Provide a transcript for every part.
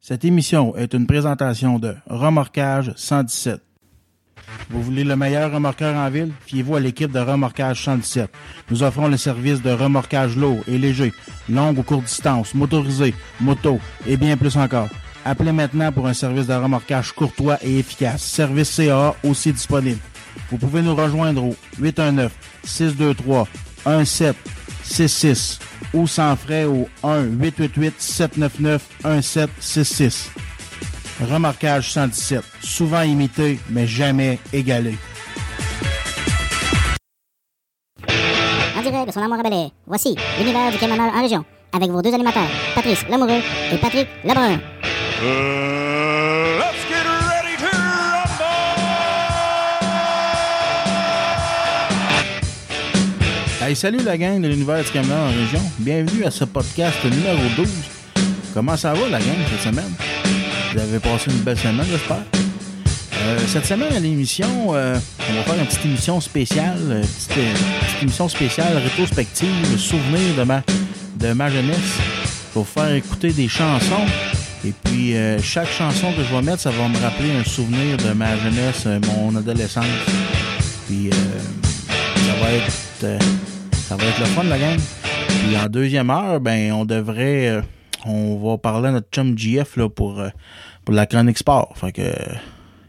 Cette émission est une présentation de Remorquage 117. Vous voulez le meilleur remorqueur en ville? Fiez-vous à l'équipe de Remorquage 117. Nous offrons le service de remorquage lourd et léger, longue ou courte distance, motorisé, moto et bien plus encore. Appelez maintenant pour un service de remorquage courtois et efficace. Service CA aussi disponible. Vous pouvez nous rejoindre au 819 623 1766 ou sans frais au 1 888 799 1766. Remorquage 117, souvent imité mais jamais égalé. En direct de son amour à Bel voici l'univers du camionneur en région, avec vos deux animateurs, Patrice Lamoureux et Patrick Lebrun. Uh, Hey, salut la gang de l'univers du camionneur en région. Bienvenue à ce podcast numéro 12. Comment ça va la gang cette semaine? Vous avez passé une belle semaine, j'espère. Euh, cette semaine à l'émission, euh, on va faire une petite émission spéciale, euh, petite, euh, émission spéciale rétrospective, souvenir de ma, de ma jeunesse. Je vais vous faire écouter des chansons. Et puis, euh, chaque chanson que je vais mettre, ça va me rappeler un souvenir de ma jeunesse, mon adolescence. Puis, ça va être, ça va être le fun, la gang. Puis, en deuxième heure, ben, on devrait, euh, on va parler à notre chum GF là, pour, euh, pour la chronique sport. Fait que, euh,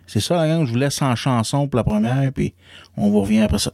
c'est ça, la gang. Je vous laisse en chanson pour la première, puis on revient après ça.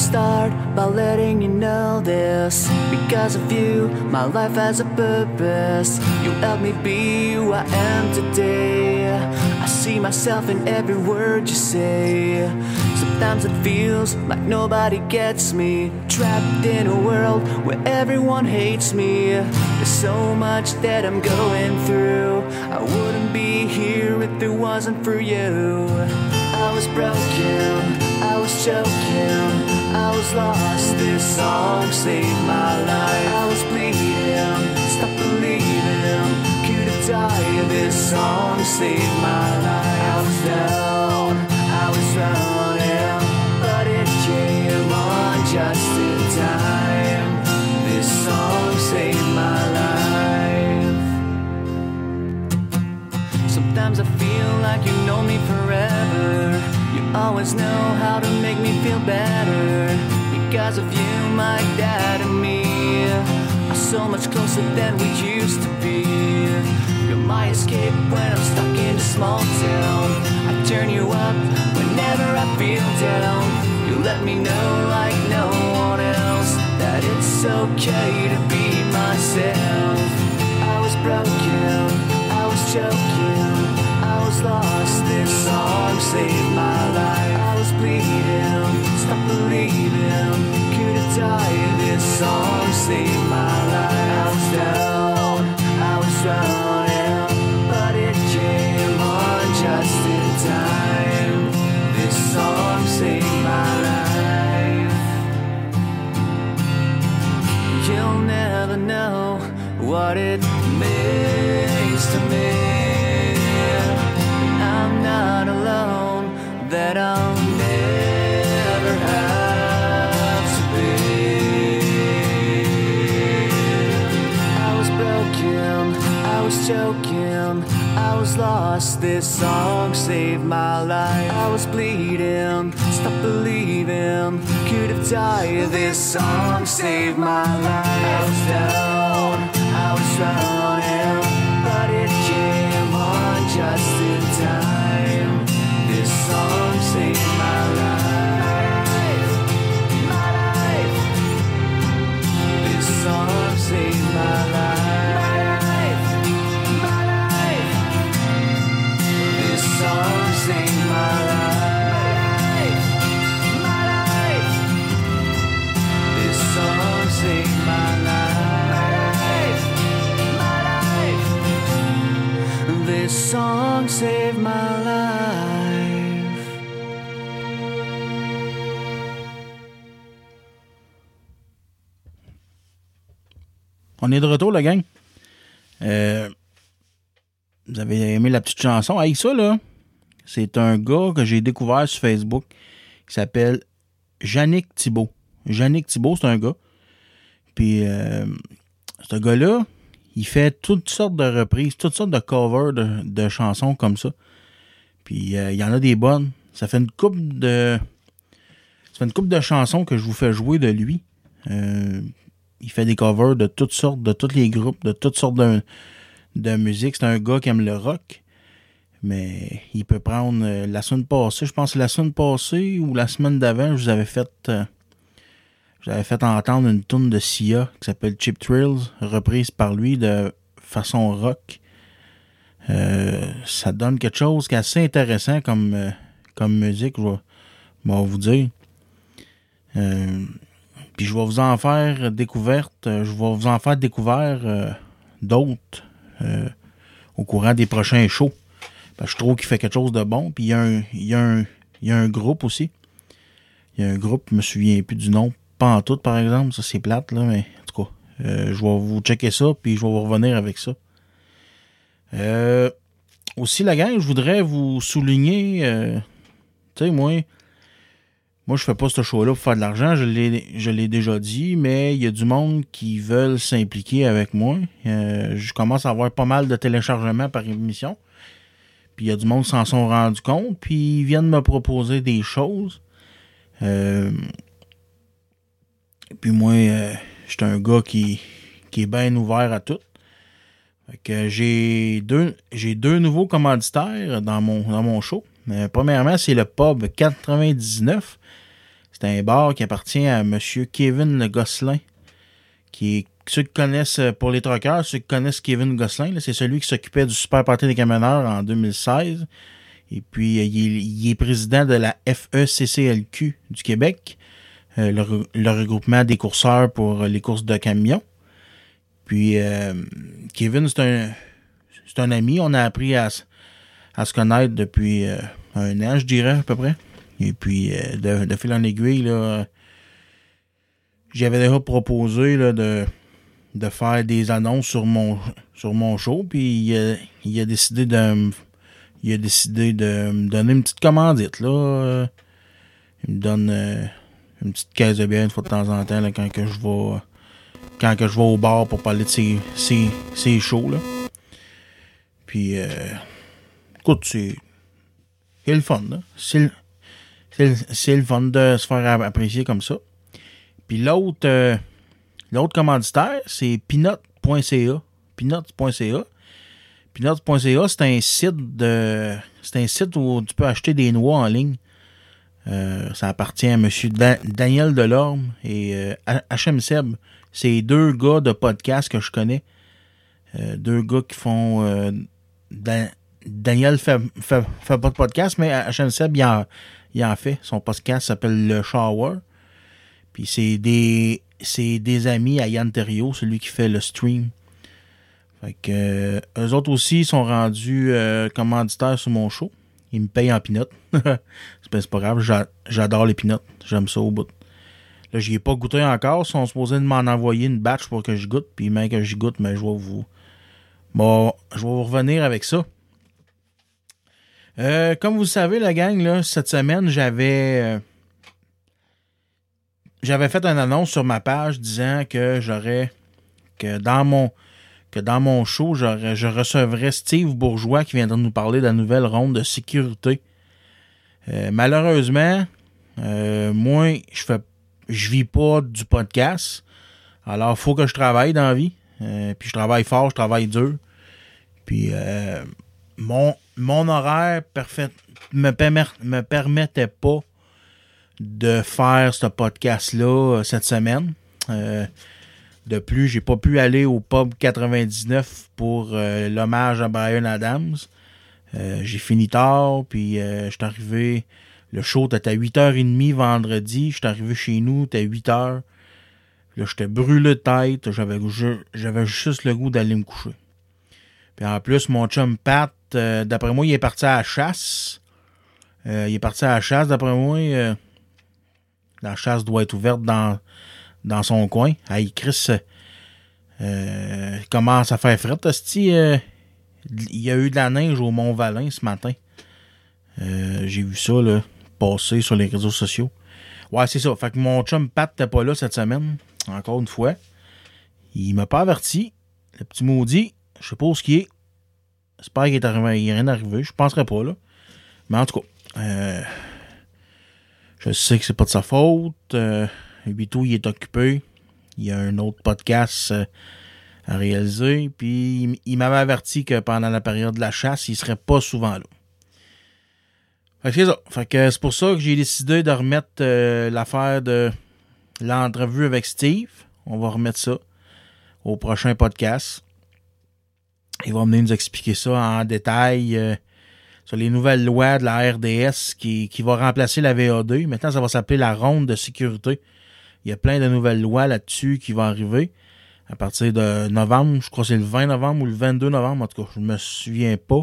Start by letting you know this. Because of you, my life has a purpose. You help me be who I am today. I see myself in every word you say. Sometimes it feels like nobody gets me. Trapped in a world where everyone hates me. There's so much that I'm going through. I wouldn't be here if it wasn't for you. I was broken, I was choking, I was lost. This song saved my life. I was bleeding, stop believing. Could have died. This song saved my life. I was down, I was running, but it came on just in time. This song saved my life. Sometimes I feel like you know me forever. Always know how to make me feel better. Because of you, my dad and me are so much closer than we used to be. You're my escape when I'm stuck in a small town. I turn you up whenever I feel down. You let me know like no one else that it's okay to be myself. I was broken, I was choking, Lost. This song saved my life. I was bleeding, stop believing, could have died. This song saved my life. I was down, I was running, but it came on just in time. This song saved my life. You'll never know what it means to me. Alone, that I'll never have to be. I was broken, I was choking, I was lost. This song saved my life. I was bleeding, stop believing, could have died. This song saved my life. I was down, I was running, but it came on just in time see. On est de retour, la gang. Euh, vous avez aimé la petite chanson? Avec ça, là, c'est un gars que j'ai découvert sur Facebook qui s'appelle Yannick Thibault. Yannick Thibault, c'est un gars. Puis, euh, ce gars-là, il fait toutes sortes de reprises, toutes sortes de covers de, chansons comme ça. Puis, euh, il y en a des bonnes. Ça fait une coupe de. Ça fait une coupe de chansons que je vous fais jouer de lui. Il fait des covers de toutes sortes, de tous les groupes, de toutes sortes de, de musique. C'est un gars qui aime le rock. Mais il peut prendre euh, la semaine passée, je pense que la semaine passée ou la semaine d'avant, je vous avais fait euh, j'avais fait entendre une tune de Sia qui s'appelle Chip Thrills, reprise par lui de façon rock. Euh, ça donne quelque chose qui est assez intéressant comme, euh, comme musique, je vais, je vais vous dire. Puis je vais vous en faire découverte, euh, je vais vous en faire découvert euh, d'autres euh, au courant des prochains shows. Parce que je trouve qu'il fait quelque chose de bon. Puis il y, a un, y a un, y a un groupe aussi. Il y a un groupe, je me souviens plus du nom. Pas en tout, par exemple. Ça, c'est plate, là, mais en tout cas. je vais vous checker ça, puis je vais vous revenir avec ça. Aussi, la gang, je voudrais vous souligner. tu sais, moi, moi, je fais pas ce show-là pour faire de l'argent. Je l'ai, déjà dit, mais il y a du monde qui veulent s'impliquer avec moi. Euh, je commence à avoir pas mal de téléchargements par émission. Puis il y a du monde qui s'en sont rendus compte, puis ils viennent me proposer des choses. Euh, puis moi, euh, j'étais un gars qui, qui est bien ouvert à tout. J'ai deux, j'ai deux nouveaux commanditaires dans mon, dans mon show. Euh, premièrement, c'est le pub 99. C'est un bar qui appartient à M. Kevin Gosselin. Qui est, ceux qui connaissent, euh, pour les troqueurs, ceux qui connaissent Kevin Gosselin, c'est celui qui s'occupait du Super Party des camionneurs en 2016. Et puis, euh, il, est, président de la FECCLQ du Québec, euh, le, re- le regroupement des courseurs pour les courses de camions. Puis, Kevin, c'est un, un ami. On a appris à, à se connaître depuis un an, je dirais, à peu près. Et puis, euh, de, de fil en aiguille, là, j'avais déjà proposé là, de, de faire des annonces sur mon, sur mon show. Puis, il a, décidé de me- il a décidé de me donner une petite commandite. Là. Euh, Il me donne euh, une petite caisse de bière une fois de temps en temps quand que je vais quand que je vais au bar pour parler de ces, ces, ces shows. Là. Puis, euh, écoute, c'est, le fun. C'est, c'est, le, fun de se faire app- apprécier comme ça. Puis l'autre, euh, l'autre commanditaire, c'est peanut.ca. Peanut.ca. Peanuts.ca, c'est un site de. C'est un site où tu peux acheter des noix en ligne. Euh, ça appartient à M. Da- Daniel Delorme et euh, H.M. Seb. C'est deux gars de podcast que je connais. Euh, deux gars qui font. Dan- Daniel fait, fait, pas de podcast, mais H.M. Seb, il en, il en fait. Son podcast s'appelle Le Shower. Puis c'est des. C'est des amis à Yann Terriot, celui qui fait le stream. Fait que euh, eux autres aussi sont rendus euh, commanditaires sur mon show. Ils me payent en pinot. c'est pas grave, j'a- j'adore les pinottes. J'aime ça au bout. Là, j'y ai pas goûté encore. Ils sont supposés de m'en envoyer une batch pour que je goûte. Puis même que j'y goûte, mais je vais vous. Bon, je vais vous revenir avec ça. Euh, comme vous le savez, la gang, cette semaine, j'avais. euh, j'avais fait une annonce sur ma page disant que j'aurais. que dans mon que dans mon show, je recevrais Steve Bourgeois qui viendra nous parler de la nouvelle ronde de sécurité. Euh, malheureusement, moi, je fais je vis pas du podcast. Alors, faut que je travaille dans la vie. Puis je travaille fort, je travaille dur. Puis euh, mon, horaire parfait me, permet, me permettait pas de faire ce podcast-là euh, cette semaine. Euh, de plus, j'ai pas pu aller au pub 99 pour euh, l'hommage à Brian Adams. J'ai fini tard, puis je suis arrivé. Le show était à 8h30 vendredi. Je suis arrivé chez nous, c'était 8h. Là, j'étais brûlé de tête. J'avais juste le goût d'aller me coucher. En plus, mon chum Pat, euh, d'après moi, il est parti à la chasse. Euh, il est parti à la chasse, d'après moi. euh, la chasse doit être ouverte dans, dans son coin. Hey, Chris, commence à faire fret, hostie, euh, Il y a eu de la neige au Mont-Valin ce matin. J'ai vu ça là, passer sur les réseaux sociaux. Ouais, c'est ça. Fait que mon chum Pat n'était pas là cette semaine. Encore une fois. Il m'a pas averti. Le petit maudit, je sais pas ce qu'il est. J'espère qu'il est arrivé. Il est rien arrivé. Je penserais pas, là. Mais en tout cas, euh, je sais que c'est pas de sa faute. Euh, il est occupé. Il y a un autre podcast euh, à réaliser. Puis il, m'avait averti que pendant la période de la chasse, il serait pas souvent là. C'est que c'est pour ça que j'ai décidé de remettre euh, l'affaire de l'entrevue avec Steve. On va remettre ça au prochain podcast. Il va venir nous expliquer ça en détail euh, sur les nouvelles lois de la RDS qui, qui va remplacer la VA2. Maintenant, ça va s'appeler la ronde de sécurité. Il y a plein de nouvelles lois là-dessus qui vont arriver à partir de novembre. Je crois que c'est le 20 novembre ou le 22 novembre. En tout cas, je me souviens pas.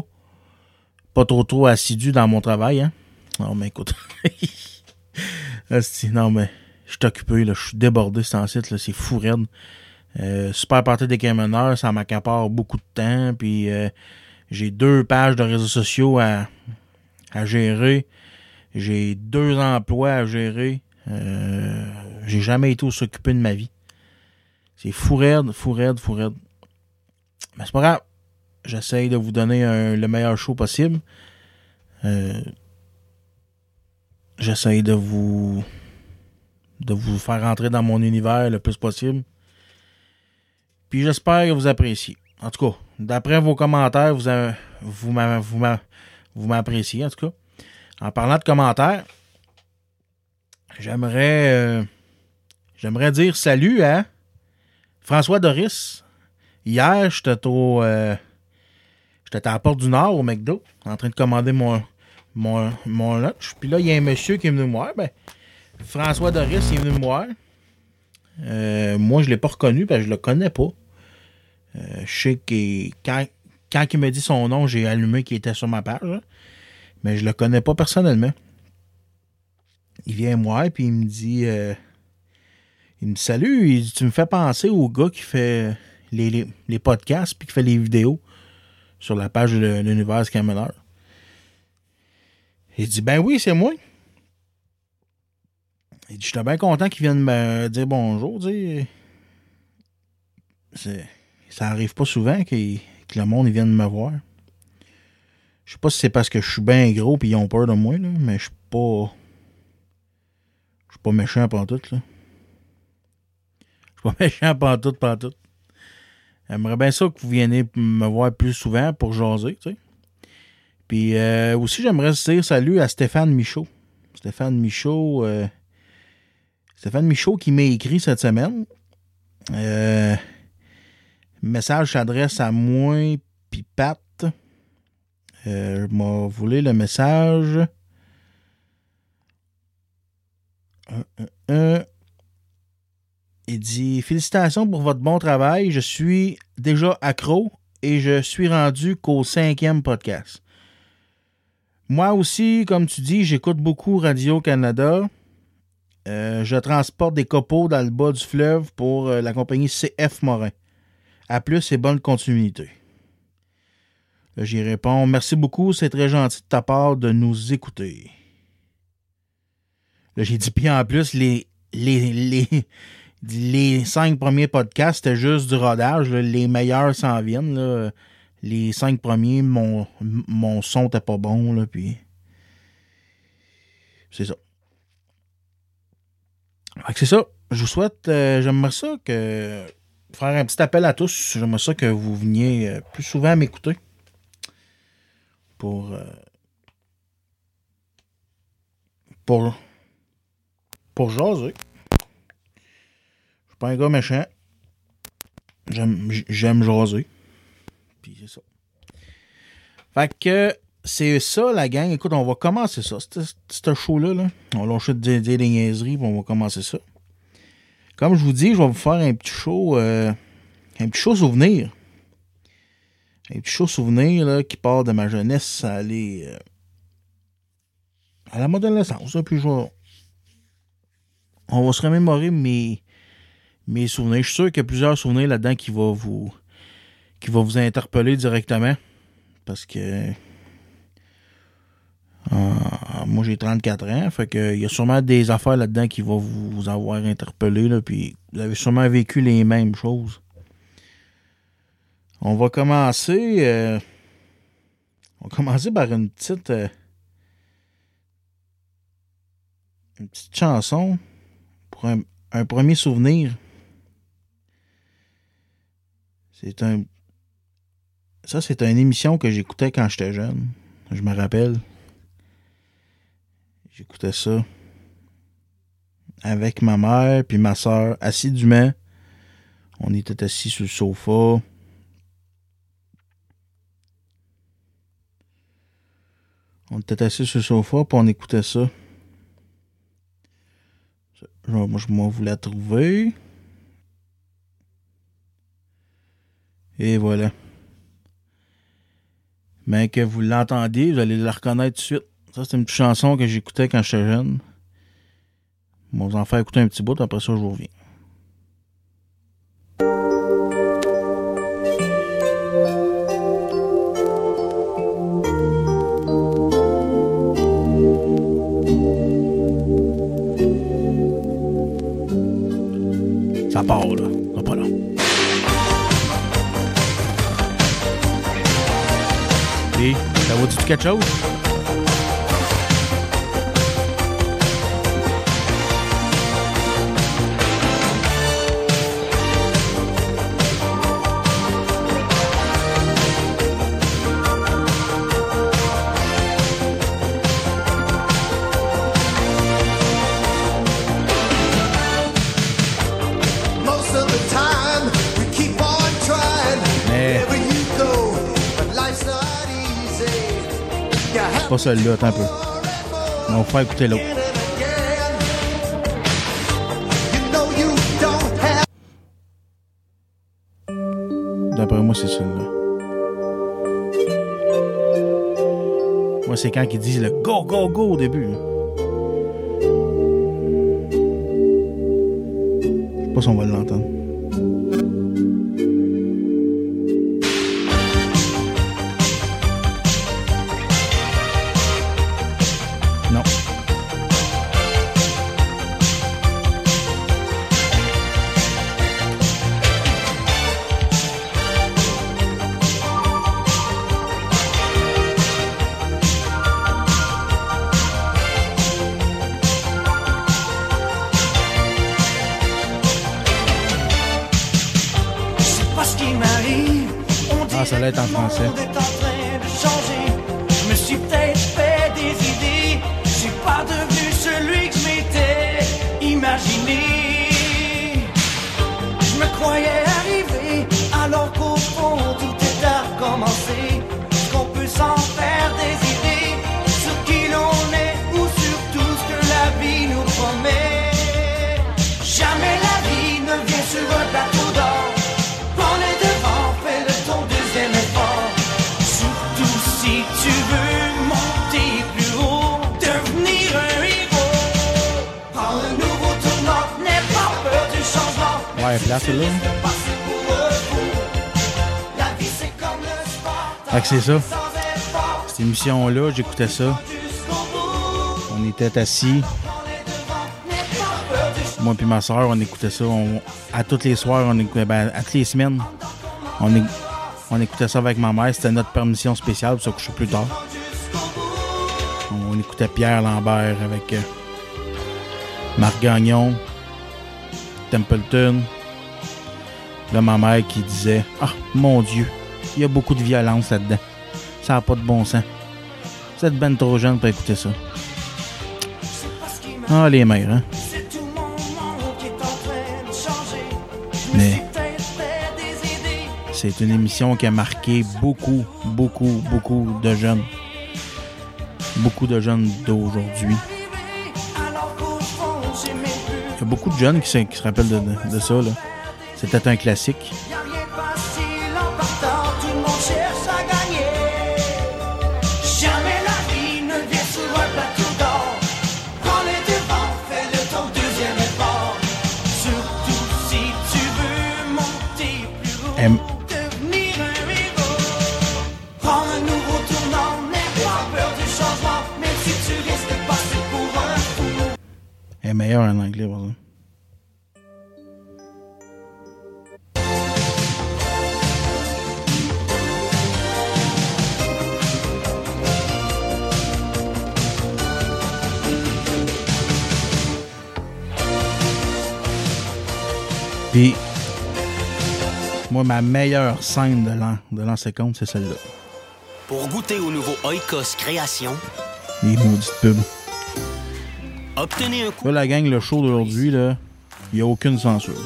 Pas trop trop assidu dans mon travail. Hein? Non, mais écoute. Non, mais je suis occupé. là. Je suis débordé cet site. C'est fou raide. Euh, super partie des camionneurs, ça m'accapare beaucoup de temps. Puis euh, j'ai deux pages de réseaux sociaux à, à gérer. J'ai deux emplois à gérer. Euh, j'ai jamais été aussi occupé de ma vie. C'est fou raide, fou raide, fou raide. Mais c'est pas grave. J'essaye de vous donner un- le meilleur show possible. Euh, J'essaye de vous de vous faire rentrer dans mon univers le plus possible. Puis j'espère que vous appréciez. En tout cas, d'après vos commentaires, vous, m'appréciez, en tout cas. En parlant de commentaires, j'aimerais euh, j'aimerais dire salut à François Doris. Hier, j'étais au euh, j'étais à la porte du Nord au McDo, en train de commander mon, mon, mon lunch. Puis là, il y a un monsieur qui est venu me voir. Ben, François Doris il est venu me voir. Euh, moi, je ne l'ai pas reconnu parce que je le connais pas. Euh, je sais que quand, quand il me dit son nom, j'ai allumé qu'il était sur ma page. là. Mais je le connais pas personnellement. Il vient me voir puis il me dit euh, Il me salue, il dit Tu me fais penser au gars qui fait les, les, podcasts puis qui fait les vidéos sur la page de l'univers du camionneur. Il dit Ben oui, c'est moi. J'étais bien content qu'il vienne me dire bonjour. Ça arrive pas souvent que le monde vienne me voir. Je sais pas si c'est parce que je suis bien gros et ils ont peur de moi, là, mais je suis pas. Je suis pas méchant pantoute, là. Je suis pas méchant pantoute, pantoute. J'aimerais bien ça que vous veniez me voir plus souvent pour jaser, tu sais. Puis euh, aussi, j'aimerais dire salut à Stéphane Michaud. Stéphane Michaud. euh, Stéphane Michaud qui m'a écrit cette semaine. Euh, message s'adresse à moi puis Pat. Euh, je m'en voulu le message. Il dit Félicitations pour votre bon travail. Je suis déjà accro et je suis rendu qu'au cinquième podcast. Moi aussi, comme tu dis, j'écoute beaucoup Radio-Canada. Euh, je transporte des copeaux dans le bas du fleuve pour euh, la compagnie CF Morin. À plus et bonne continuité. J'y réponds Merci beaucoup, c'est très gentil de ta part de nous écouter. Là, j'ai dit, puis en plus, les, cinq premiers podcasts, c'était juste du rodage. Les meilleurs s'en viennent. Les cinq premiers, mon, mon son n'était pas bon. Là, puis... C'est ça. C'est ça. Je vous souhaite. euh, J'aimerais ça que. Faire un petit appel à tous. J'aimerais ça que vous veniez euh, plus souvent m'écouter. Pour. euh, pour. Pour jaser. Je suis pas un gars méchant. J'aime j'aime jaser. Puis c'est ça. Fait que c'est ça la gang. Écoute, on va commencer ça. Ce- show-là, là, on va lâcher de des niaiseries, puis on va commencer ça. Comme je vous dis, je vais vous faire un petit show. euh, un petit show souvenir. Un petit show souvenir là, qui part de ma jeunesse à aller euh, à la adolescence. là, Puis je vais- on va se remémorer mes, mes souvenirs. Je suis sûr qu'il y a plusieurs souvenirs là-dedans qui vont vous qui va vous interpeller directement. parce que euh, moi j'ai 34 ans, fait que il y a sûrement des affaires là-dedans qui vont vous, avoir interpellé, là, puis vous avez sûrement vécu les mêmes choses. On va commencer. euh, on va commencer par une petite. euh, une petite chanson pour un, un premier souvenir. C'est un. Ça, c'est une émission que j'écoutais quand j'étais jeune. Je me rappelle. J'écoutais ça avec ma mère puis ma soeur assidûment. On était assis sur le sofa. On était assis sur le sofa puis on écoutait ça. Moi, je m'en voulais trouver. Et voilà. Mais que vous l'entendiez, vous allez la reconnaître tout de suite. Ça, c'est une petite chanson que j'écoutais quand j'étais jeune. On va vous en écouter un petit bout, après ça, je vous reviens. Ça part, là. Ça pas long. Et ça quelque chose? Have pas celle-là, attends un peu. On va faire écouter l'autre. D'après moi, c'est celle-là. Moi, c'est quand ils disent le go, go, go au début. Je sais pas si on va l'entendre. En français. Celle-là. Vie c'est ça? Cette émission-là, j'écoutais ça. On était assis. Moi puis ma soeur, on écoutait ça. On- à toutes les soirs, on écoutait, ben, à toutes les semaines, on, é- on écoutait ça avec ma mère. C'était notre permission spéciale pour se coucher plus tard. On écoutait Pierre Lambert avec euh, Marc Gagnon, Templeton. Là, ma mère qui disait Ah, mon Dieu, il y a beaucoup de violence là-dedans. Ça n'a pas de bon sens. Vous êtes ben trop jeune pour écouter ça. Ah, les mères, hein. De Mais-. C'est une émission qui a marqué beaucoup, beaucoup, beaucoup de jeunes. Beaucoup de jeunes d'aujourd'hui. Il y a beaucoup de jeunes qui se, qui se rappellent de, de- de ça. là. C'était un classique. Meilleur en anglais. Puis, moi, ma meilleure scène de l'an, de l'an 50, c'est celle-là. Pour goûter au nouveau Oikos Création, Les maudites pubs. obtenez un coup Là, la gang, le show d'aujourd'hui, là, il n'y a aucune censure.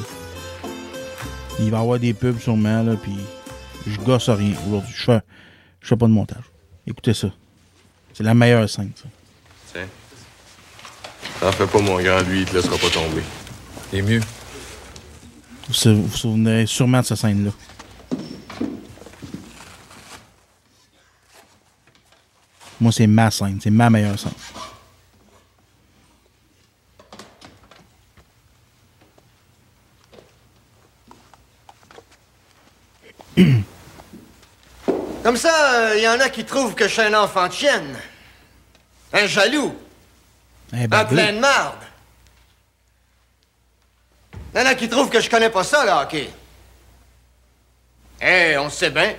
Il va y avoir des pubs sûrement, là, puis je gosse rien aujourd'hui. Je fais, je fais pas de montage. Écoutez ça. C'est la meilleure scène, ça. Tiens. T'en fais pas, mon grand, lui, il te laissera pas tomber. Et mieux. Vous vous souvenez sûrement de cette scène-là. Moi, c'est ma scène. C'est ma meilleure scène. Comme ça, il y en a qui trouvent que je suis un enfant de chienne. Un jaloux. Eh Un ben, plein de marde. Il y en a qui trouvent que je connais pas ça, le hockey. Eh, on sait bien.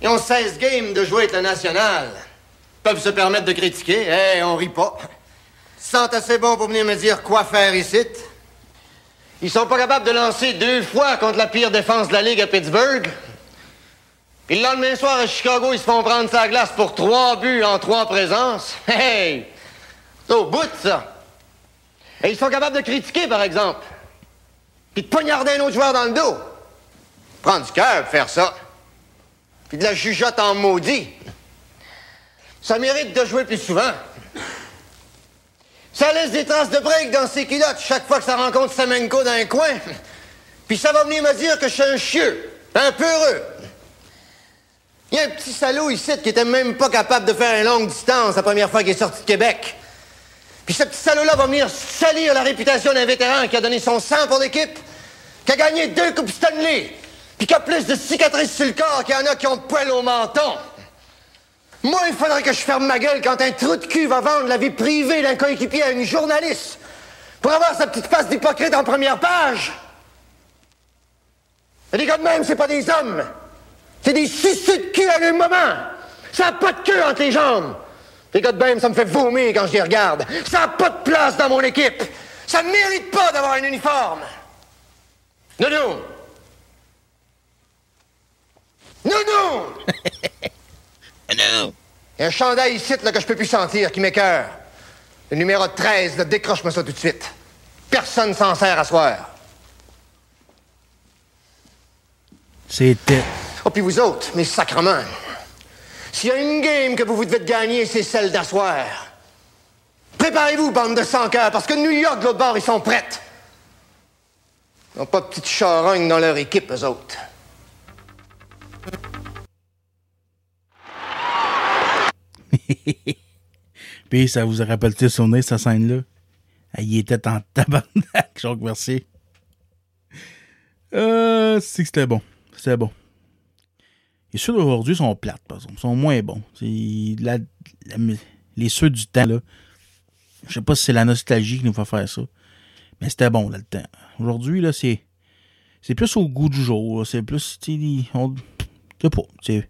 Ils ont 16 games de jouer avec. Ils peuvent se permettre de critiquer. Eh, on rit pas. Ils se sentent assez bons pour venir me dire quoi faire ici. Ils sont pas capables de lancer deux fois contre la pire défense de la Ligue à Pittsburgh. Puis le lendemain soir à Chicago, ils se font prendre sa glace pour trois buts en trois présences. Hey! C'est au bout de ça. Et ils sont capables de critiquer, par exemple. Puis de poignarder un autre joueur dans le dos. Prendre du cœur faire ça. Puis de la jugeote en maudit. Ça mérite de jouer plus souvent. Ça laisse des traces de break dans ses culottes chaque fois que ça rencontre Semenko dans un coin. Puis ça va venir me dire que je suis un chieux, un peureux. Il y a un petit salaud ici qui était même pas capable de faire une longue distance la première fois qu'il est sorti de Québec. Puis ce petit salaud-là va venir salir la réputation d'un vétéran qui a donné son sang pour l'équipe, qui a gagné deux Coupes Stanley, puis qui a plus de cicatrices sur le corps qu'il y en a qui ont de poils au menton. Moi, il faudrait que je ferme ma gueule quand un trou de cul va vendre la vie privée d'un coéquipier à une journaliste pour avoir sa petite face d'hypocrite en première page. Et les gars de même, c'est pas des hommes. C'est des suceux de cul à un moment. Ça n'a pas de queue entre les jambes. Les gars de même, ça me fait vomir quand je les regarde. Ça n'a pas de place dans mon équipe. Ça ne mérite pas d'avoir un uniforme. Nounou! Nounou! Non. Il y a un chandail ici là, que je peux plus sentir, qui m'écœure. Le numéro 13, là, décroche-moi ça tout de suite. Personne s'en sert à soir. C'était. Oh, puis vous autres, mes sacrements. S'il y a une game que vous vous devez de gagner, c'est celle d'asseoir. Préparez-vous, bande de sans cœur, parce que New York, de l'autre bord, ils sont prêts. Ils n'ont pas de petite charogne dans leur équipe, eux autres. Puis ça vous rappelle-t-il souvenir cette scène-là? Ah, Il était en tabarnak, Jacques Mercier. Euh, c'est que c'était bon. C'était bon. Les ceux d'aujourd'hui sont plates, par exemple. sont moins bons. La- les ceux du temps, là. Je sais pas si c'est la nostalgie qui nous fait faire ça. Mais c'était bon, là, le temps. Aujourd'hui, là, c'est. C'est plus au goût du jour. C'est plus. Tu sais, pas. C'est.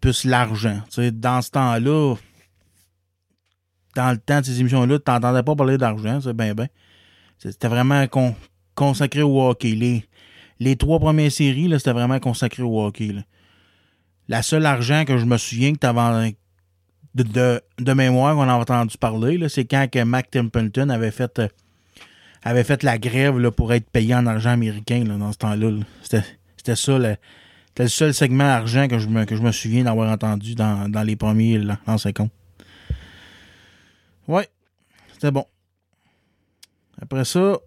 Plus l'argent. Dans ce temps-là, dans le temps de ces émissions-là, tu n'entendais pas parler d'argent, c'est bien, bien. C'était vraiment con- consacré au hockey. Les trois premières séries, là, c'était vraiment consacré au hockey. La seule argent que je me souviens que t'avais de, mémoire qu'on a entendu parler, là, c'est quand que Mac Templeton avait fait euh, avait fait la grève là, pour être payé en argent américain là, dans ce temps-là. là. C'était, ça le, seul segment argent que je me, souviens d'avoir entendu dans, dans les premiers l'an 50. Ouais, c'était bon. Après ça,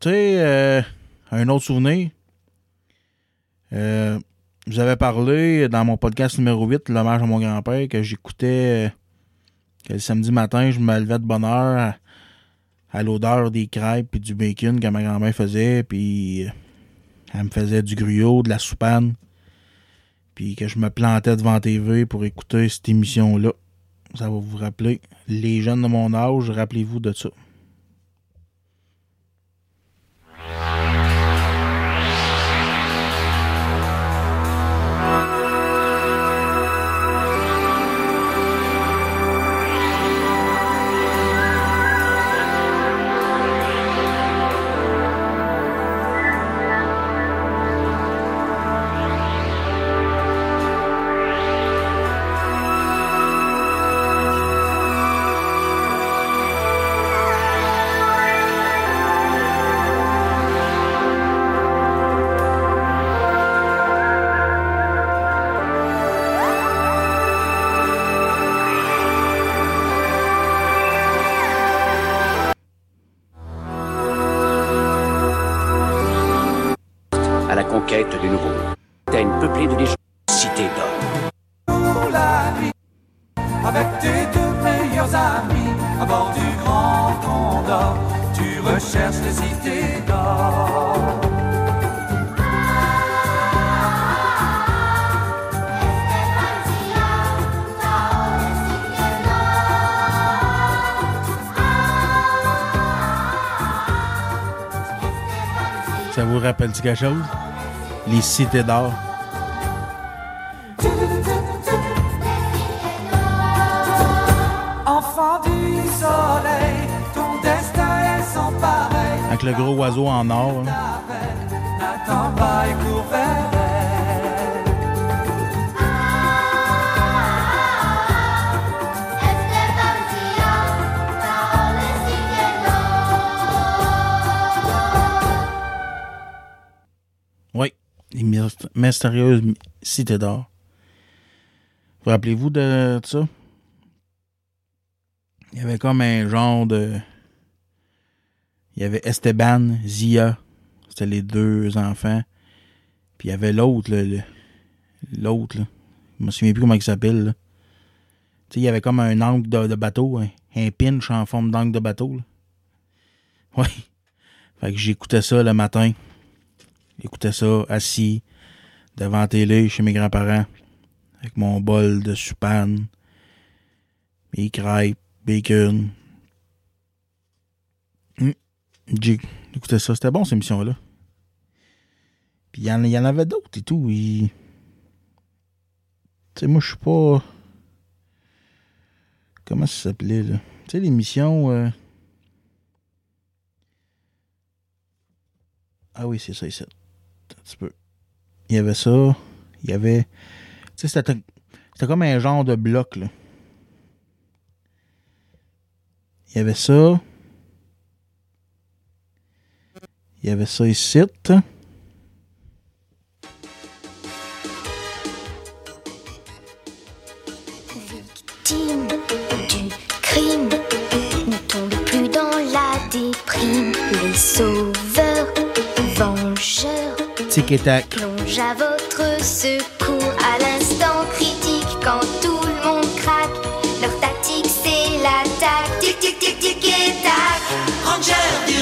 tu sais, euh, un autre souvenir? Euh, je vous avais parlé dans mon podcast numéro 8, L'hommage à mon grand-père, que j'écoutais euh, que le samedi matin, je me levais de bonne heure à, à l'odeur des crêpes et du bacon que ma grand-mère faisait, puis euh, elle me faisait du gruau, de la soupane, puis que je me plantais devant TV pour écouter cette émission-là. Ça va vous rappeler. Les jeunes de mon âge, rappelez-vous de ça. Quelque chose? Les cités d'or. Enfant du soleil, ton destin est sans pareil. Avec le gros oiseau en or. hein. Les myst- mystérieuses cités d'or. Vous rappelez-vous de ça? Il y avait comme un genre de. Il y avait Esteban, Zia. C'était les deux enfants. Puis il y avait l'autre, l'autre. Je me souviens plus comment il s'appelle, il y avait comme un angle de, bateau, un, un pinch en forme d'angle de bateau, là. Oui. Fait que j'écoutais ça le matin. J'écoutais ça assis devant la télé chez mes grands-parents avec mon bol de soupane, mes crêpes, bacon. Hum, J'ai écouté ça. C'était bon, cette émission-là. Puis il y, y en avait d'autres et tout. Tu sais, moi, je suis pas... Comment ça s'appelait, là? Tu sais, l'émission... euh, Ah oui, c'est ça, ici. Un Il y avait ça. Il y avait. Tu sais, c'était c'était comme un genre de bloc, là. Il y avait ça. Il y avait ça ici. Tic et tac. plongent à votre secours à l'instant critique quand tout le monde craque. Leur tactique c'est l'attaque. Tic tic tic tic et tac. Ranger du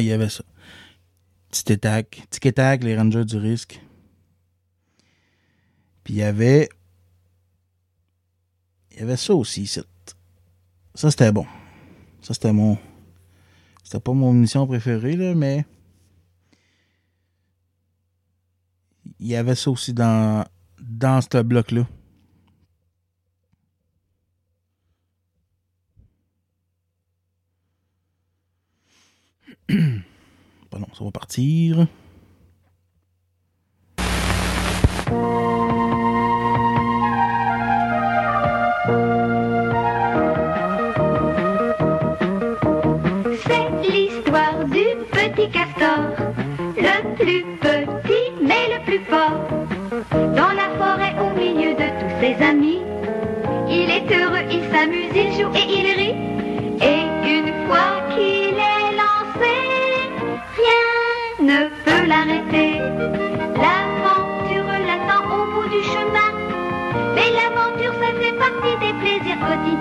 il y avait ça. Tic et tac. Tic tac, les rangers du risque. Puis il y avait. Il y avait ça aussi. Ça, c'était bon. Ça, c'était mon. C'était pas mon émission préférée, là, mais. Il y avait ça aussi dans. Dans ce bloc-là. Pardon, ça va partir.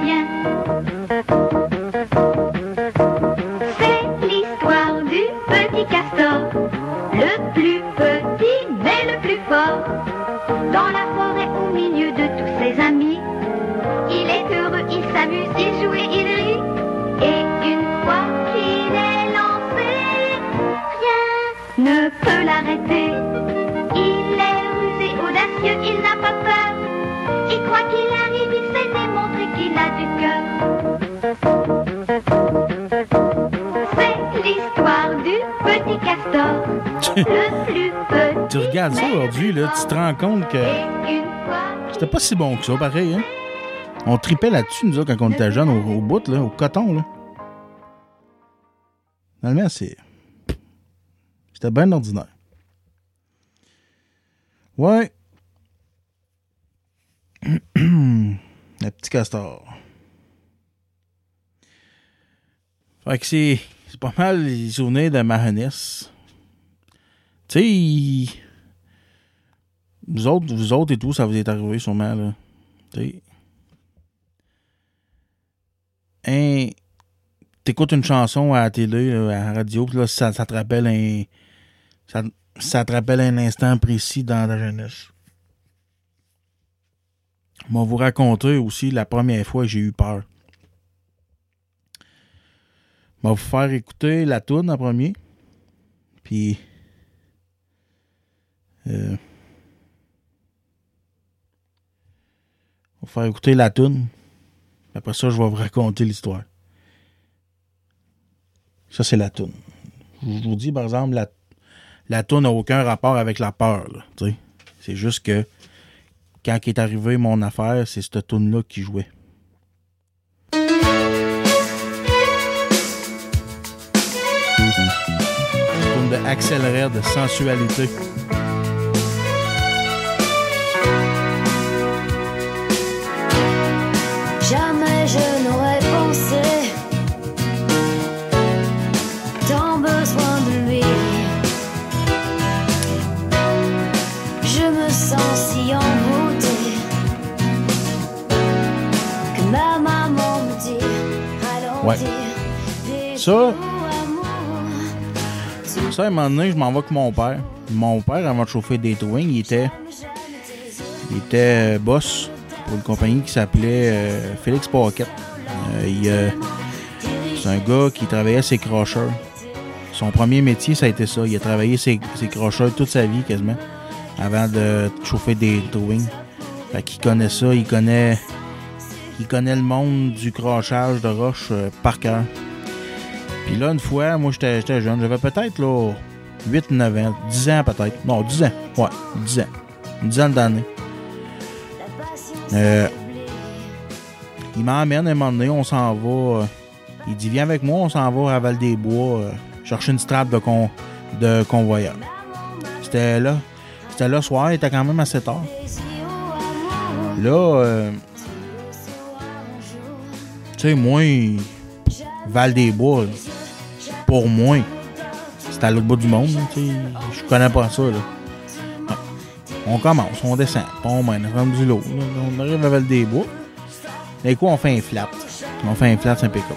Rien. C'est l'histoire du petit castor, le plus petit mais le plus fort. Dans la forêt au milieu de tous ses amis, il est heureux, il s'amuse, il joue et il rit. Et une fois qu'il est lancé, rien ne peut l'arrêter. Il est rusé, audacieux, il n'a pas peur. Et quoi qu'il arrive, a du cœur. C'est l'histoire du petit castor, le plus petit. Tu regardes ça aujourd'hui, là, tu te rends compte que c'était pas si bon que ça, pareil, hein? On tripait là-dessus, nous autres, quand on était jeunes, au, au bout, là, au coton, là. Finalement, c'est. C'était bien ordinaire. Ouais. Le petit castor. Fait que c'est. C'est pas mal les souvenirs de ma jeunesse. Tu sais, vous autres, vous autres et tout, ça vous est arrivé sûrement, là. Tu sais. T'écoutes une chanson à la télé, à la radio, puis là, ça, te rappelle un. Ça, ça te rappelle un instant précis dans ta jeunesse. Vais vous raconter aussi la première fois que j'ai eu peur. Je vais vous faire écouter la toune en premier. Puis. Euh, on va faire écouter la toune. Après ça, je vais vous raconter l'histoire. Ça, c'est la toune. Je vous dis, par exemple, la, la toune n'a aucun rapport avec la peur. C'est juste que quand est arrivé mon affaire, c'est cette toune-là qui jouait. Toune de Axel Red, de sensualité. Jamais je Ouais. Ça, ça, à un moment donné, je m'en vais avec mon père. Mon père, avant de chauffer des Twing, il était, il était euh, boss pour une compagnie qui s'appelait euh, Félix Pocket. Euh, euh, c'est un gars qui travaillait ses crocheurs. Son premier métier, ça a été ça. Il a travaillé ses, ses crocheurs toute sa vie, quasiment, avant de chauffer des Twing. Fait qu'il connaît ça, il connaît, il connaît le monde du crochage de roche euh, par cœur. Puis là, une fois, moi, j'étais jeune. J'avais peut-être, là, 8, 9 ans. 10 ans, peut-être. Non, 10 ans. Ouais, 10 ans. Une dizaine d'années. Euh, il m'emmène un moment donné, on s'en va. euh, il dit, viens avec moi, on s'en va à Val-des-Bois euh, chercher une strap de, con, de convoyeur. C'était là. C'était là, soir, il était quand même assez tard. Là, tu sais, moi, Val-des-Bois, là, pour moi, c'est à l'autre bout du monde. Je connais pas ça. Là. On commence, on descend, on mène, on du lot. On arrive à Val-des-Bois. Et quoi, on fait un flat. On fait un flat, c'est impeccable.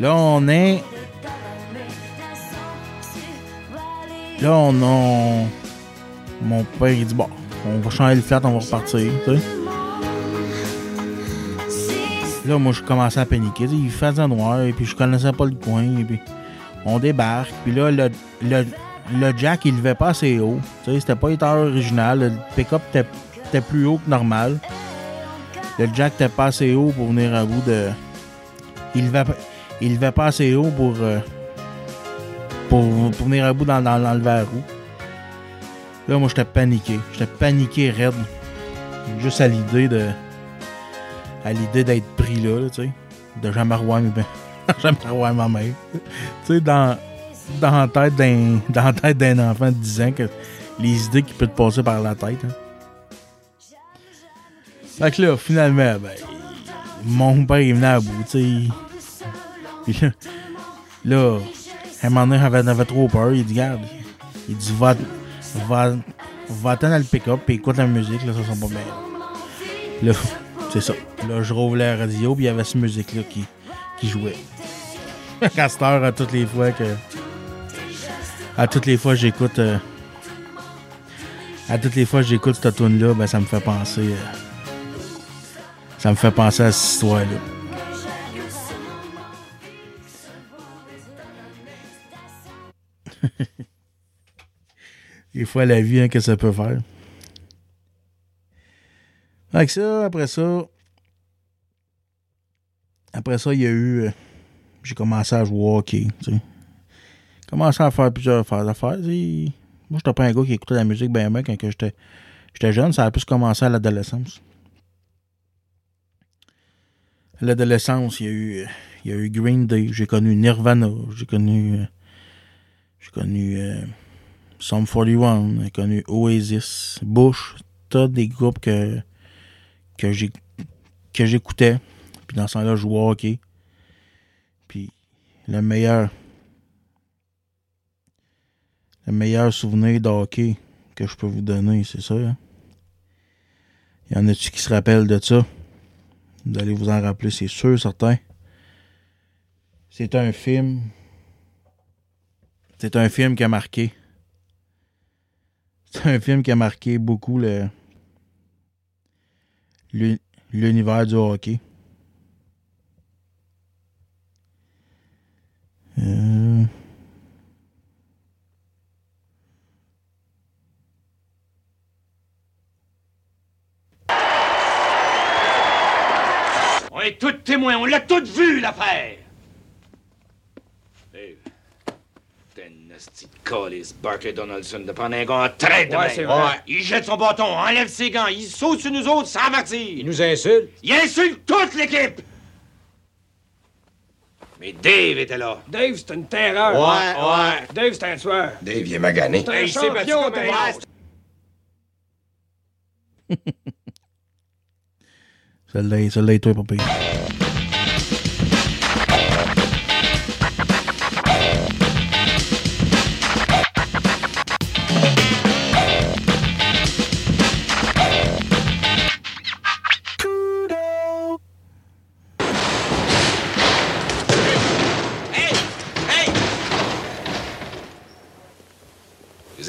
Là, on est. Là, on a. Mon père, il dit, bon, on va changer le flat, on va repartir. tu sais. Là, moi, je commençais à paniquer. Il faisait noir, et puis je connaissais pas le coin, et puis on débarque. Puis là, le, le, le jack, il levait pas assez haut. C'était pas l'état original. Le pick-up était, plus haut que normal. Le jack était pas assez haut pour venir à bout de... Il levait, il levait pas assez haut pour, euh, pour, pour venir à bout dans, dans, dans le verre roue. Là, moi, j'étais paniqué. J'étais paniqué raide. Juste à l'idée de à l'idée d'être pris là, tu sais. De jamais revoir mes ben, jamais revoir ma mère. tu sais, dans, dans la tête d'un dans la tête d'un enfant de 10 ans, que les idées qui peuvent te passer par la tête. Hein. Fait que là, finalement, ben, mon père, il venait à bout, tu sais. Puis là, là, à un moment donné, j'avais, j'avais trop peur. Il dit, regarde, il dit, va, va, va attendre le pick-up et écoute la musique, là, ça sent pas bien. Là, c'est ça. Là, je rouvre la radio, puis il y avait cette musique-là qui, qui jouait. heure, à toutes les fois que. À toutes les fois j'écoute. euh, à toutes les fois j'écoute cette tune-là, ben, ça me fait penser. euh, ça me fait penser à cette histoire-là. Des fois, la vie, hein, que ça peut faire? Avec ça, après ça. Après ça, il y a eu. euh, j'ai commencé à jouer au hockey. Sais. Commencé à faire plusieurs affaires. Moi, j'étais pas un gars qui écoutait la musique bien bien quand j'étais jeune. Ça a plus commencé à l'adolescence. À l'adolescence, il y a eu. Il y a eu Green Day, j'ai connu Nirvana, j'ai connu. euh, j'ai connu. euh, Sum 41, j'ai connu Oasis, Bush, tas des groupes que. Que j'ai que j'écoutais. Puis dans ce temps-là, je jouais au hockey. Puis le meilleur. Le meilleur souvenir de hockey que je peux vous donner, c'est ça. hein. Y en a-tu qui se rappellent de ça? Vous allez vous en rappeler, c'est sûr, certain. C'est un film. C'est un film qui a marqué. C'est un film qui a marqué beaucoup le l'univers du hockey. Euh, On est tous témoins, on l'a tous vu, l'affaire! Dave, nasty de calice, Barclay Donaldson, de prendre un gars en traite de Ouais, c'est vrai. Il jette son bâton, enlève ses gants, il saute sur nous autres sans avertir. Il nous insulte. Il insulte toute l'équipe! Mais Dave était là. Dave, c'est une terreur. Ouais, ouais. Dave, c'est un tueur. Dave, il est magané. C'est un champion, Dave. Celle-là, celle-là est toi, papa.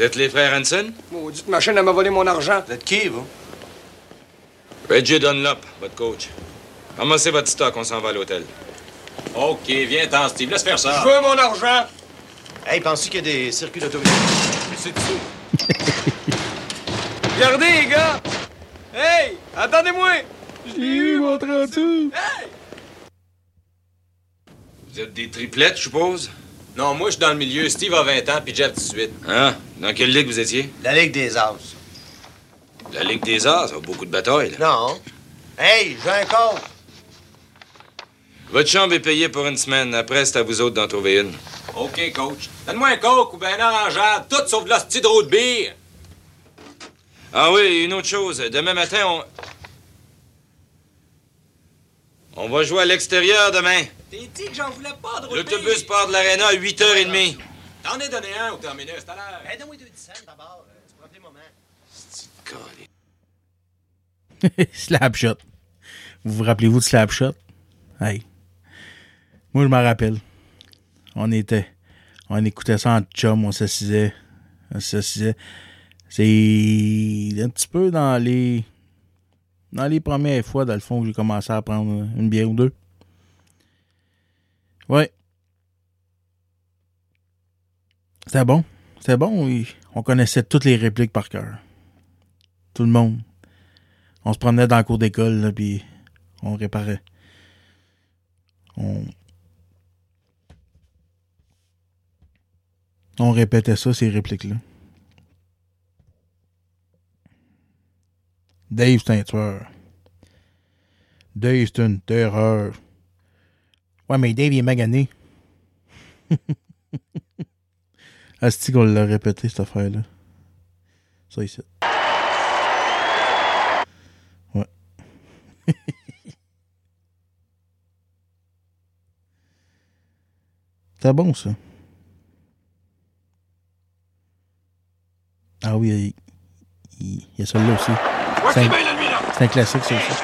Êtes les frères Hanson? Maudite machine, elle m'a volé mon argent. Vous êtes qui, vous? Reggie Dunlop, votre coach. Ramassez votre stock, on s'en va à l'hôtel. OK, viens-t'en, Steve. Laisse faire ça. Je veux mon argent. Hey, penses-tu qu'il y a des circuits d'autobus? C'est dessus. Regardez, les gars. Hey, attendez-moi. Je l'ai eu, mon 32. Vous êtes des triplettes, je suppose? Non, moi, je suis dans le milieu. Steve a 20 ans, puis Jeff 18. Ah, dans quelle ligue vous étiez? La Ligue des As. La Ligue des Arts, ça a beaucoup de batailles. là. Non. Hey, j'ai un compte. Votre chambre est payée pour une semaine. Après, c'est à vous autres d'en trouver une. OK, coach. Donne-moi un coke ou ben un orangeade, tout sauf de la petite de bière. Ah oui, une autre chose. Demain matin, on... On va jouer à l'extérieur demain. T'es dit que j'en voulais pas de L'autobus part de l'aréna à 8h30. T'en ai donné un au terminus tout à l'heure. Hey, donne-moi deux cents d'abord. Tu prends des moments. Slapshot. Vous vous rappelez-vous de Slapshot? Hey. Moi, je m'en rappelle. On était. On écoutait ça en chum, on s'assisait. On s'assisait. C'est un petit peu dans les. Dans les premières fois, dans le fond, j'ai commencé à prendre une bière ou deux. Ouais. C'était bon. C'était bon. oui. On connaissait toutes les répliques par cœur. Tout le monde. On se promenait dans le cours d'école, puis on réparait. On... On répétait ça, ces répliques-là. Dave, c'est un tueur. Dave, c'est une terreur. Ouais, mais Dave, il est magané. Asti qu'on l'a répété, cette affaire-là. Ça, ici. Ouais. C'est bon, ça? Ah oui, il, il- y a celui-là aussi. C'est un, là. c'est un classique, ça aussi.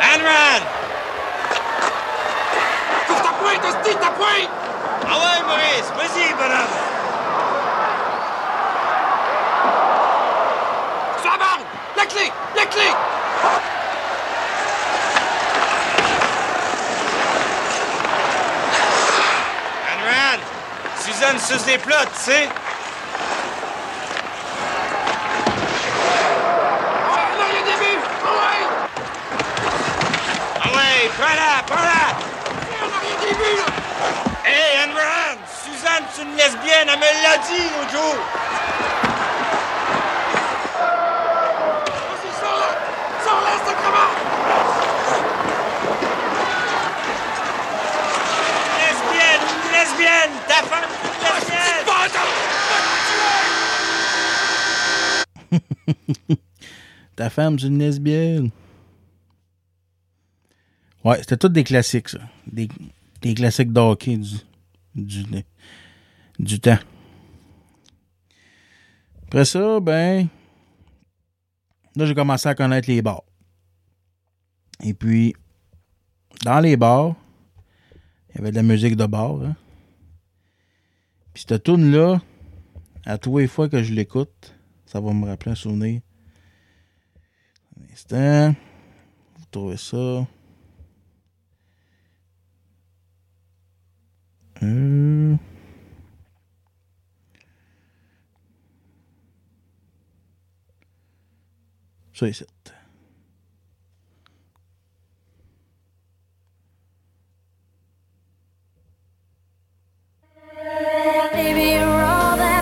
Hanran! Couvre ta pointe, hostie, ta pointe! Ah ouais, Maurice, vas-y, bonhomme! Sur la barre! La clé! La clé! Suzanne suce des plats, tu sais? Ah non, il y a des buts! Ah ouais! Ah ouais, prends-la, prends-la! On a rien des buts, là! Hey, Hanran! Suzanne, c'est une lesbienne, elle me l'a dit l'autre jour! Vas-y, sors-la! Sors-la, sacrement! Lesbienne, une lesbienne! Ta femme, une lesbienne! Ta femme, c'est une lesbienne. Ouais, c'était tous des classiques, ça. Des, des classiques de hockey du, du, du temps. Après ça, ben. Là, j'ai commencé à connaître les bars. Et puis, dans les bars, il y avait de la musique de bar. Hein? Puis cette tune-là, à tous les fois que je l'écoute, ça va me rappeler un souvenir. Un instant. Vous trouvez ça. Hum. Ça ici. Baby, you're all that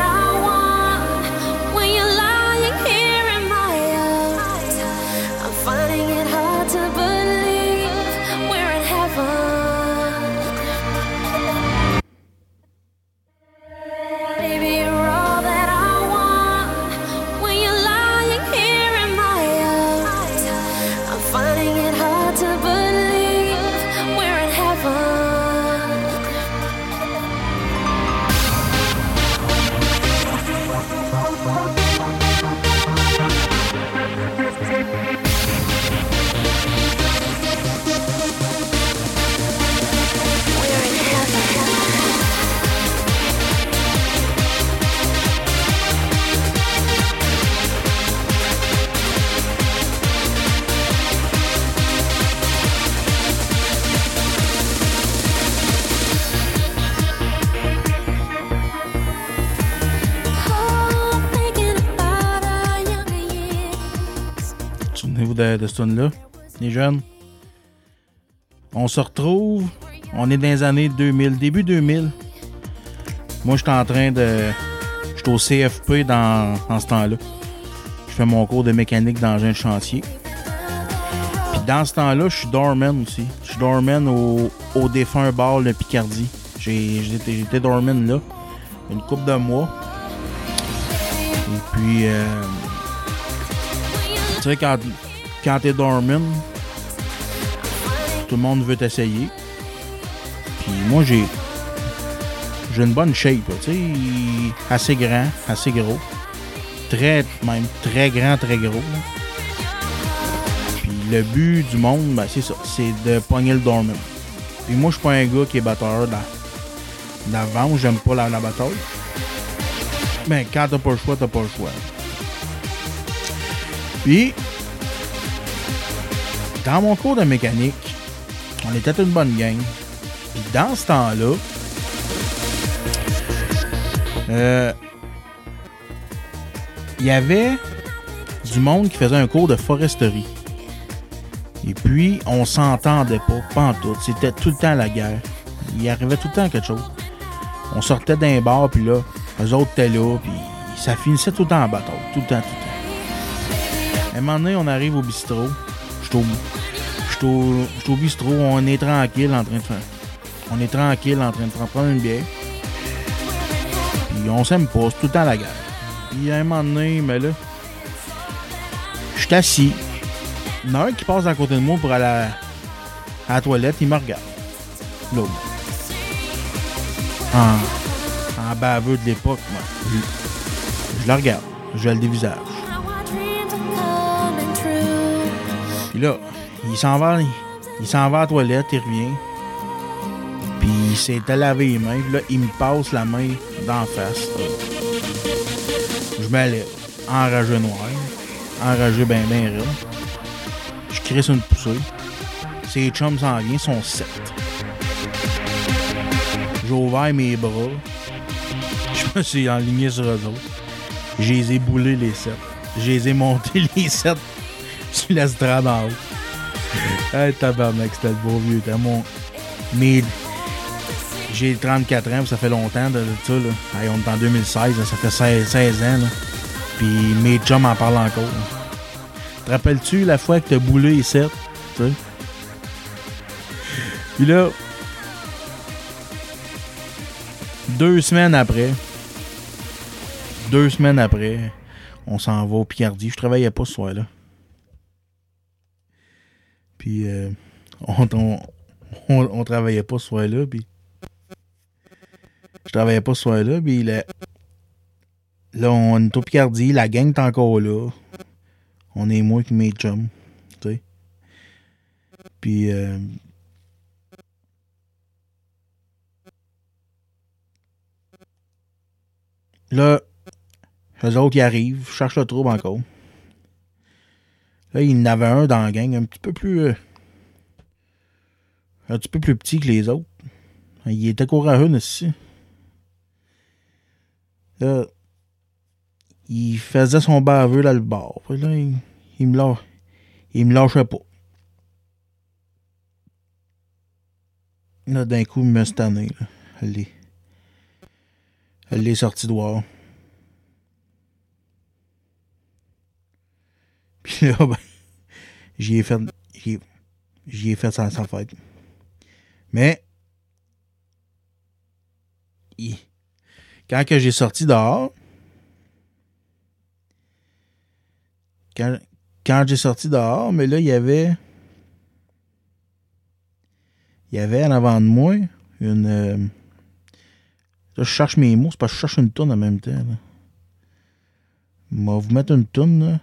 De, ce tune-là, les jeunes. On se retrouve. On est dans les années 2000, début 2000. Moi, je suis en train de. Je au CFP dans, en ce temps-là. Je fais mon cours de mécanique d'engin de chantier. Puis dans ce temps-là, je suis doorman aussi. Je suis doorman au, au défunt bar Le Picardie. J'étais doorman là. Une couple de mois. Et puis. euh, tu sais, quand, quand t'es doorman, tout le monde veut t'essayer. Puis moi, j'ai. J'ai une bonne shape. Assez grand, assez gros. Très, même très grand, très gros. Puis le but du monde, ben, c'est ça. C'est de pogner le doorman. Puis moi, je suis pas un gars qui est batteur dans, d'avant. J'aime pas la, la bataille. Mais quand t'as pas le choix, t'as pas le choix. Puis, dans mon cours de mécanique, on était une bonne gang. Puis dans ce temps-là, euh, il y avait du monde qui faisait un cours de foresterie. Et puis, on s'entendait pas, pas en tout. C'était tout le temps la guerre. Il arrivait tout le temps quelque chose. On sortait d'un bar, puis là, eux autres étaient là, puis ça finissait tout le temps en bataille. Tout le temps, tout le temps. À un moment on arrive au bistrot. Je suis au, bistrot, on est tranquille en train de faire. On est tranquille en train de prendre une bière. Puis on s'aime pas, tout le temps la guerre. Puis à un moment donné, mais là, je suis assis. Il y en a un qui passe à côté de moi pour aller à, la toilette, il me regarde. Là. En, en baveux de l'époque, moi. Je, je le regarde. Je le dévisage. Puis là, il s'en va, il, s'en va à la toilette, il revient. Puis il s'était lavé les mains. Puis là, il me passe la main d'en face. Je lève. Enragé noir. Enragé ben ben raide. Je crisse une poussée. Ses chums s'en viennent, sont sept. J'ai ouvert mes bras. Je me suis enligné sur eux autres. Je les ai boulés les sept. Je les ai montés les sept l'estrade en haut. Hey, tabarnak, c'était beau vieux temps. Mon... Mais j'ai 34 ans, ça fait longtemps de, de ça. Là. Hey, on est en 2016, là, ça fait 16, 16 ans. Là. Puis mes chums en parlent encore. Te rappelles-tu la fois que t'as boulé sept? Tu? Puis là, deux semaines après, deux semaines après, on s'en va au Picardie. Je travaillais pas ce soir-là. Puis euh, on, on, travaillait pas ce soir-là. Puis je travaillais pas ce soir-là. Puis là, là, on est au Picardie. La gang est encore là. On est moins que mes chums. Tu sais. Puis. euh, Là, eux autres, ils arrivent, cherchent le trouble encore. Là, il en avait un dans la gang, un petit peu plus. euh, un petit peu plus petit que les autres. Il était courageux aussi. Là, il faisait son baveux là le bord. Là, il, il me lâche, il me lâchait pas. Là, d'un coup, il me stanné. Là. Elle est, elle est sortie dehors. Puis là, ben, j'y ai fait, j'y ai- ai fait sa, sa fête. Mais, quand que j'ai sorti dehors, quand, quand j'ai sorti dehors, mais là, il y avait, il y avait en avant de moi une, euh, là, je cherche mes mots, c'est parce que je cherche une tourne en même temps. Là. Je vais vous mettre une tourne, là.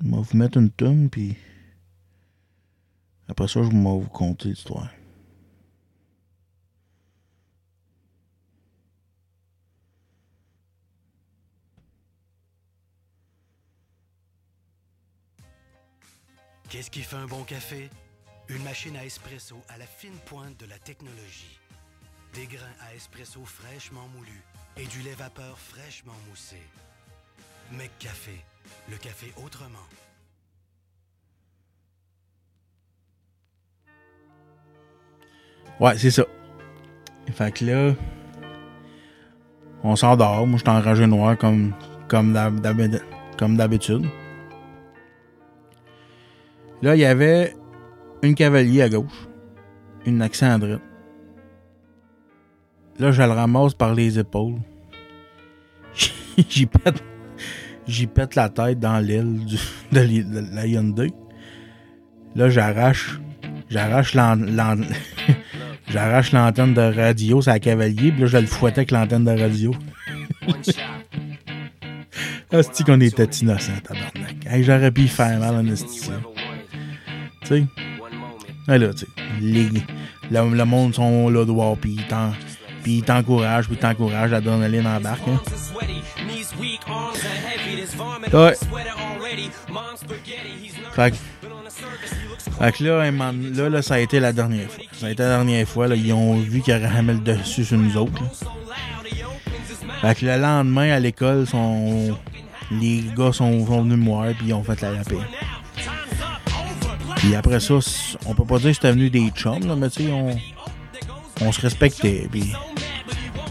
Je vais vous mettre une tourne, puis après ça, je vais vous conter l'histoire. Qu'est-ce qui fait un bon café? Une machine à espresso à la fine pointe de la technologie. Des grains à espresso fraîchement moulus et du lait vapeur fraîchement moussé. Mec Café, le café autrement. Ouais, c'est ça. Fait que là, on s'endort. Moi, je suis enragé noir comme, comme comme d'habitude. Là, il y avait une cavalier à gauche, une accent à droite. Là, je le ramasse par les épaules. J'y pète, j'y pète la tête dans l'aile de, la Hyundai. Là, j'arrache, j'arrache l'an- l'an- j'arrache l'antenne de radio, c'est la cavalier, puis là, je le fouettais avec l'antenne de radio. Asti qu'on était innocent, tabarnak. Hey, j'aurais pu y faire mal en esti. Tu sais? Là, tu sais. les- Le, le monde sont là dehors, puis ils t'en- puis ils t'encouragent, puis ils t'encouragent, l'adrénaline embarque. Hein. Ouais. Fait que, là, là, là, ça a été la dernière fois. Ça a été la dernière fois. Là, ils ont vu qu'il jamais le dessus sur nous autres. là. Fait que le lendemain, à l'école, sont... les gars sont, venus me voir puis ils ont fait la, paix. Puis après ça, on peut pas dire que c'était venu des chums, là, mais tu sais, on, on se respectait, puis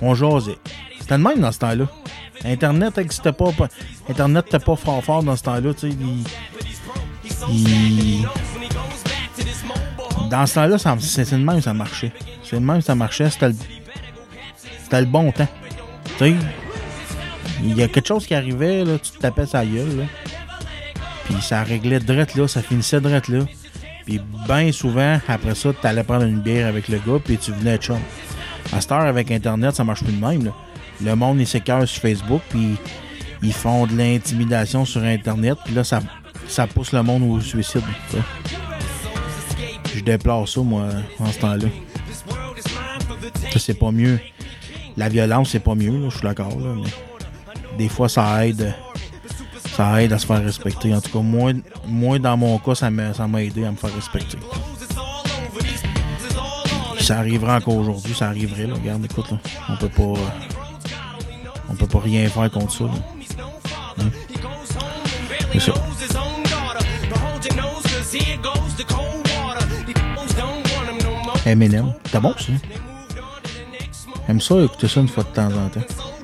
on jasait. C'était le même dans ce temps-là. Internet n'existait pas, Internet n'était pas fort fort dans ce temps-là, il- Dans ce temps-là, c'est le même ça marchait. C'est le même ça marchait, c'était le... Bon temps. Il y a quelque chose qui arrivait, là, tu te tapais sa gueule, là. Puis ça réglait drette là, ça finissait drette là. Puis bien souvent, après ça, tu allais prendre une bière avec le gars, puis tu venais chum. À cette heure, avec Internet, ça marche plus de même. Là. Le monde, il s'écœure sur Facebook, puis ils font de l'intimidation sur Internet, puis là, ça, ça pousse le monde au suicide. Je déplore ça, moi, en ce temps-là. Ça, c'est pas mieux. La violence, c'est pas mieux, je suis d'accord, là, mais des fois, ça aide. Ça aide à se faire respecter. En tout cas, moi, moi dans mon cas, ça m'a ça m'a aidé à me faire respecter. Ça arrivera encore aujourd'hui, ça arriverait, là. Regarde, écoute, là, on peut pas. On peut pas rien faire contre ça. Hein? C'est ça. Eminem. T'as bon, ça? J'aime ça, écouter ça une fois de temps en temps.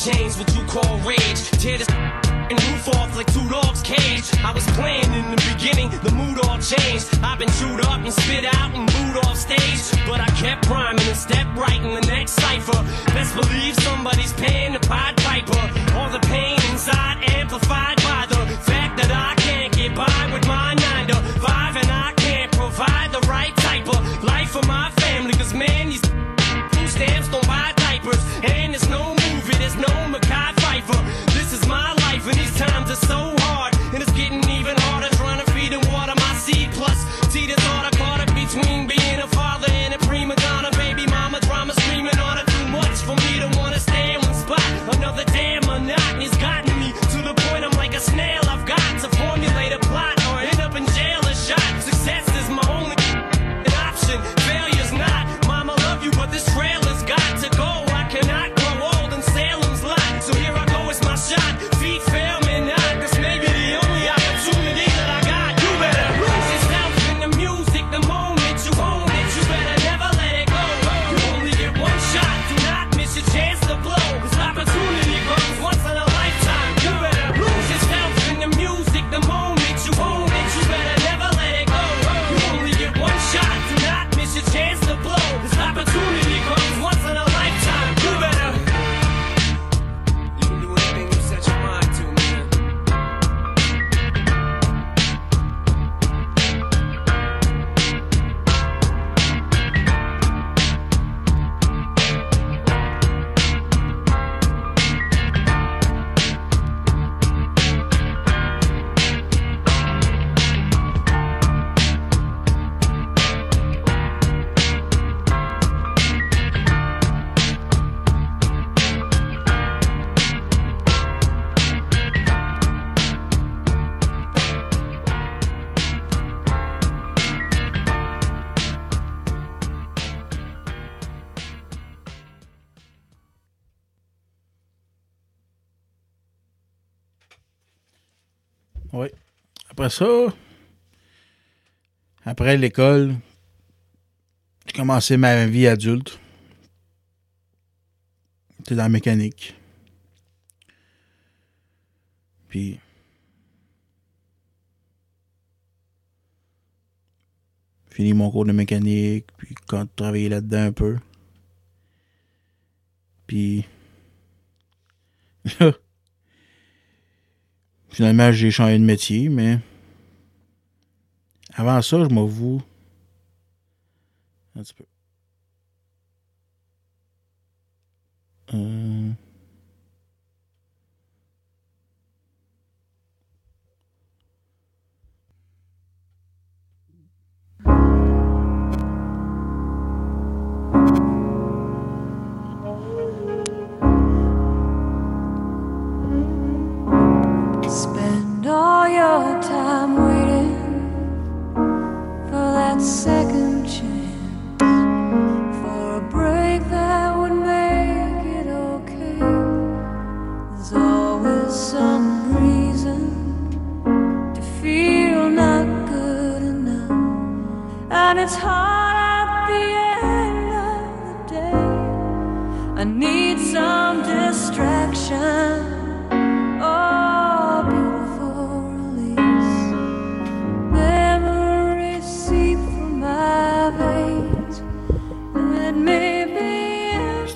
Change what you call rage. Tear this and roof off like two dogs' cage. I was playing in the beginning, the mood all changed. I've been chewed up and spit out and booed off stage. But I kept rhyming and stepped right in the next cipher. Best believe somebody's paying the Pied Piper. All the pain inside amplified by the fact that I can't get by with my nine to five and I can't provide the right type of life for my Après ça, après l'école, j'ai commencé ma vie adulte. J'étais dans la mécanique. Puis. Fini mon cours de mécanique, puis quand travaillé là-dedans un peu. Puis. Finalement, j'ai changé de métier, mais avant ça, je m'avoue. Un petit peu. Euh... Spend all your time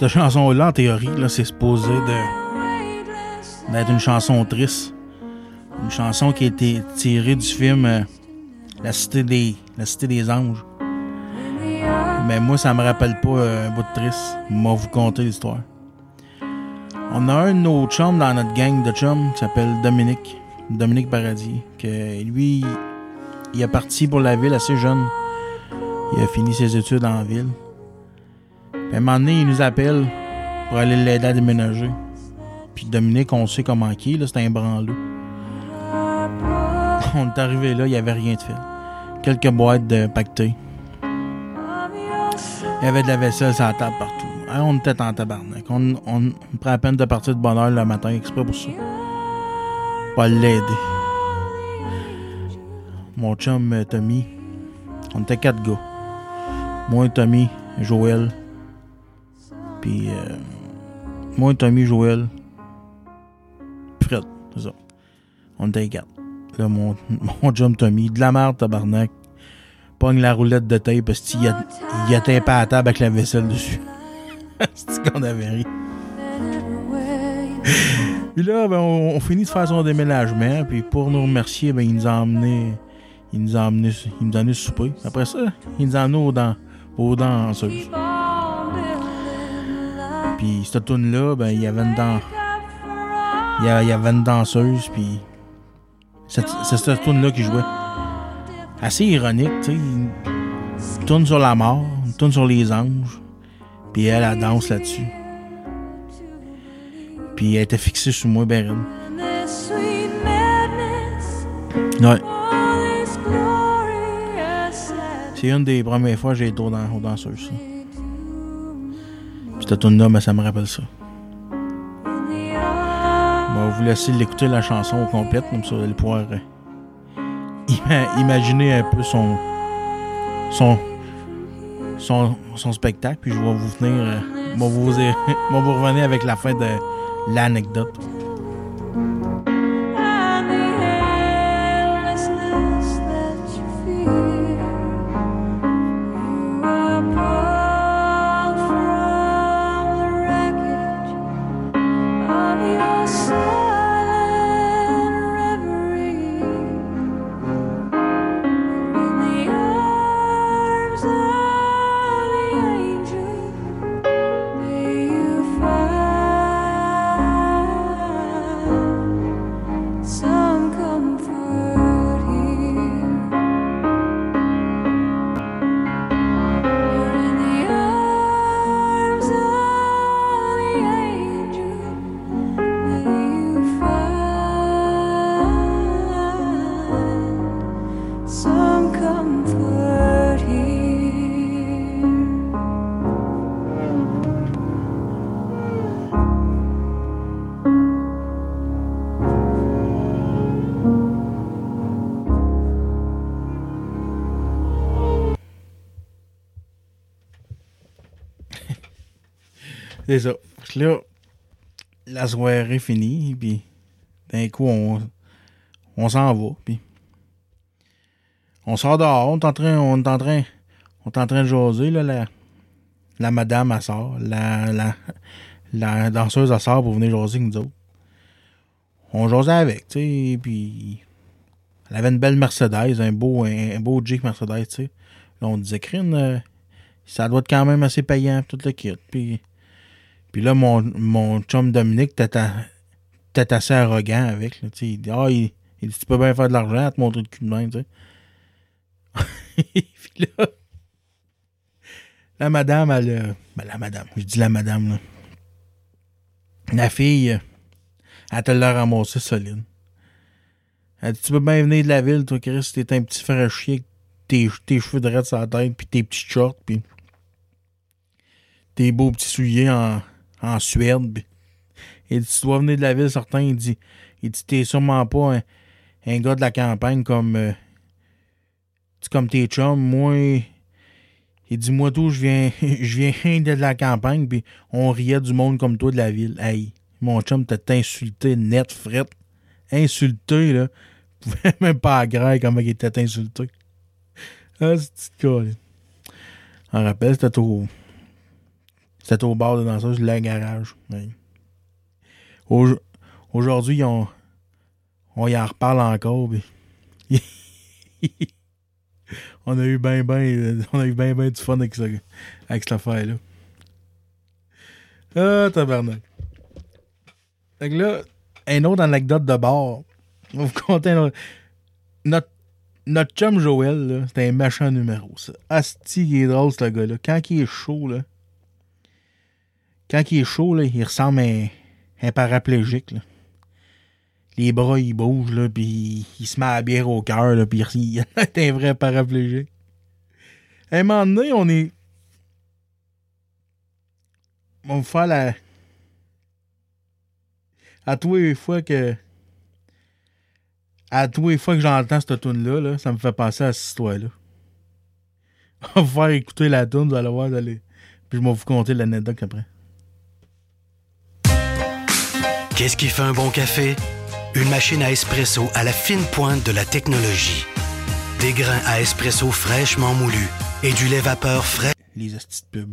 Cette chanson-là, en théorie, là, c'est supposé d'être une chanson triste. Une chanson qui a été tirée du film euh, La Cité des, La Cité des Anges. Mais moi, ça me rappelle pas euh, un bout de triste. Moi, vous conter l'histoire. On a un de nos chums dans notre gang de chums qui s'appelle Dominique. Dominique Paradis. Que lui, il est parti pour la ville assez jeune. Il a fini ses études en ville. Puis à un moment donné, il nous appelle pour aller l'aider à déménager. Puis Dominique, on sait comment qui là, c'est un branleux. On est arrivé là, il n'y avait rien de fait. Quelques boîtes de pacté. Il y avait de la vaisselle sur la table partout. Hein, on était en tabarnak. On, prend la peine de partir de bonne heure le matin exprès pour ça. Pas l'aider. Mon chum euh, Tommy, on était quatre gars. Moi, Tommy, Joël. Puis euh, moi, Tommy, Joël. Fred, ça. On était quatre. Là, mon, mon chum Tommy, de la merde, tabarnak. Pogne la roulette de tape parce qu'il a, il a à table avec la vaisselle dessus. c'est qu'on avait ri? Puis là, ben, on, finit de faire son déménagement. Puis pour nous remercier, ben, il nous a emmené. Il nous a emmené, il nous a amené souper. Après ça, il nous a emmené aux dents, aux danseuses. Puis cette tune là ben, il y avait une dan- il y avait une danseuse, puis c'est cette tune là qui jouait. Assez ironique, tu sais. Une tune sur la mort, une tune sur les anges, puis elle, elle danse là-dessus. Puis elle était fixée sur moi, raide. Ouais. C'est une des premières fois que j'ai été aux, dan- aux danseuses. ça. Puis cette tune là ben, ça me rappelle ça. On va vous laisser l'écouter la chanson au complète, comme ça vous allez pouvoir ima- imaginer un peu son son son, son spectacle, puis je vais vous venir euh, vous, je vous revenir avec la fin de l'anecdote. La soirée finie, puis d'un coup, on, on s'en va, puis on sort dehors, on est en train, on est en train, on est en train de jaser, là, la, la madame, elle sort, la, la, la danseuse, elle sort pour venir jaser avec nous autres. On jasait avec, tu sais, puis elle avait une belle Mercedes, un beau, un, un beau Jeep Mercedes, tu sais. Là, on disait, crine, euh, ça doit être quand même assez payant, tout le kit, puis... Puis là, mon, mon chum Dominique, t'es assez arrogant avec. Là, il dit Ah, il, il dit Tu peux bien faire de l'argent à te montrer le cul de main. Puis là, la madame, elle. euh, Ben, la madame, je dis la madame, là. La fille, euh, elle te l'a ramassé solide. Elle dit Tu peux bien venir de la ville, toi, Chris, t'es un petit frère tes, tes cheveux de sur la tête, puis tes petits shorts, puis tes beaux petits souliers en, en Suède. Il dit, tu dois venir de la ville, certain. Il dit, il dit t'es sûrement pas un, gars de la campagne comme, euh, comme tes chums. Moi, il dit, moi tout, je viens, je viens de la campagne, puis on riait du monde comme toi de la ville. Hey, mon chum t'a insulté net, fret. Insulté, là. Je pouvais même pas à grec comment il était insulté. Ah, c'est petit gars, là. En rappel, c'était trop. C'était au bar de danseuse, le garage. Aujourd'hui, on, on y en reparle encore. on a eu bien, bien, on a eu bien, bien du fun avec, ça, avec cette affaire-là. Ah, tabarnak. Fait que là, une autre anecdote de bar. Je vais vous conter autre. Notre, notre chum Joël, c'était un méchant numéro, ça. Asti, il est drôle, ce gars-là. Quand il est chaud, là, quand il est chaud, là, il ressemble à un, paraplégique, là. Les bras, ils bougent, là, puis il se met à la bière au cœur, puis il est un vrai paraplégique. À un moment donné, on est... On va faire la... À tous les fois que... À tous les fois que j'entends cette tune-là, là, ça me fait penser à cette histoire-là. On va faire écouter la tune, vous allez voir, vous allez- Puis je vais vous conter l'anecdote après. Qu'est-ce qui fait un bon café? Une machine à espresso à la fine pointe de la technologie. Des grains à espresso fraîchement moulus et du lait vapeur frais. Les hosties de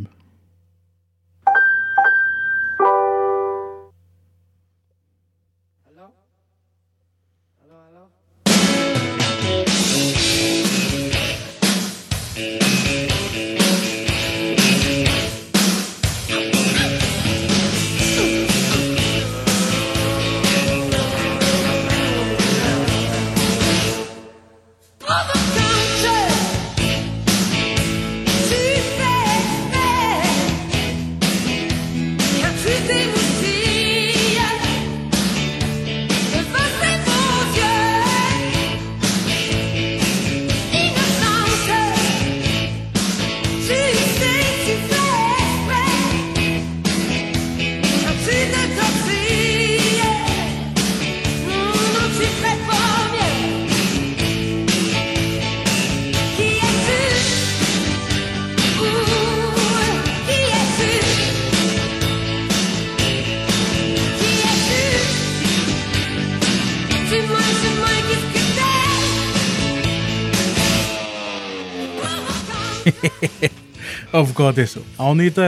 On est,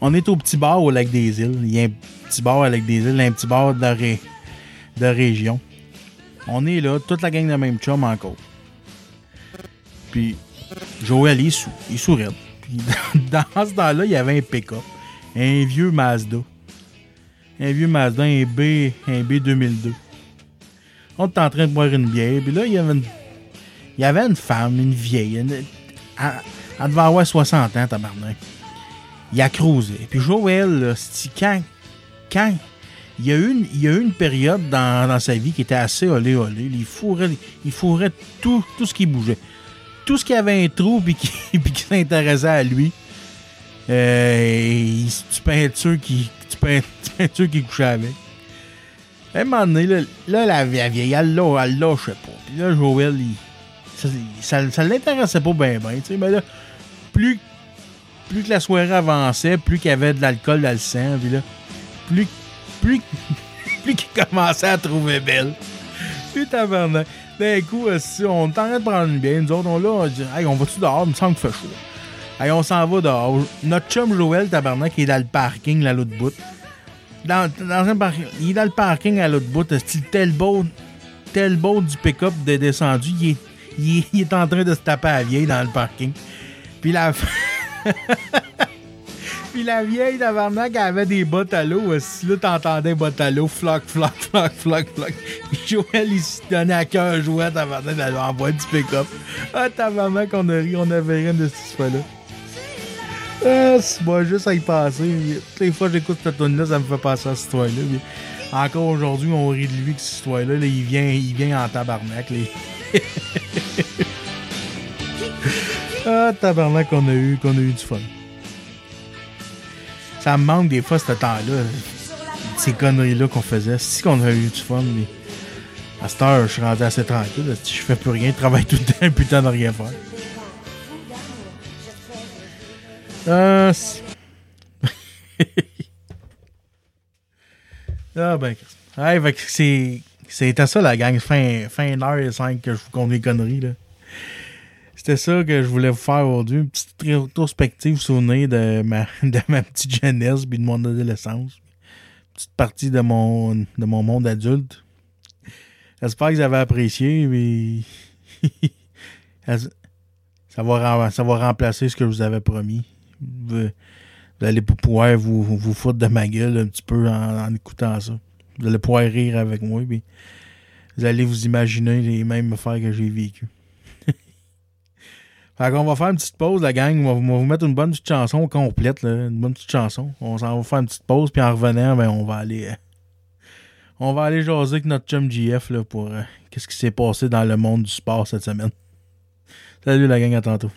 on est au petit bar au lac des îles. Il y a un petit bar au lac des îles, un petit bar de, ré- de région. On est là, toute la gang de même chum encore. Puis Joël, il raide. Puis dans ce temps-là, il y avait un pick-up. Un vieux Mazda. Un vieux Mazda, un B, un B 2002. On était en train de boire une bière. Puis là, il y avait une, il y avait une femme, une vieille. Elle devait avoir 60 ans, tabarnak. Il a cruisé. Puis Joël, là, quand, quand? Il y a eu une, y a une période dans, dans sa vie qui était assez olé olé. Il fourrait, il fourrait tout, tout ce qui bougeait. Tout ce qui avait un trou puis qui, puis qui s'intéressait à lui. Euh, tu peinture qui, tu peins- tu peinture qui couchait avec. À un moment donné, là, là, la vieille, elle l'a- elle lâchait pas. Puis là, Joël, il, ça, ça, l'intéressait pas bien, sais, Mais là, plus, que la soirée avançait, plus qu'il y avait de l'alcool dans le sang, là, plus, plus, plus qu'il commençait à trouver belle. Puis tabarnak. D'un coup, euh, si on est de prendre une bière, nous autres, on là, on dit, hey, on va-tu dehors? Il me semble qu'il fait chaud. Hey, on s'en va dehors. Notre chum Joël, tabarnak, il est dans le parking, là, l'autre bout. Dans, un. Il est dans le parking à l'autre bout. C'est tel beau, tel beau du pick-up de descendu. Il est, il, est, il est en train de se taper à la vieille dans le parking. Puis la Puis la vieille tabarnak, elle avait des bottes à l'eau. Là, t'entendais bottes à l'eau, floc, floc, floc, floc, floc. Joël, il se donnait à cœur jouet, tabarnak, lui envoie du pick-up. Ah, tabarnak, on a ri, on avait rien de cette fois-là. Ah, c'est moi juste à y passer. Toutes les fois que j'écoute cette tune là ça me fait passer à cette histoire-là. Encore aujourd'hui, on rit de lui que cette histoire-là. là, il, vient, il vient en tabarnak. ah, tabarnak qu'on a eu, qu'on a eu du fun. Ça me manque des fois ce temps-là. Ces conneries-là qu'on faisait. Si qu'on a eu du fun, mais à cette heure, je suis rendu assez tranquille. Je fais plus rien, je travaille tout le temps, putain de rien faire. Ah, ah ben, ouais, c'est. C'était ça la gang, fin, fin 1h05 que je vous compte des conneries là. C'était ça que je voulais vous faire aujourd'hui. Une petite rétrospective souvenir de ma, de ma petite jeunesse puis de mon adolescence. Une petite partie de mon, de mon monde adulte. J'espère que vous avez apprécié, mais ça, va, ça va remplacer ce que je vous avais promis. Vous, allez pouvoir vous, vous foutre de ma gueule un petit peu en, écoutant ça. Vous allez pouvoir rire avec moi, vous allez vous imaginer les mêmes affaires que j'ai vécues. Fait qu'on va faire une petite pause, la gang. On va, vous mettre une bonne petite chanson complète, là, une bonne petite chanson. On s'en va faire une petite pause, puis en revenant, ben, on va aller. euh, on va aller jaser avec notre chum GF là, pour euh, qu'est-ce qui s'est passé dans le monde du sport cette semaine. Salut la gang, à tantôt.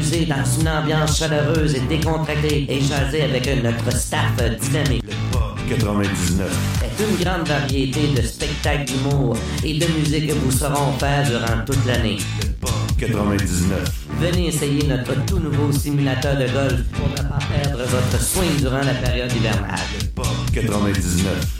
Dans une ambiance chaleureuse et décontractée et jaser avec notre staff dynamique. Le Pop 99. C'est une grande variété de spectacles d'humour et de musique que vous saurons faire durant toute l'année. Le Pop 99. Venez essayer notre tout nouveau simulateur de golf pour ne pas perdre votre swing durant la période hivernale. Le Pop 99.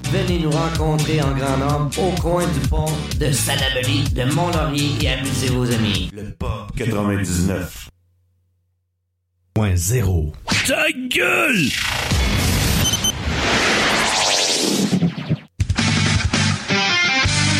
Venez nous rencontrer en grand nombre au coin du pont de Salaberry, de Mont-Laurier et amusez vos amis. Le Pop 99. Point zéro. Ta gueule!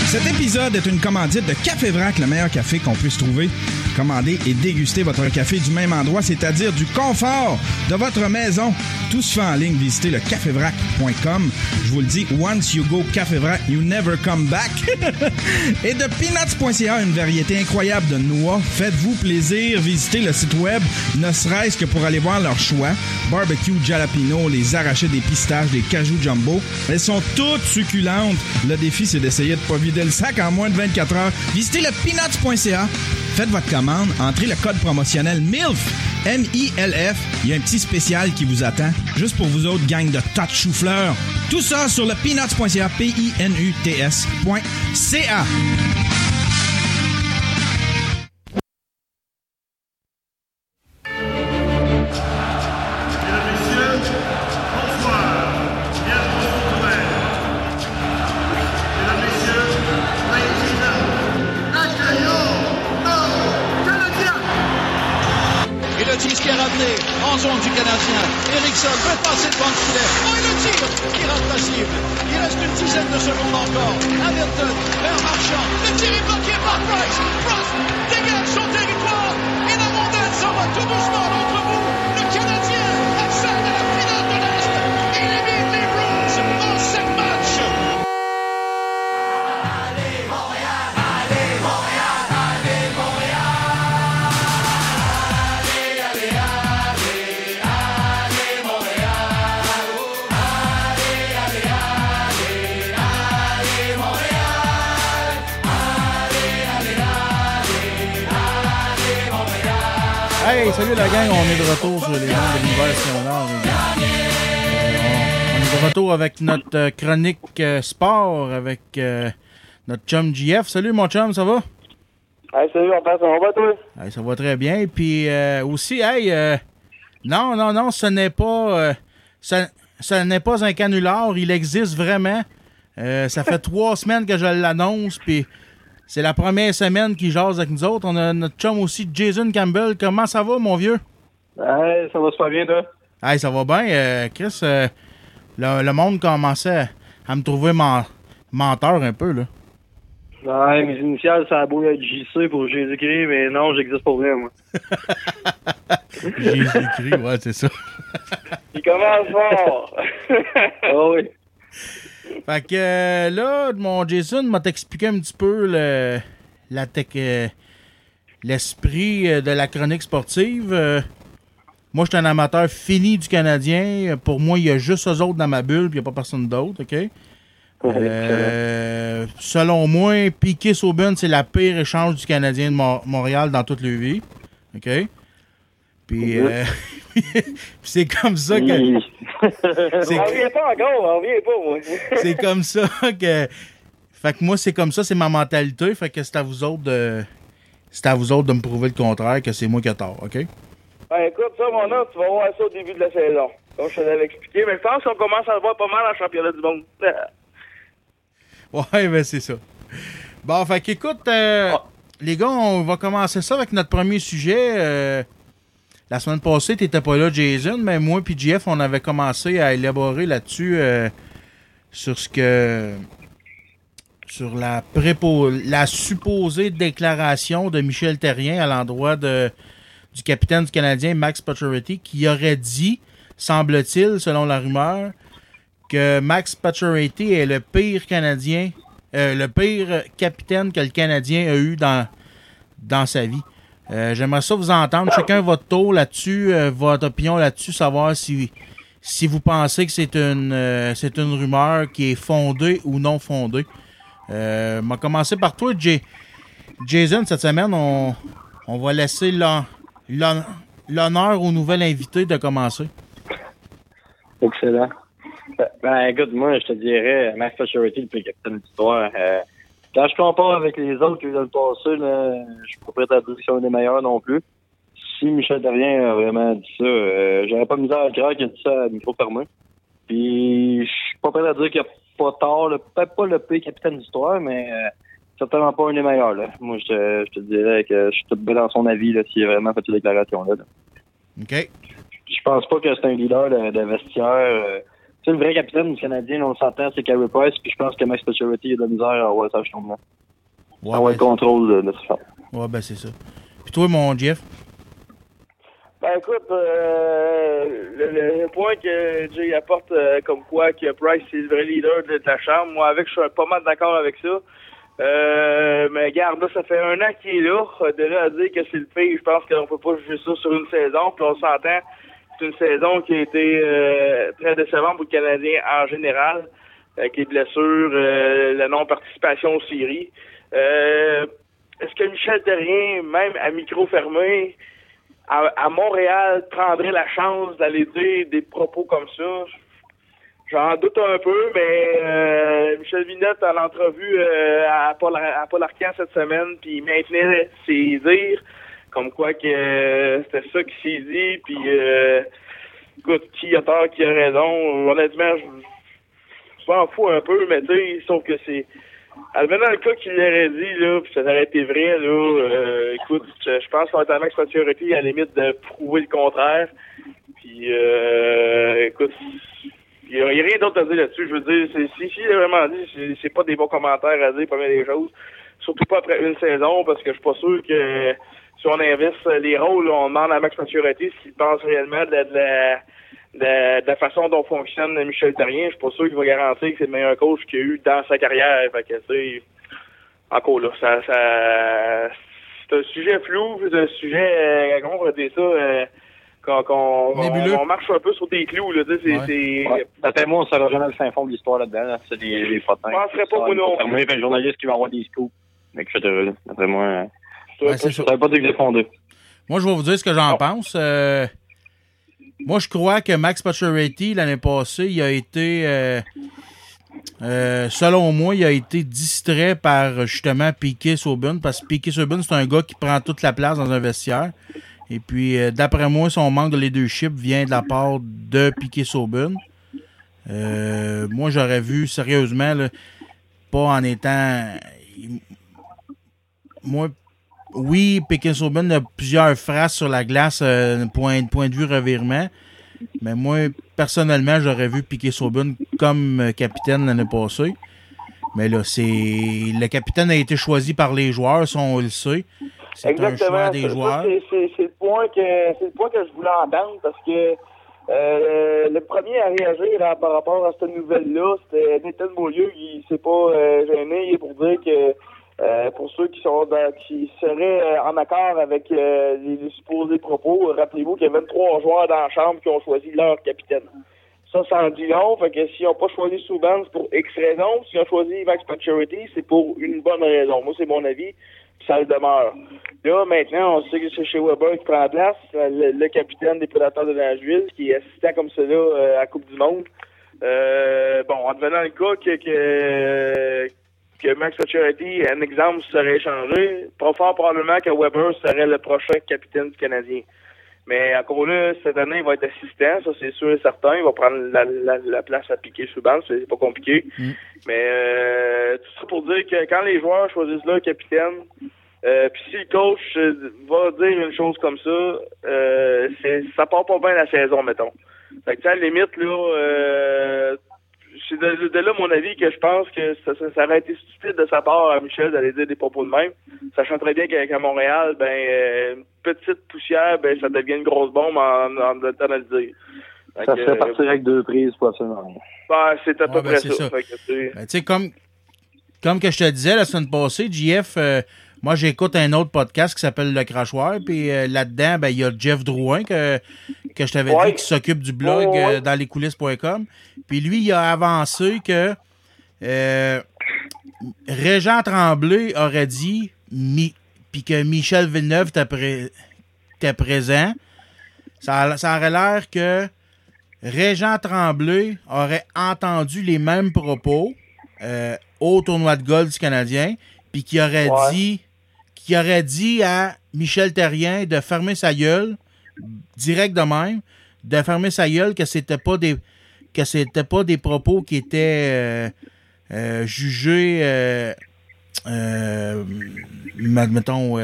Cet épisode est une commandite de Café Vrac, le meilleur café qu'on puisse trouver. Commandez et dégustez votre café du même endroit, c'est-à-dire du confort de votre maison. Tout se fait en ligne. Visitez le cafévrac.com. Je vous le dis, once you go Café Vrac, you never come back. et de peanuts.ca, une variété incroyable de noix. Faites-vous plaisir. Visitez le site web, ne serait-ce que pour aller voir leur choix. Barbecue, jalapeno, les arrachés des pistaches, des cajou jumbo. Elles sont toutes succulentes. Le défi, c'est d'essayer de pas vider le sac en moins de 24 heures. Visitez le peanuts.ca. Faites votre entrez le code promotionnel MILF, M-I-L-F. Il y a un petit spécial qui vous attend, juste pour vous autres, gang de tas chou-fleurs. Tout ça sur le peanuts.ca, P-I-N-U-T-S.ca. avec notre euh, chronique euh, sport avec euh, notre chum GF. Salut mon chum, ça va? Hey, salut, on passe, on va toi? Hey, ça va très bien. Puis euh, aussi, hey, non, non, non, ce n'est pas, ce, ce n'est pas un canular. Il existe vraiment. Ça fait trois semaines que je l'annonce. Puis c'est la première semaine qu'il jase avec nous autres. On a notre chum aussi, Jason Campbell. Comment ça va, mon vieux? Hey, ça va super bien, toi? Hey, ça va bien. Chris, euh, le, le monde commençait à, à me trouver men- menteur un peu, là. Ouais, mes initiales, ça a beau être JC pour Jésus-Christ, mais non, j'existe pour vrai, moi. Jésus-Christ, ouais, c'est ça. Il commence fort! Ah oui. Fait que euh, là, mon Jason m'a expliqué un petit peu le, la tech, euh, l'esprit euh, de la chronique sportive. Moi, je suis un amateur fini du Canadien. Pour moi, il y a juste eux autres dans ma bulle, puis il n'y a pas personne d'autre, OK? Euh, selon moi, Piquet Sauben, c'est la pire échange du Canadien de Mo- Montréal dans toute leur vie. OK? Puis, euh, c'est comme ça que. C'est- pas encore, on revient pas, c'est comme ça que. Fait que moi, c'est comme ça, c'est ma mentalité. Fait que c'est à vous autres de. C'est à vous autres de me prouver le contraire, que c'est moi qui ai tort, OK? Ben, écoute, ça, mon homme, tu vas voir ça au début de la saison. Comme je te l'avais expliqué, mais je pense qu'on commence à le voir pas mal en championnat du monde. Ouais, ben c'est ça. Bon, fait qu'écoute, euh, les gars, on va commencer ça avec notre premier sujet. Euh, la semaine passée, t'étais pas là, Jason, mais moi puis Jeff, on avait commencé à élaborer là-dessus euh, sur ce que sur la prépo la supposée déclaration de Michel Terrien à l'endroit de du capitaine du Canadien Max Pacioretty qui aurait dit semble-t-il, selon la rumeur, que Max Pacioretty est le pire Canadien, euh, le pire capitaine que le Canadien a eu dans, dans sa vie. Euh, J'aimerais ça vous entendre. Chacun votre tour là-dessus, euh, votre opinion là-dessus, savoir si, si vous pensez que c'est une, euh, c'est une rumeur qui est fondée ou non fondée. Euh, on va commencer par toi, Jay. Jason. Cette semaine, on, on va laisser l'hon- l'honneur au nouvel invité de commencer. Excellent. Ben, Ben, écoute, moi, je te dirais, Max Pacioretty, le capitaine d'histoire. Euh, quand je compare avec les autres qui dans le passé, là, je suis pas prêt à dire qu'ils sont des meilleurs non plus. Si Michel Terrien a vraiment dit ça, euh, j'aurais pas misère à croire qu'il a dit ça à micro fermé. Puis, je suis pas prêt à dire qu'il a pas tort, peut-être pas le pire capitaine d'histoire, mais euh, certainement pas un des meilleurs. Là. Moi, je te, je te dirais que je suis tout bien dans son avis là, s'il a vraiment fait cette déclaration-là. là. OK. Je pense pas que c'est un leader de, de vestiaire. euh, tu sais, le vrai capitaine du Canadien, on s'entend, c'est Carey Price, puis je pense que Max Pacioretty a de la misère à avoir ça, là. Ouais, avoir ben- le contrôle de, de ça. Ouais, ben c'est ça. Puis toi, mon Jeff? Ben écoute, euh, le, le point que Jay apporte euh, comme quoi que Price c'est le vrai leader de la chambre, moi avec je suis pas mal d'accord avec ça. Euh, mais regarde, là, ça fait un an qu'il est là. De là à dire que c'est le pire, je pense qu'on peut pas juger ça sur une saison. Puis on s'entend, c'est une saison qui a été euh, très décevante pour le Canadien en général, avec les blessures, euh, la non-participation aux séries. Euh, Est-ce que Michel Terrien, même à micro fermé, à, à Montréal, prendrait la chance d'aller dire des propos comme ça? J'en doute un peu, mais euh, Michel Vinette, à l'entrevue euh, à, Paul, à Paul Arcand cette semaine, puis maintenait ses dires, comme quoi que euh, c'était ça qui s'est dit, puis euh, écoute, qui a tort, qui a raison, honnêtement, je, m'en fous un peu, mais tu sais, sauf que c'est... Advenant le cas qu'il l'aurait dit, là, puis ça aurait été vrai, là, écoute, je, pense qu'on est Max Pacioretty à la limite de prouver le contraire. Puis, euh, écoute, il n'y a, rien d'autre à dire là-dessus. Je veux dire, si, si a vraiment dit, c'est- pas des bons commentaires à dire, pas mal des choses. Surtout pas après une saison, parce que je suis pas sûr que si on inverse les rôles, on demande à Max ce qu'il pense réellement de la, de la, de la- façon dont fonctionne Michel Terrien. Je suis pas sûr qu'il va garantir que c'est le meilleur coach qu'il a eu dans sa carrière. Fait que, tu encore là, ça, ça, c'est un sujet flou, c'est un sujet, euh, comment on dire ça, euh, qu'on, qu'on- Nébuleux. on, on marche un peu sur des clous, là, c'est, c'est- Ouais. D'après moi, on sera jamais le fin fond de l'histoire là-dedans. Là. C'est des, des potins. Je penserais pas, moi non. Fermé, puis un journaliste qui va avoir des scoops, etc. D'après moi, euh, Ouais, ça. veut pas dire que j'ai fondé. Moi, je vais vous dire ce que j'en pense. Euh, moi, je crois que Max Pacioretty, l'année passée, il a été, euh, euh, selon moi, il a été distrait par justement Piquet Saubin, parce que Piquet Saubin, c'est un gars qui prend toute la place dans un vestiaire. Et puis, euh, d'après moi, son manque de leadership vient de la part de Piquet Saubin. Euh, moi, j'aurais vu sérieusement, pas en étant. Moi, oui, Piquet Saubin a plusieurs phrases sur la glace, euh, point, point de vue revirement. Mais moi, personnellement, j'aurais vu Piquet Saubin comme euh, capitaine l'année passée. Mais là, c'est. Le capitaine a été choisi par les joueurs, ça, on le sait. C'est un Exactement. choix des Ça, joueurs. c'est- le point que le point que je voulais entendre parce que euh, le premier à réagir à- par rapport à cette nouvelle-là, c'était Nathan Beaulieu. Il s'est pas euh, gêné pour dire que euh, pour ceux qui sont dans- qui seraient en accord avec les, les supposés propos, rappelez-vous qu'il y a 23 joueurs dans la chambre qui ont choisi leur capitaine. Ça, ça en dit long. Fait que s'ils n'ont pas choisi Subban, c'est pour X raison. S'ils ont choisi Max Pacioretty, c'est pour une bonne raison. Moi, c'est mon avis. Ça le demeure. Là, maintenant, on sait que c'est chez Weber qui prend la place, le, le capitaine des Prédateurs de Nashville, qui est assistant comme cela euh, à la Coupe du Monde. Euh, bon, en devenant le cas que, que, Max Pacioretty, un exemple, serait échangé, fort probablement que Weber serait le prochain capitaine du Canadien. Mais encore là, cette année, il va être assistant, ça c'est sûr et certain. Il va prendre la, la, la place à piquer Subban, c'est pas compliqué. Mais euh, tout ça pour dire que quand les joueurs choisissent leur capitaine, euh, puis si le coach euh, va dire une chose comme ça, euh, c'est, ça part pas bien la saison, mettons. Fait que, à la limite, là, euh, c'est de, de là mon avis que je pense que ça, ça, ça aurait été stupide de sa part à Michel d'aller dire des propos de même. Sachant très bien qu'à Montréal, ben, euh, une petite poussière, ben, ça devient une grosse bombe en, en le temps de le dire. Ça que, fait partir avec deux prises pour absolument rien. Ben, c'est à peu Ouais, ben, près c'est ça. ça. Fait que, tu sais, Ben, comme, comme que je te disais la semaine passée, JF, euh, moi j'écoute un autre podcast qui s'appelle Le Crachoir, puis euh, là-dedans, ben, il y a Jeff Drouin que, que je t'avais Ouais. dit qui s'occupe du blog Ouais, ouais. euh, dans lescoulisses.com. Puis lui, il a avancé que euh, Régent Tremblay aurait dit, mi- puis que Michel Villeneuve était, pré- était présent. Ça, aurait l'air que Régent Tremblay aurait entendu les mêmes propos euh, au tournoi de golf du Canadien, puis qui aurait Ouais. dit qui aurait dit à Michel Terrien de fermer sa gueule, direct de même, de fermer sa gueule que c'était pas des que c'était pas des propos qui étaient euh, euh, jugés euh, mettons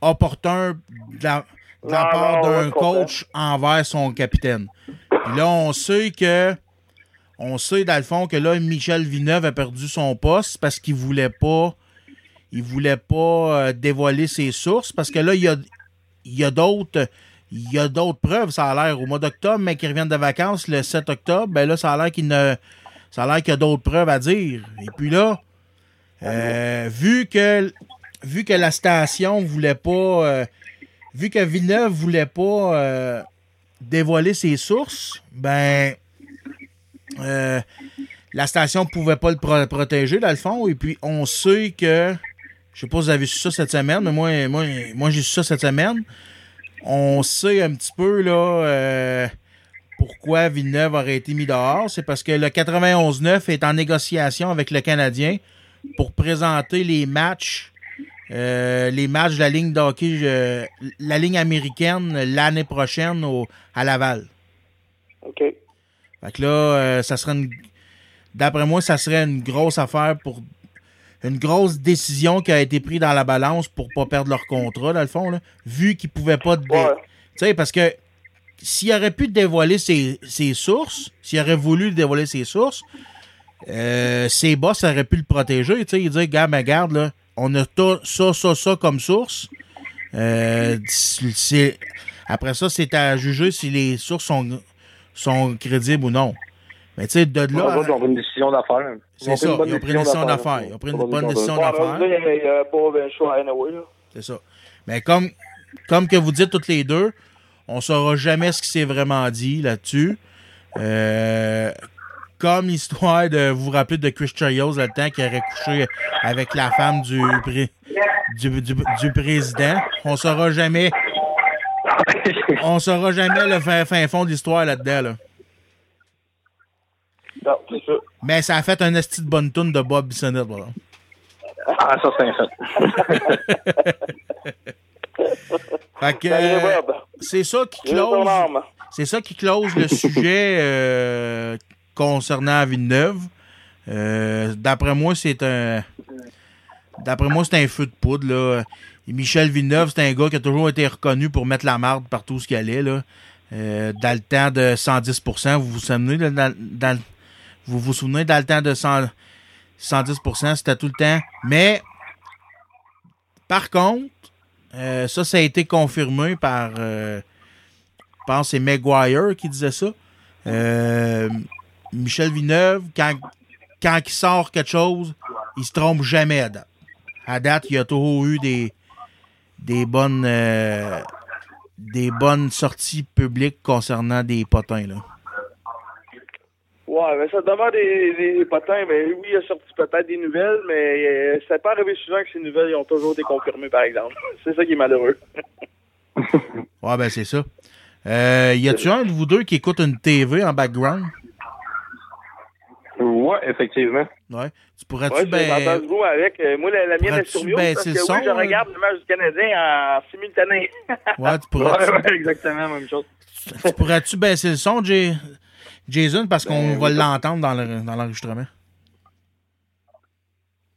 opportuns de la, de la Non, part d'un coach envers son capitaine. Puis là, on sait que on sait dans le fond que là, Michel Villeneuve a perdu son poste parce qu'il voulait pas il voulait pas euh, dévoiler ses sources parce que là, il y a, d'autres. Preuves, ça a l'air. Au mois d'octobre, mais qu'ils reviennent de vacances le 7 octobre, ben là, ça a l'air qu'il ne. Ça a l'air qu'il y a d'autres preuves à dire. Et puis là, euh, vu que vu que la station voulait pas. euh, vu que Villeneuve voulait pas dévoiler ses sources, ben la station pouvait pas le pro- protéger dans le fond. Et puis on sait que je sais pas si vous avez su ça cette semaine, mais moi, moi, moi j'ai su ça cette semaine. On sait un petit peu là euh, pourquoi Villeneuve aurait été mis dehors. C'est parce que le 91-9 est en négociation avec le Canadien pour présenter les matchs. euh, les matchs de la ligne d'hockey, euh, la ligne américaine l'année prochaine au- à Laval. OK. Fait que là, euh, ça serait une. D'après moi, ça serait une grosse affaire pour. Une grosse décision qui a été prise dans la balance pour pas perdre leur contrat, dans le fond, là, vu qu'ils pouvaient pas. dé- Tu sais, parce que s'il aurait pu dévoiler ses, ses sources, s'il aurait voulu dévoiler ses sources, euh, ses boss auraient pu le protéger. Tu sais, il dit, gars, ben, garde, là, on a ça, ça, ça comme source. Euh, après ça, c'est à juger si les sources sont, sont crédibles ou non. Mais tu sais, de Là, ils ont pris une décision d'affaires. C'est ça, ils ont pris une décision d'affaires. Ils ont pris une bonne décision d'affaires. là. C'est ça. Mais comme, comme que vous dites toutes les deux, on saura jamais ce qui s'est vraiment dit là-dessus. Euh, comme l'histoire de vous vous rappelez de Chris Chayos le temps qui aurait couché avec la femme du, pré- du, du- du président. On saura jamais. On saura jamais le fin, fin fond de l'histoire là-dedans. Là. Non, c'est ça. Mais ça a fait un esti de bonne tune de Bob Bissonnette, voilà. Ah, ça, c'est un fait. Que, euh, c'est ça qui close. C'est ça qui close le sujet euh, concernant Villeneuve. Euh, D'après moi, c'est un. D'après moi, c'est un feu de poudre. Là. Et Michel Villeneuve, c'est un gars qui a toujours été reconnu pour mettre la marde partout où il allait. Là. Euh, dans le temps de 110% vous vous souvenez, dans, dans- vous vous souvenez, dans le temps de 100 110 c'était tout le temps. Mais, par contre, euh, ça, ça a été confirmé par, euh, je pense c'est Maguire qui disait ça. Euh, Michel Villeneuve, quand, quand il sort quelque chose, il se trompe jamais à date. À date, il a toujours eu des, des bonnes des bonnes sorties publiques concernant des potins. Là. Ouais, mais ça demande des, des potins. Mais oui, il a sorti peut-être des nouvelles, mais euh, c'est pas arrivé souvent que ces nouvelles ils ont toujours été confirmées, par exemple. C'est ça qui est malheureux. Ouais, ben c'est ça. Euh, y a-tu un de vous deux qui écoute une TV en background? Ouais, effectivement. Ouais. Tu pourrais-tu Ouais, ben, avec. euh, moi, la, la mienne est sur mute baisser parce que son, oui, je regarde le match du Canadien en simultané. Ouais, tu pourrais- Ouais, ouais, exactement, même chose. tu pourrais-tu baisser le son, Jay- Jason, parce qu'on Ben, va oui. l'entendre dans le- dans l'enregistrement?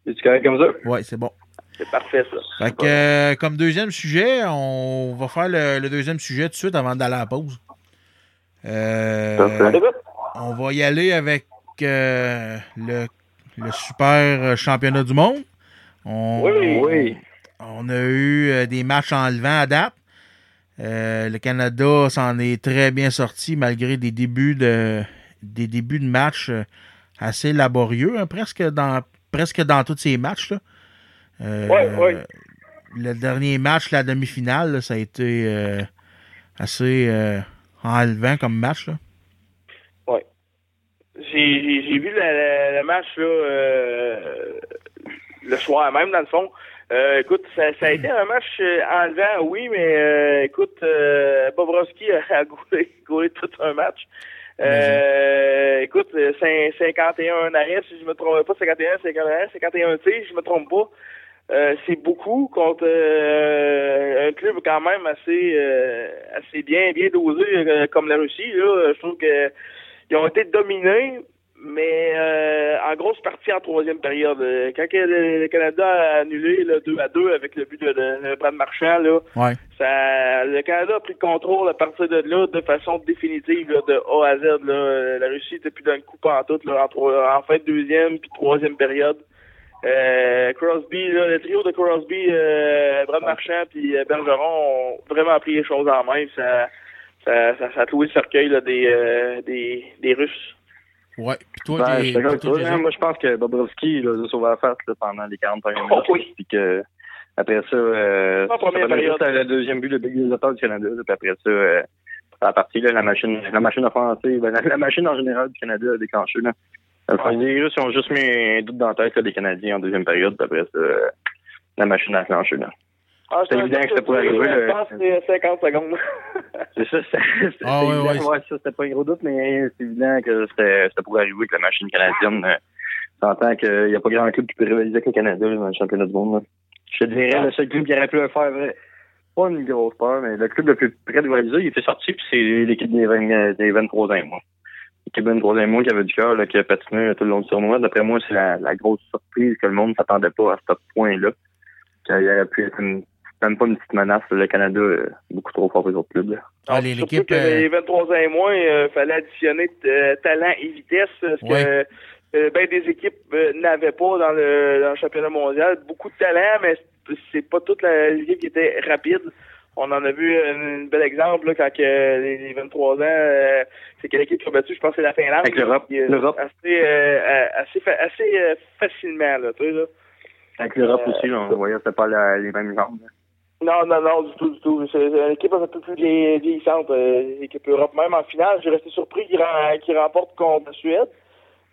Es-tu correct comme ça? Ouais, c'est bon. C'est parfait, ça. Fait que, euh, comme deuxième sujet, on va faire le, le deuxième sujet tout de suite avant d'aller à la pause. Euh, on va y aller avec euh, le, le super championnat du monde. On, Oui. Oui. On a eu des matchs enlevants à date. Euh, le Canada s'en est très bien sorti malgré des débuts de des débuts de match euh, assez laborieux, hein, presque dans presque dans tous ces matchs. Là. Euh, Ouais, ouais. Le dernier match, la demi-finale, là, ça a été euh, assez enlevant comme match. Là. Ouais. J'ai j'ai- j'ai vu le, match là, le soir même, dans le fond. Euh, écoute, ça, ça a été un match euh, enlevant, oui, mais euh, écoute, euh, Bobrovski a, gaulé tout un match. Euh, écoute, euh, cin- 51 arrêts, si je me trompe pas, 51, 51, 51 tirs, si je me trompe pas. Euh, c'est beaucoup contre euh, un club quand même assez euh, assez bien bien dosé euh, comme la Russie. Là, je trouve que ils ont été dominés, mais euh, en grosse partie en troisième période. Euh, Quand le, le Canada a annulé le 2 à 2 avec le but de, de, de Brad Marchand, là, Ouais. ça, le Canada a pris le contrôle à partir de là de façon définitive, là, de A à Z. Là. La Russie était plus dans le coup en tout, là, en, en fin de deuxième puis troisième période. Euh, Crosby, là, le trio de Crosby, euh, Brad Marchand puis euh, Bergeron ont vraiment pris les choses en main. Ça, ça, ça, ça a cloué le cercueil là, des, euh, des, des Russes. Ouais. Puis toi, Ben, je toi, toi, hein. Moi, je pense que Bobrovski là, a sauvé la face là, pendant les 40 premières Oh, minutes. oui. Puis que, après ça, euh, juste le deuxième but, le but des auteurs du Canada. Puis après ça, euh, à la partie, là, la machine, la machine offensive, ben, la, la machine en général du Canada a déclenché. Là. Enfin, les Russes ont juste mis un doute dans la tête là, des Canadiens en deuxième période. Puis après ça, euh, la machine a clenché. Là. Ah, C'était évident que c'était pour arriver, Je là. pense que c'était 50 secondes. C'est ça, c'était c'était Ah, ouais, évident. ouais. ça, c'était pas un gros doute, mais c'est évident que c'était c'était pour arriver que la machine canadienne euh, s'entend qu'il n'y a pas grand club qui peut rivaliser avec le Canada dans le championnat du monde. là. Je te dirais, le seul club qui aurait pu le faire, vrai, pas une grosse peur, mais le club le plus près de rivaliser, il était sorti, puis c'est l'équipe des, 20 euh, des 23 ans, moi. L'équipe des 23 ans, moi, qui avait du cœur, là, qui a patiné tout le long du tournoi. D'après moi, c'est la, la grosse surprise que le monde ne s'attendait pas à ce point-là. Qu'il aurait pu être une, même pas une petite menace. Le Canada est beaucoup trop fort pour les autres clubs. Là. Ah, les- Surtout l'équipe. que euh, les 23 ans et moins, il fallait additionner euh, talent et vitesse, parce Ouais. que euh, ben des équipes euh, n'avaient pas dans le, dans le championnat mondial. Beaucoup de talent, mais c'est- pas toute la l'équipe qui était rapide. On en a vu un, un bel exemple là, quand que les, les 23 ans, euh, c'est quelle équipe qui a battu, je pense que c'est la Finlande. Avec l'Europe. Euh, L'Europe. Assez, euh, euh, assez, fa- assez euh, facilement, là, tu sais, là. Avec l'Europe Euh, aussi, là, on voyait que c'était pas la- les mêmes jambes. Non, non, non, du tout, du tout. C'est une équipe un peu plus vieillissante, euh, l'équipe Europe. Même en finale, j'ai resté surpris qu'il ren- qu'il remporte contre la Suède.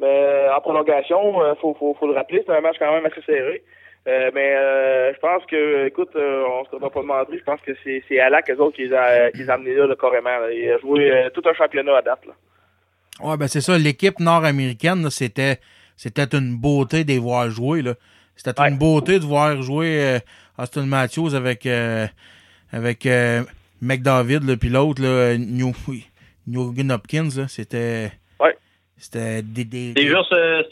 Mais euh, en prolongation, euh, faut, faut, faut le rappeler, c'est un match quand même assez serré. Euh, mais euh, je pense que, écoute, euh, on se va pas demander, je pense que c'est Alak, eux autres, qui les amenés là, là, carrément. là. Il a joué euh, tout un championnat à date. Là. Ouais, ben c'est ça. L'équipe nord-américaine, c'était c'était une beauté de les voir jouer. là. C'était une beauté de voir jouer euh, Austin Matthews avec euh, avec euh, McDavid, là, puis l'autre, là, New, Nugent Hopkins. C'était Ouais. c'était des, des, Déjà, ce-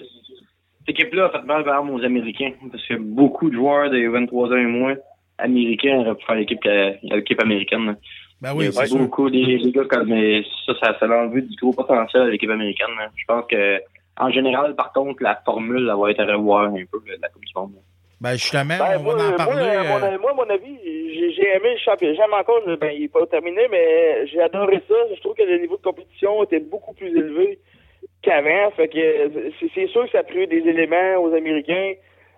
cette équipe-là a fait mal par aux Américains. Parce que beaucoup de joueurs des 23 ans et moins américains auraient pu faire l'équipe l'équipe américaine. là. Ben oui, c'est beaucoup des, des gars comme ça, ça, ça a enlevé du gros potentiel à l'équipe américaine. là. Je pense que en général, par contre, la formule elle va être à revoir un peu de la Coupe du Monde. Ben justement, Ben, on moi, va en parler. à mon, euh, moi, mon avis, j'ai aimé le championnat. J'aime encore, je- ben, il n'est pas terminé, mais j'ai adoré ça. Je trouve que le niveau de compétition était beaucoup plus élevé qu'avant. Fait que c'est sûr que ça a privé des éléments aux Américains.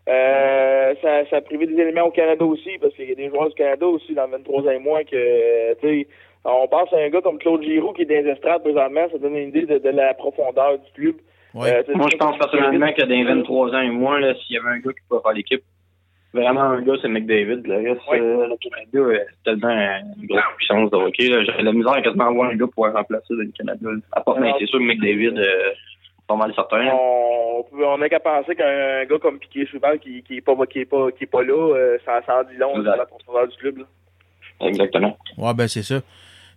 Euh, ça, ça a privé des éléments au Canada aussi, parce qu'il y a des joueurs du Canada aussi dans le 23 ans et moins que, tu sais, on pense à un gars comme Claude Giroux qui est dans les estrades présentement, ça donne une idée de, de la profondeur du club. Euh, Moi, je pense personnellement que dans les 23 ans et moins, là, s'il y avait un gars qui pouvait faire l'équipe, vraiment un gars, c'est McDavid. Le reste, euh, le Canada est tellement une grosse puissance de hockey. J'ai la misère à quasiment avoir un gars pour remplacer le Canada. À part, mais c'est sûr que McDavid, euh, pas mal certain. on, peut- on n'a qu'à penser qu'un gars comme Piqué Souban qui, qui est pas qui est pas qui est pas là, euh, ça, ça en dit long sur la profondeur du club. Là. Exactement. Ouais, ben c'est ça.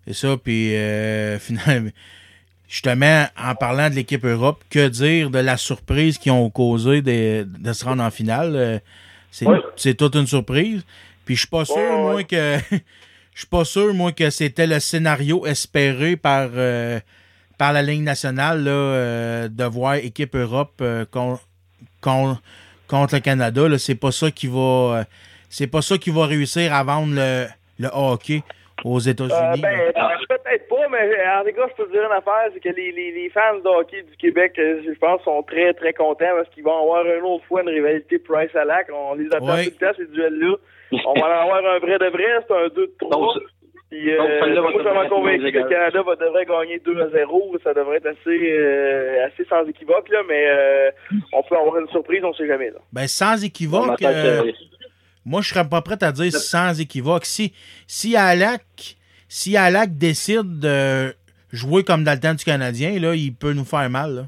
C'est ça, puis euh, finalement, justement, en parlant de l'équipe Europe, que dire de la surprise qu'ils ont causé de, de se rendre en finale? euh, C'est Ouais. toute une surprise. Puis je suis pas sûr, Ouais, moi, que. Je suis pas sûr, moi, que c'était le scénario espéré par, euh, par la Ligue nationale là, euh, de voir équipe Europe euh, con- con- contre le Canada. là. C'est pas ça qui va. euh, c'est pas ça qui va réussir à vendre le, le hockey aux Euh, États-Unis. ben, là. peut-être pas, mais en tout cas, je peux te dire une affaire, c'est que les, les, les fans de hockey du Québec, euh, je pense, sont très, très contents parce qu'ils vont avoir une autre fois une rivalité Price-Alac. On les attend Ouais. tout le temps, ces duels-là. On va en avoir un vrai de vrai, c'est un 2 de 3. Puis, donc, euh, celle-là va moi, je suis convaincu que le Canada va, devrait gagner 2 à 0. Ça devrait être assez, euh, assez sans équivoque, là, mais euh, on peut avoir une surprise, on sait jamais. Là. Ben, sans équivoque, euh, moi, je serais pas prêt à dire sans équivoque. Si, si Alak, si Alak décide de jouer comme dans le temps du Canadien, là, il peut nous faire mal. là.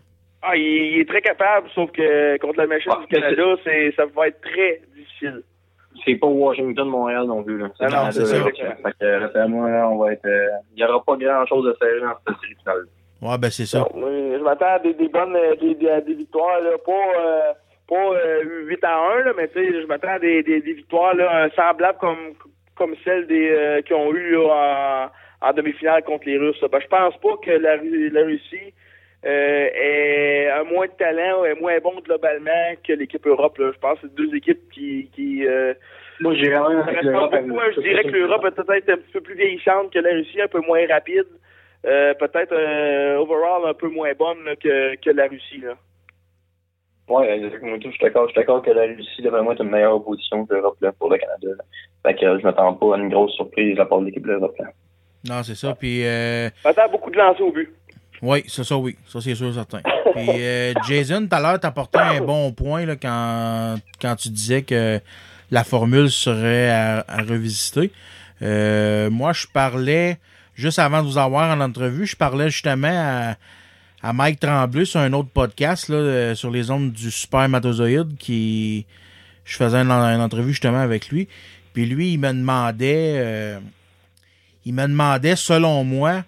Ah, il, il est très capable, sauf que contre la machine du Canada, c'est, ça va être très difficile. C'est pas Washington, Montréal non plus. Là. Ah non, Canada, c'est ça. là. Fait que, là, fait, moi, là, on va être. euh, Il y aura pas grand chose de serré dans cette série finale. Ouais, ben, c'est ça. Donc, je m'attends à des, des bonnes euh, des, des, à des victoires, là, pas, euh, pas euh, 8 à 1, là, mais tu sais, je m'attends à des, des, des victoires là, euh, semblables comme, comme celles des euh, qu'ils ont eu là, en, en demi-finale contre les Russes. Ben, je pense pas que la, la Russie euh, ait un moins de talent ou est moins bon globalement que l'équipe Europe. Là. Je pense que c'est deux équipes qui... qui euh, Moi, j'irais même avec l'Europe. Je dirais que l'Europe est peut-être un petit peu plus vieillissante que la Russie, un peu moins rapide. Euh, peut-être euh, overall un peu moins bonne là, que, que la Russie. Là. Exactement. Je suis d'accord. Je suis d'accord que la Russie devrait être une meilleure opposition que l'Europe là, pour le Canada. Fait que euh, je m'attends pas à une grosse surprise de la part de l'équipe de l'Europe. là. Non, c'est ça. Puis, euh, Je m'attends à beaucoup de lancers au but. oui, ça, ça, oui. Ça, c'est sûr, certain. Puis, euh, Jason, tout à l'heure, t'apportais un bon point là, quand, quand tu disais que la formule serait à, à revisiter. Euh, moi, je parlais, juste avant de vous avoir en entrevue, je parlais justement à, à Mike Tremblay sur un autre podcast là, euh, sur les ondes du spermatozoïde qui je faisais une, une entrevue justement avec lui. Puis lui, il me demandait euh, il me demandait, selon moi,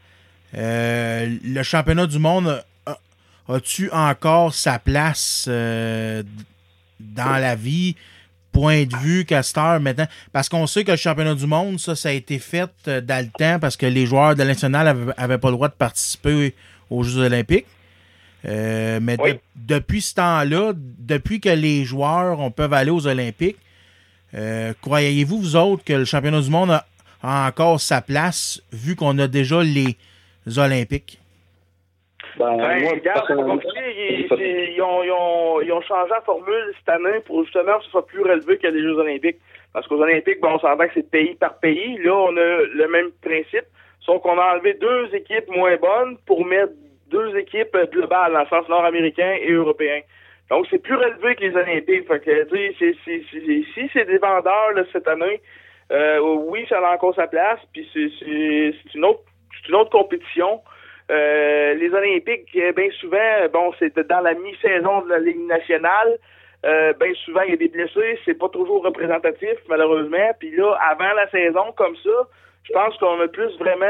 euh, le championnat du monde as-tu encore sa place dans la vie? Point de vue, Castor, maintenant. Parce qu'on sait que le championnat du monde, ça, ça a été fait dans le temps parce que les joueurs de national avaient, avaient pas le droit de participer aux Jeux Olympiques. Euh, mais de- depuis ce temps-là, depuis que les joueurs on peuvent aller aux Olympiques, euh, croyez-vous, vous autres, que le championnat du monde a, a encore sa place vu qu'on a déjà les Olympiques? Ben, Ben, moi, regarde, c'est pas personnellement, compliqué. Ils, c'est- ils ont, ils, ont, ils ont changé la formule cette année pour justement que ce soit plus relevé que les Jeux Olympiques. Parce qu'aux Olympiques, bon, on s'entend que c'est pays par pays. Là, on a le même principe. Sauf qu'on a enlevé deux équipes moins bonnes pour mettre deux équipes euh, globales, dans le sens nord-américain et européen. Donc, c'est plus relevé que les Olympiques. Fait que, si c'est des vendeurs là, cette année, euh, oui, ça a encore sa place. Puis c'est une autre c'est une autre compétition. Euh, les Olympiques, euh, bien souvent, bon, c'est dans la mi-saison de la Ligue nationale. Euh, bien souvent, il y a des blessés, c'est pas toujours représentatif, malheureusement. Puis là, avant la saison, comme ça, je pense qu'on a plus vraiment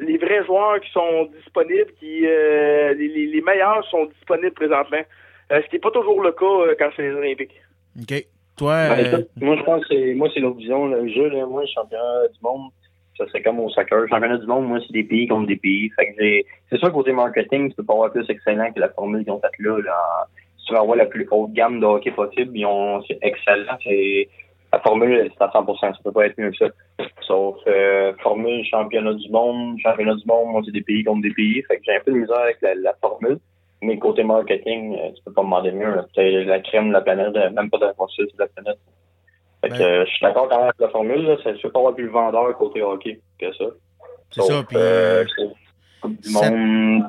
les vrais joueurs qui sont disponibles, qui euh, les, les- les meilleurs sont disponibles présentement. Euh, ce qui n'est pas toujours le cas euh, quand c'est les Olympiques. OK. Toi, Ben, écoute, moi, je pense que c'est, moi, c'est l'autre vision, le jeu, là. Moi, le championnat du monde, ça serait comme au soccer. Le championnat du monde, moi, c'est des pays contre des pays. Fait que j'ai, c'est sûr, côté marketing, tu peux pas avoir plus excellent que la formule qu'ils ont faite là, là. Si tu veux avoir la plus haute gamme de hockey possible, ils ont, c'est excellent. C'est, la formule, c'est à 100%. Ça peut pas être mieux que ça. Sauf, euh, formule championnat du monde, championnat du monde, moi, c'est des pays contre des pays. Fait que j'ai un peu de misère avec la, la formule. Mais côté marketing, euh, tu peux pas demander mieux. C'est la crème de la planète, euh, même pas de la c'est de la planète. Fait que, je suis d'accord quand même avec la formule, là. C'est sûr pas avoir plus le vendeur côté hockey que ça. C'est ça, puis, euh, du ça- monde.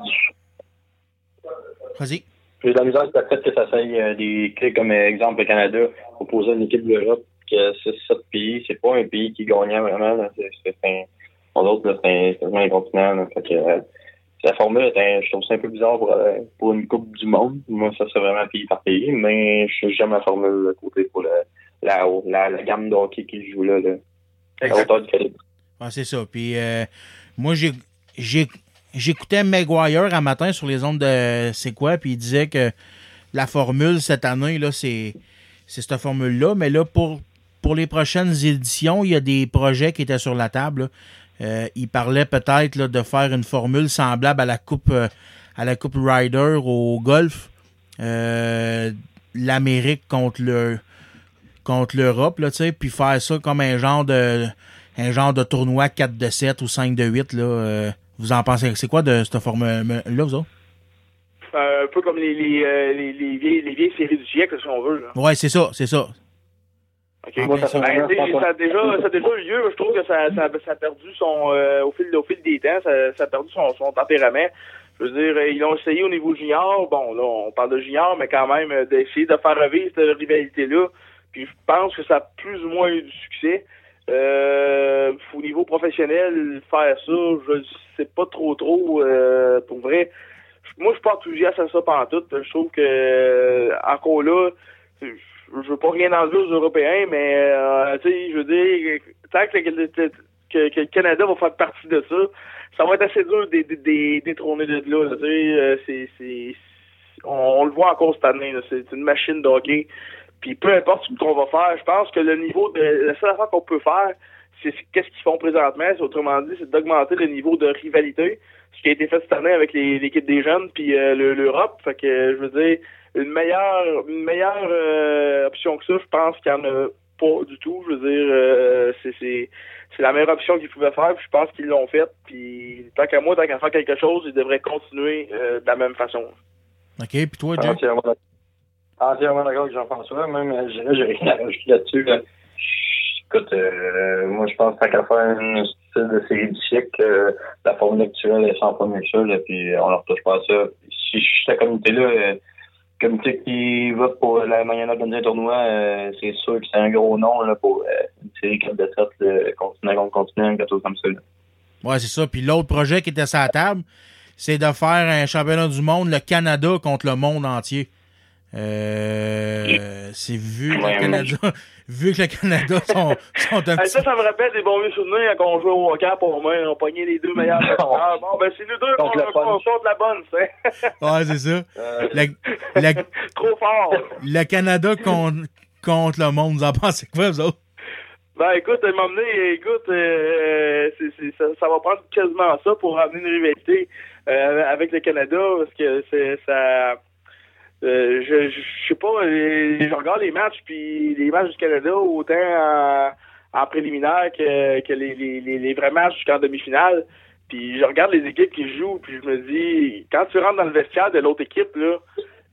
Vas-y. J'ai de la misère sur le fait que ça soit euh, des clés comme exemple le Canada opposé à une équipe de l'Europe, que c'est sept pays, c'est pas un pays qui gagnait vraiment. C'est, un, pour d'autres, là, c'est un, un continent. euh, la formule, un- je trouve ça un peu bizarre pour, euh, pour une Coupe du Monde. Moi, ça, c'est vraiment pays par pays, mais je j'aime la formule de côté pour la, la, la gamme de hockey qu'il joue là, là. hauteur c'est ça. Puis euh, moi, j'écoutais Maguire un matin sur les ondes de C'est quoi, puis il disait que la formule cette année, c'est, c'est cette formule-là. Mais là, pour, pour les prochaines éditions, il y a des projets qui étaient sur la table. Euh, il parlait peut-être de faire une formule semblable à la Coupe euh, à la Coupe Ryder au golf. Euh, L'Amérique contre le contre l'Europe, là, tu sais, puis faire ça comme un genre de un genre de tournoi 4 de 7 ou 5 de 8, là, euh, vous en pensez, c'est quoi de cette forme-là, vous autres? Un peu comme les, les, les, les vieilles, les vieilles séries du siècle, si on veut. Ouais, c'est ça, c'est ça. OK. Ben, ça, a déjà, ça a déjà eu lieu. Je trouve que ça, ça, ça a perdu son. euh, au, fil, au fil des temps, ça, ça a perdu son, son tempérament. Je veux dire, euh, ils l'ont essayé au niveau junior. Bon, là, on parle de junior, mais quand même, euh, d'essayer de faire revivre cette rivalité-là. Puis je pense que ça a plus ou moins eu du succès. Euh, au niveau professionnel, faire ça, je sais pas trop trop. Euh, pour vrai, moi, je suis pas enthousiaste à ça pendant tout. Je trouve que, euh, encore là, je veux pas rien enlever aux Européens, mais, euh, tu sais, je veux dire, tant que le, Canada va faire partie de ça, ça va être assez dur de, détrôner de là. euh, c'est, on, le voit encore cette année. C'est une machine de. Puis peu importe ce qu'on va faire, je pense que le niveau de la seule affaire qu'on peut faire, c'est qu'est-ce qu'ils font présentement. C'est autrement dit, c'est d'augmenter le niveau de rivalité. Ce qui a été fait cette année avec l'équipe des jeunes puis euh, le- l'Europe. Fait que je veux dire, une meilleure une meilleure euh, option que ça, je pense qu'il n'y en a pas du tout. Je veux dire, euh, c'est c'est c'est la meilleure option qu'ils pouvaient faire, puis je pense qu'ils l'ont faite. Puis tant qu'à moi, tant qu'à faire quelque chose, ils devraient continuer euh, de la même façon. OK, puis toi, Jay? Entièrement d'accord. Entièrement d'accord avec Jean-François. Même, euh, j'ai rien à rajouter là-dessus. là. Écoute, euh, moi, je pense que tant qu'à faire une style de série du siècle, euh, la formule actuelle est sans pas mieux que ça, là, puis on ne retouche pas à ça. Si je suis cette communauté-là, euh, communauté qui va pour la manière d'organiser un tournoi, euh, c'est sûr que c'est un gros nom là, pour euh, une série 4 de 7, le continent contre continent, quelque chose comme ça. là. Ouais, c'est ça. Puis l'autre projet qui était sur la table, c'est de faire un championnat du monde, le Canada contre le monde entier. Euh, c'est vu Ouais, le Canada, vu que le Canada sont, sont un Hey, petit ça, ça me rappelle des bons vieux souvenirs quand on jouait au hockey pour moi, on pognait les deux meilleurs joueurs. Bon, ben c'est nous deux bonne. contre, contre la bonne, c'est. Ouais, c'est ça. Euh. Trop fort. le Canada contre, contre le monde, vous en pensez quoi, vous autres? Ben écoute, elle m'a amené, écoute, euh, c'est- ça, ça va prendre quasiment ça pour amener une rivalité euh, avec le Canada, parce que c'est ça. Euh, je, je sais pas, euh, je regarde les matchs, puis les matchs du Canada, autant en, en préliminaire que, que les, les, les, vrais matchs jusqu'en demi-finale. Puis je regarde les équipes qui jouent, puis je me dis, quand tu rentres dans le vestiaire de l'autre équipe, là,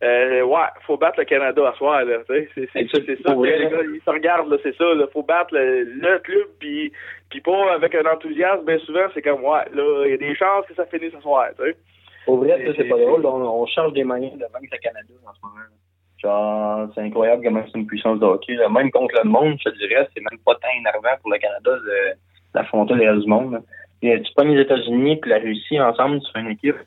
euh, ouais, faut battre le Canada à soir, là, c'est, ça, les gars, ils se regardent, là, c'est ça, là, faut battre le, le club, puis, puis pas avec un enthousiasme, bien souvent, c'est comme, ouais, là, il y a des chances que ça finisse ce soir, tu sais. Pour vrai, ça, c'est pas drôle. On, on cherche des moyens de vaincre le Canada en ce moment. Genre, c'est incroyable comment c'est une puissance de hockey. là. Même contre le monde, je te dirais, c'est même pas tant énervant pour le Canada d'affronter le reste du monde. là. Et tu prends les États-Unis et la Russie ensemble sur une équipe,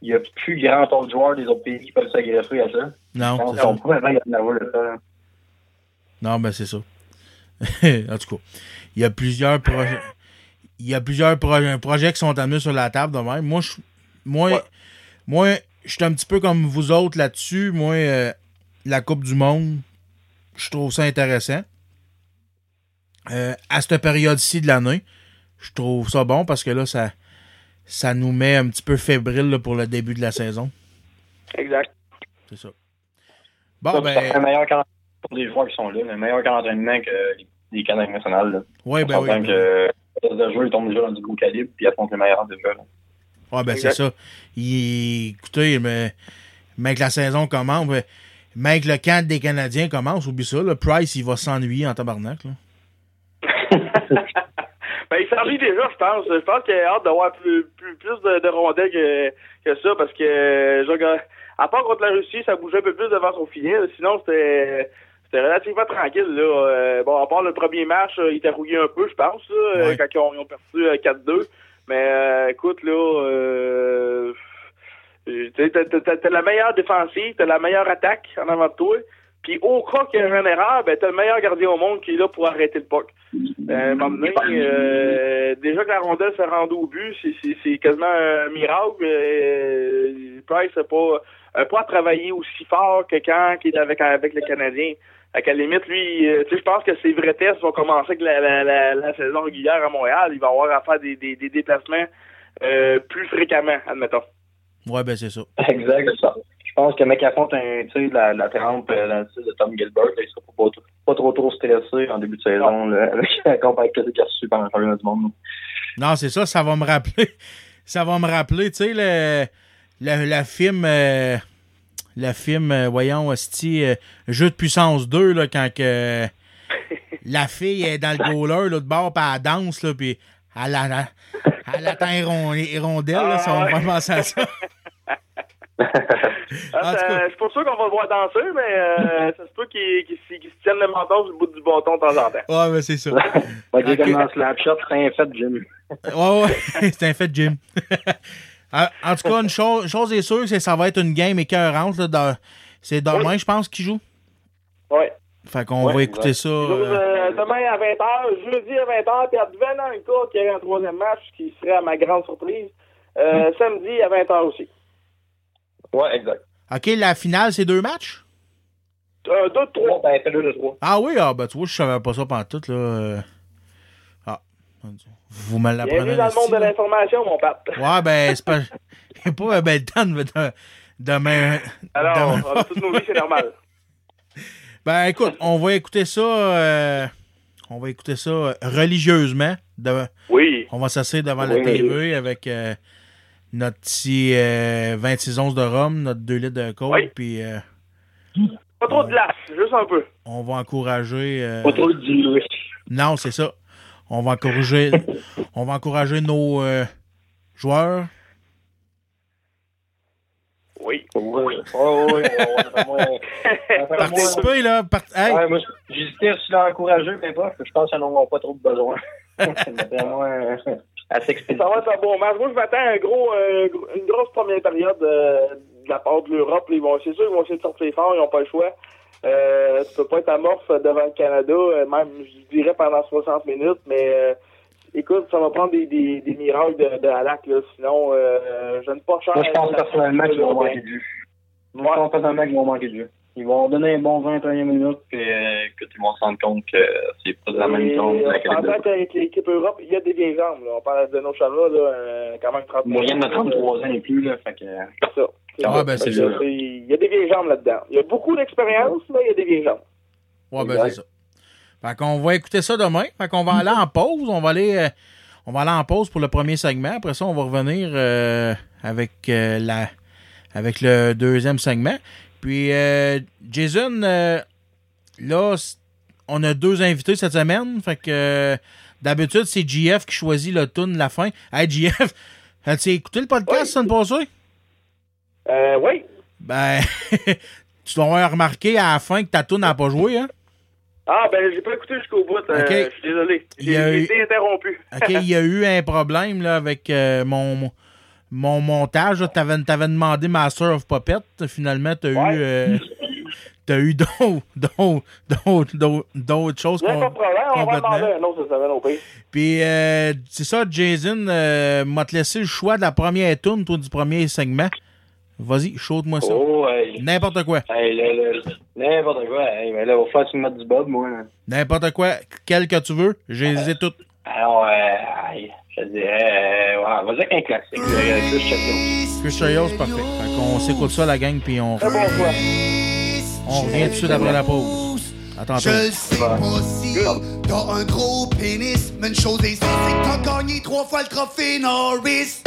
il y a plus grand autre joueur des autres pays qui peuvent s'agresser à ça. Non. Vraiment nerveux de ça. Non, ben c'est ça. en tout cas, il y a plusieurs projets. Il y a plusieurs projets, projets qui sont amenés sur la table de même. Moi, je, moi, moi, je suis un petit peu comme vous autres là-dessus. Moi, euh, la Coupe du Monde, je trouve ça intéressant. Euh, à cette période-ci de l'année, je trouve ça bon parce que là, ça, ça nous met un petit peu fébrile là, pour le début de la saison. Exact. C'est ça. Bon, Ça, ben. un meilleur pour les joueurs qui sont là, un meilleur camp d'entraînement que les, Canadiens nationales. Là. Ouais, On ben oui, que les joueurs ils tombent déjà dans du gros calibre puis affrontent les meilleurs déjà. là. Ouais, ben c'est ça. Il- écoutez, mais, mais que la saison commence, mais, que le camp des Canadiens commence, oublie ça. Le Price, il va s'ennuyer en tabarnak. Là. Ben, il s'ennuie déjà, je pense. Je pense qu'il a hâte d'avoir plus, plus, plus de, de rondelles que, que ça, parce que, euh, regarde- à part contre la Russie, ça bougeait un peu plus devant son filet. Sinon, c'était c'était relativement tranquille. Là. Euh, bon, à part le premier match, euh, il était rouillé un peu, je pense, là, euh, Ouais. quand ils ont, ils ont perdu euh, 4-2. Mais euh, écoute, là, euh, t'as- la meilleure défensive, t'as la meilleure attaque en avant de toi. Puis au cas qu'il y ait une erreur, ben t'as le meilleur gardien au monde qui est là pour arrêter le puck. Euh, un euh, déjà que la rondelle se rende au but, c'est- quasiment un miracle. Euh, Price n'a pas, a pas à travailler aussi fort que quand il est avec, avec le Canadien. À la limite, lui, euh, tu sais, je pense que ses vrais tests vont commencer avec la, la, la, la saison régulière à Montréal. Il va avoir à faire des, des, des déplacements euh, plus fréquemment, admettons. Ouais, ben c'est ça. Exact, c'est ça. Je pense que mec affronte un, tu sais, la, la trempe euh, de Tom Gilbert, là, il sera pas, pas trop trop stressé en début de saison là, avec la compagnie qui a reçu pendant le championnat du monde. Non, c'est ça, ça va me rappeler. Ça va me rappeler, tu sais, le, le, le film. Le film, euh, voyons, hostie, euh, Jeu de puissance 2, là, quand que la fille est dans le goaler, là, de bord, puis elle danse, là, puis elle, a- elle atteint rondelles, là, ça va me faire penser à ça. Ah, ça- je suis pas sûr qu'on va le voir danser, mais euh, ça se peut qu'il qu'il se qu'il se tienne le menton sur le bout du bâton de temps en temps. Ouais, mais c'est ça. Va dire comme dans Slapshot, c'est un fait, Jim. Ouais, ouais, c'est un fait, Jim. En, en tout cas, une chose, chose est sûre, c'est que ça va être une game écœurante. C'est demain, je pense, qu'il joue. Ouais. Fait qu'on Ouais, va écouter exact. ça. Euh, euh, demain à 20h, jeudi à 20h, puis advenant un cas qu'il y aurait un troisième match qui serait à ma grande surprise. Euh, Samedi à 20h aussi. Ouais, exact. OK, la finale, c'est deux matchs? Euh, deux de trois. Ben, fait deux de trois. Ah oui, ah, ben tu vois, je savais pas ça pendant tout. Là. Vous me l'apprenez. Bienvenue dans le monde de l'information, mon pape. Ouais, ben, c'est pas. Il n'y a pas un bel temps de. de- Demain. Alors, demain- on a toutes nos vies, c'est normal. Ben écoute, on va écouter ça. euh, on va écouter ça euh, religieusement. De- Oui. On va s'asseoir devant la Oui. TV avec euh, notre petit euh, 26 onces de rhum, notre 2 litres de coke, Oui. puis euh, Pas trop de glace, juste un peu. on va encourager. euh, Pas trop dilué. Non, c'est ça. On va encourager, on va encourager nos euh, joueurs. Oui. Oui, oui, oui. oui, oui. Participer, là. part- hey. Ouais, moi, j'hésitais si l'encourager, mais pas. Je pense qu'ils n'en auront pas trop besoin. C'est vraiment euh, assez. Ça va être un bon match. Moi, je m'attends à un gros, euh, gros- une grosse première période euh, de la part de l'Europe. Ils vont, c'est sûr, ils vont essayer de sortir fort. Ils n'ont pas le choix. Euh, tu peux pas être amorphe devant le Canada, euh, même, je dirais, pendant 60 minutes. Mais euh, écoute, ça va prendre des, des, des miracles de, de Halak. Là. Sinon, euh, je ne pas cher. Moi, je pense personnellement qu'ils vont manquer de jeu. Moi, je pense personnellement qu'ils vont manquer de jeu. Ils vont donner un bon 21 minutes, puis euh, écoute, ils vont se rendre compte que c'est pas de la même chose. avec s'entend les- qu'avec l'équipe Europe, il y a des vieilles jambes. Là. On parle de nos là, euh, quand même 30 Moyenne de 33 ans et plus, là. Fait que. C'est ça. Ah, ben, c'est ça. Il y a des vieilles jambes là-dedans. Il y a beaucoup d'expérience, mais il y a des vieilles jambes. Ouais, ben, c'est ça. Fait qu'on va écouter ça demain. Fait qu'on va aller en pause. On va aller, euh, on va aller en pause pour le premier segment. Après ça, on va revenir euh, avec euh, la avec le deuxième segment. Puis euh, Jason, là, on a deux invités cette semaine. Fait que d'habitude, c'est GF qui choisit le tune de la fin. Hey GF, as-tu écouté le podcast semaine passée? Euh, oui. Ben, tu avoir remarqué à la fin que ta tune n'a pas joué, hein? Ah, ben, j'ai pas écouté jusqu'au bout. euh. Je suis désolé. J'ai eu- été interrompu. OK, il y a eu un problème là, avec euh, mon, mon- mon montage. Tu avais, demandé Master of Puppet. Finalement, tu as eu. euh, T'as eu d'autres- choses pas de problème. On va demander un autre, au pire. Puis, euh, c'est ça, Jason euh, m'a te laissé le choix de la première toi, du premier segment. Vas-y, chaude-moi ça. Oh, hey. N'importe quoi. Hey, là, là, n'importe quoi. Hey, mais là, il va falloir que tu me mettes du bob, moi. N'importe quoi. Quel que tu veux. J'ai les ai toutes. Alors, euh, hey, je dirais, euh, ouais, vas-y un classique. Chris Chapio. Chris c'est parfait. Fait qu'on s'écoute ça, la gang, puis on, Très bon on revient tout de suite après la pause. Attends, Je le sais pas si t'as un gros pénis, mais une chose est sûre, c'est que t'as gagné trois fois le trophée Norris.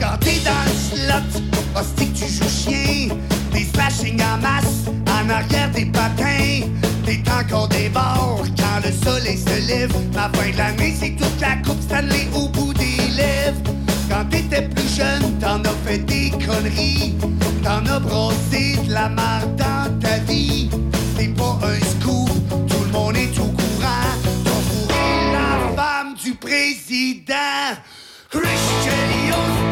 Quand t'es dans le slot, hostie que tu joues chien, des slashing en masse, en arrière des patins, t'es encore des bords quand le soleil se lève. La fin de l'année, c'est toute la coupe Stanley au bout des lèvres. Quand t'étais plus jeune, t'en as fait des conneries, t'en as brossé de la marde dans ta vie. C'est pas un monde est au courant. Fourré la femme du président. Christian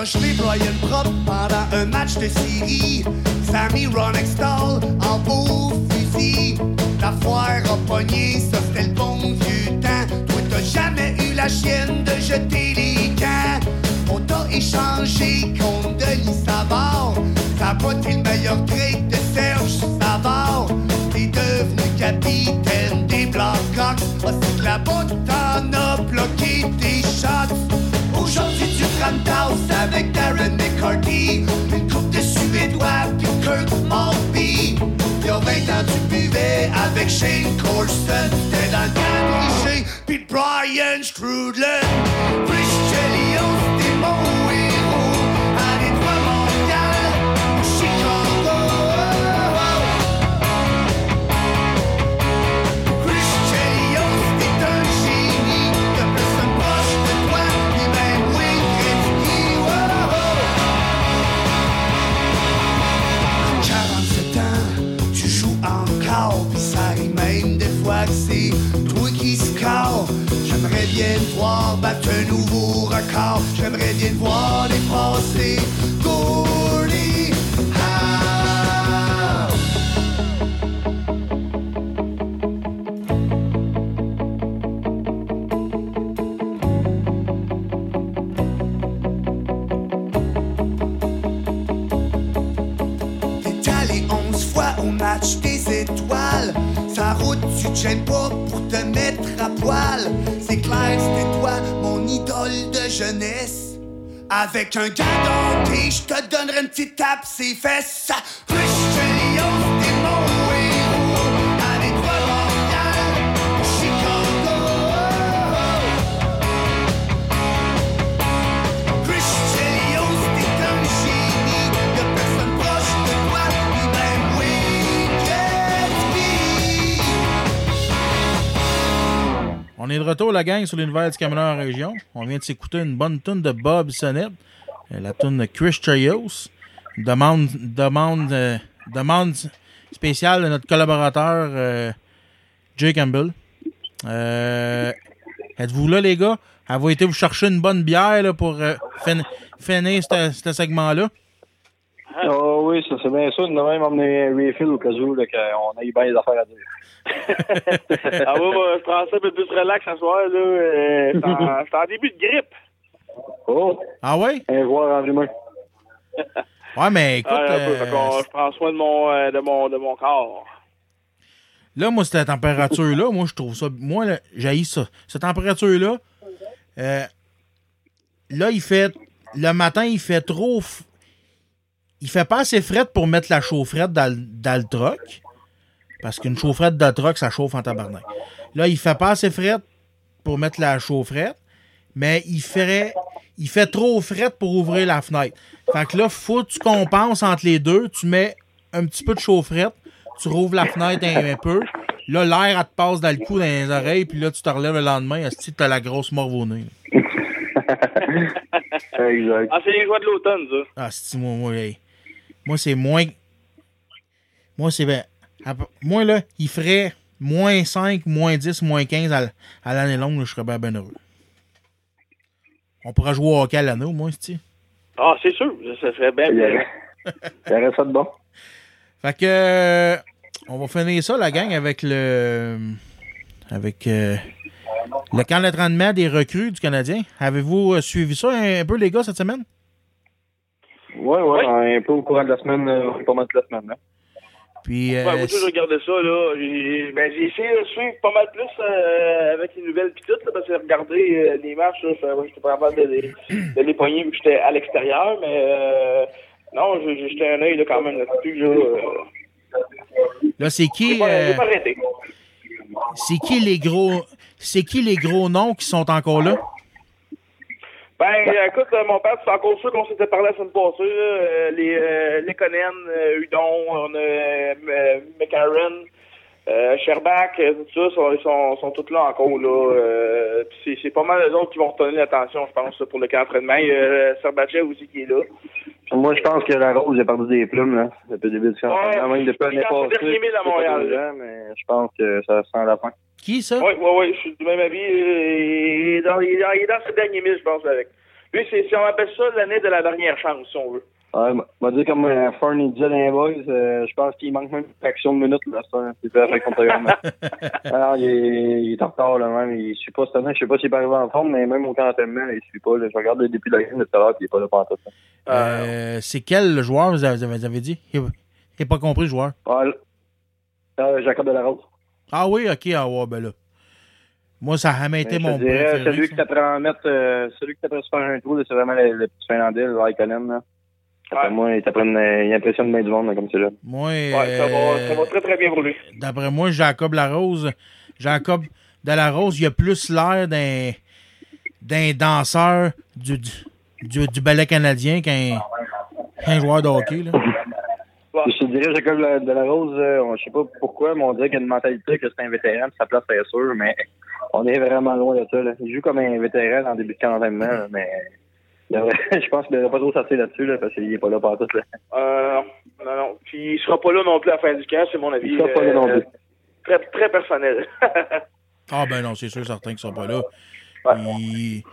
sacoche les Brian propre pendant un match de série. Sammy Ronick Stall en beau fusil. La foire a pogné, ça c'était le bon vieux temps. Toi t'as jamais eu la chienne de jeter les camps. On t'a échangé contre Denis Savard. T'as pas le meilleur grade de Serge Savard. T'es devenu capitaine des Blackhawks. Aussi que la botte t'en a bloqué tes shots. Avec Darren McCarthy. Une coupe de Suédois, puis Kirk Maltby. Il y a 20 ans, tu buvais avec Shane Corson. T'es dans le camp Brian Strudlin. Chris Chelios, On est de retour, la gang, sur l'univers du camionneur en région. On vient de s'écouter une bonne tune de Bob Sonnet, euh, la tune de Chris Chayos. Demande, demande, euh, demande spéciale de notre collaborateur euh, Jay Campbell. Euh, Êtes-vous là, les gars? Avez-vous été vous chercher une bonne bière là, pour euh, fin- finir ce segment-là? Ah oui, ça c'est bien ça. On a même emmené un refill au cas où là, qu'on ait bien des affaires à dire. ah moi, je prends ça un peu plus relax ce soir, là. C'est en- c'est en début de grippe. Oh! Ah ouais? Un joueur enrhumé. Ouais, mais écoute, peu, euh, je prends soin de mon, euh, de mon, de mon corps. Là, moi, cette température-là, moi, je trouve ça. Moi, j'haïs ça. Cette température-là, euh, là, il fait. Le matin, il fait trop. f- Il fait pas assez fret pour mettre la chaufferette dans, le- dans le truck. Parce qu'une chaufferette de truck, ça chauffe en tabarnak. Là, il fait pas assez fret pour mettre la chaufferette. Mais il ferait. Il fait trop fret pour ouvrir la fenêtre. Fait que là, faut que tu compenses entre les deux. Tu mets un petit peu de chaufferette, tu rouvres la fenêtre un, un peu. Là, l'air, elle te passe dans le cou, dans les oreilles, puis là, tu te relèves le lendemain. Est-ce que t'as la grosse morve au nez? exact. Ah, c'est les joies de l'automne, ça. Ah, c'est moi, moi, hey. Moi, c'est moins. Moi, c'est. ben, peu- Moi, là, il ferait moins 5, moins 10, moins 15 à, l'année longue, là, je serais bien, ben heureux. On pourrait jouer au hockey à l'année, au moins, c'est Ah, c'est sûr, ça serait bien. Il y aurait- ça de bon. Fait que. euh, on va finir ça, la gang, avec le. Avec. euh, le camp d'entraînement des recrues du Canadien. Avez-vous euh, suivi ça un, un peu, les gars, cette semaine? Ouais, ouais, un peu au courant de la semaine, euh, pas mal de la semaine. Hein. Puis. euh, Ouais, moi, toujours regardé ça, là. J'ai ben, essayé de suivre pas mal plus euh, avec les nouvelles pis tout, là, parce que regarder euh, les matchs, là, j'étais pas capable de, les- de les pogner vu que j'étais à l'extérieur, mais euh, non, j'ai jeté un œil là, quand même là-dessus. Là, euh, Là, c'est qui. euh, c'est qui les gros. C'est qui les gros noms qui sont encore là? Ben, euh, écoute, euh, mon père, c'est encore sûr qu'on s'était parlé la semaine passée. Là, euh, les euh, les Conan, euh, Udon, on a euh, McCarron, euh, Sherbach, tout ça, sont, ils sont, sont tous là encore. Là, euh, c'est, c'est pas mal les autres qui vont retenir l'attention, je pense, pour le camp d'entraînement. Il y a Serbachev aussi qui est là. Moi, je pense que la Rose a perdu des plumes, là, depuis le début du camp. Ouais, même, depuis il l'année passée. je pense que ça sent la fin. Qui, ça? Oui, oui, oui, je suis du même avis. Il est dans, il est dans, il est dans ses derniers milles, je pense, avec. Lui, c'est, si on appelle ça l'année de la dernière chance, si on veut. Ouais, m'a dit comme euh, Fern il disait dans les boys, euh, je pense qu'il manque même une fraction de minute là, ça, c'est fait avec son programme. Alors, il est, il est en retard là même, il suit pas cette année, je sais pas s'il est arrivé en forme, mais même au camp d'entraînement, il suit pas. Là. Je regarde le début de la game de tout à l'heure, puis il est pas là pendant tout. Euh, c'est quel joueur, vous avez, vous avez dit? Pas compris le joueur. Ouais, là, euh, Jacob de la Rose. Ah oui, ok, ah ouais, ben là. Moi, ça a jamais été te mon dirais, préféré. celui ça. qui t'apprend à mettre, euh, celui qui t'apprend à se faire un trou, c'est vraiment le, le petit Finlandais, le Raikkonen, là. D'après moi, il t'apprend, il impressionne bien du monde, là, comme c'est là. Moi, Ouais, ça, va, euh, ça va très très bien pour lui. d'après moi, Jacob Larose, Jacob Delarose, il a plus l'air d'un d'un danseur du, du, du, du ballet canadien qu'un qu'un joueur de hockey. Là. Je te dirais, Jacob de la, Rose, euh, on- je sais pas pourquoi, mais on dirait qu'il a une mentalité que c'est un vétéran, puis sa place est sûre, mais on est vraiment loin de ça. Là. Il joue comme un vétéran en début de camp d'entraînement, mais je pense qu'il devrait pas trop s'asseoir là-dessus, là, parce qu'il est pas là pour tout. Là. Euh, non, non. Puis il sera pas là non plus à la fin du camp, c'est mon avis. Il sera pas là non euh, plus. Très, très personnel. Ah ben non, c'est sûr, certain qu'ils sont pas là. Il Il y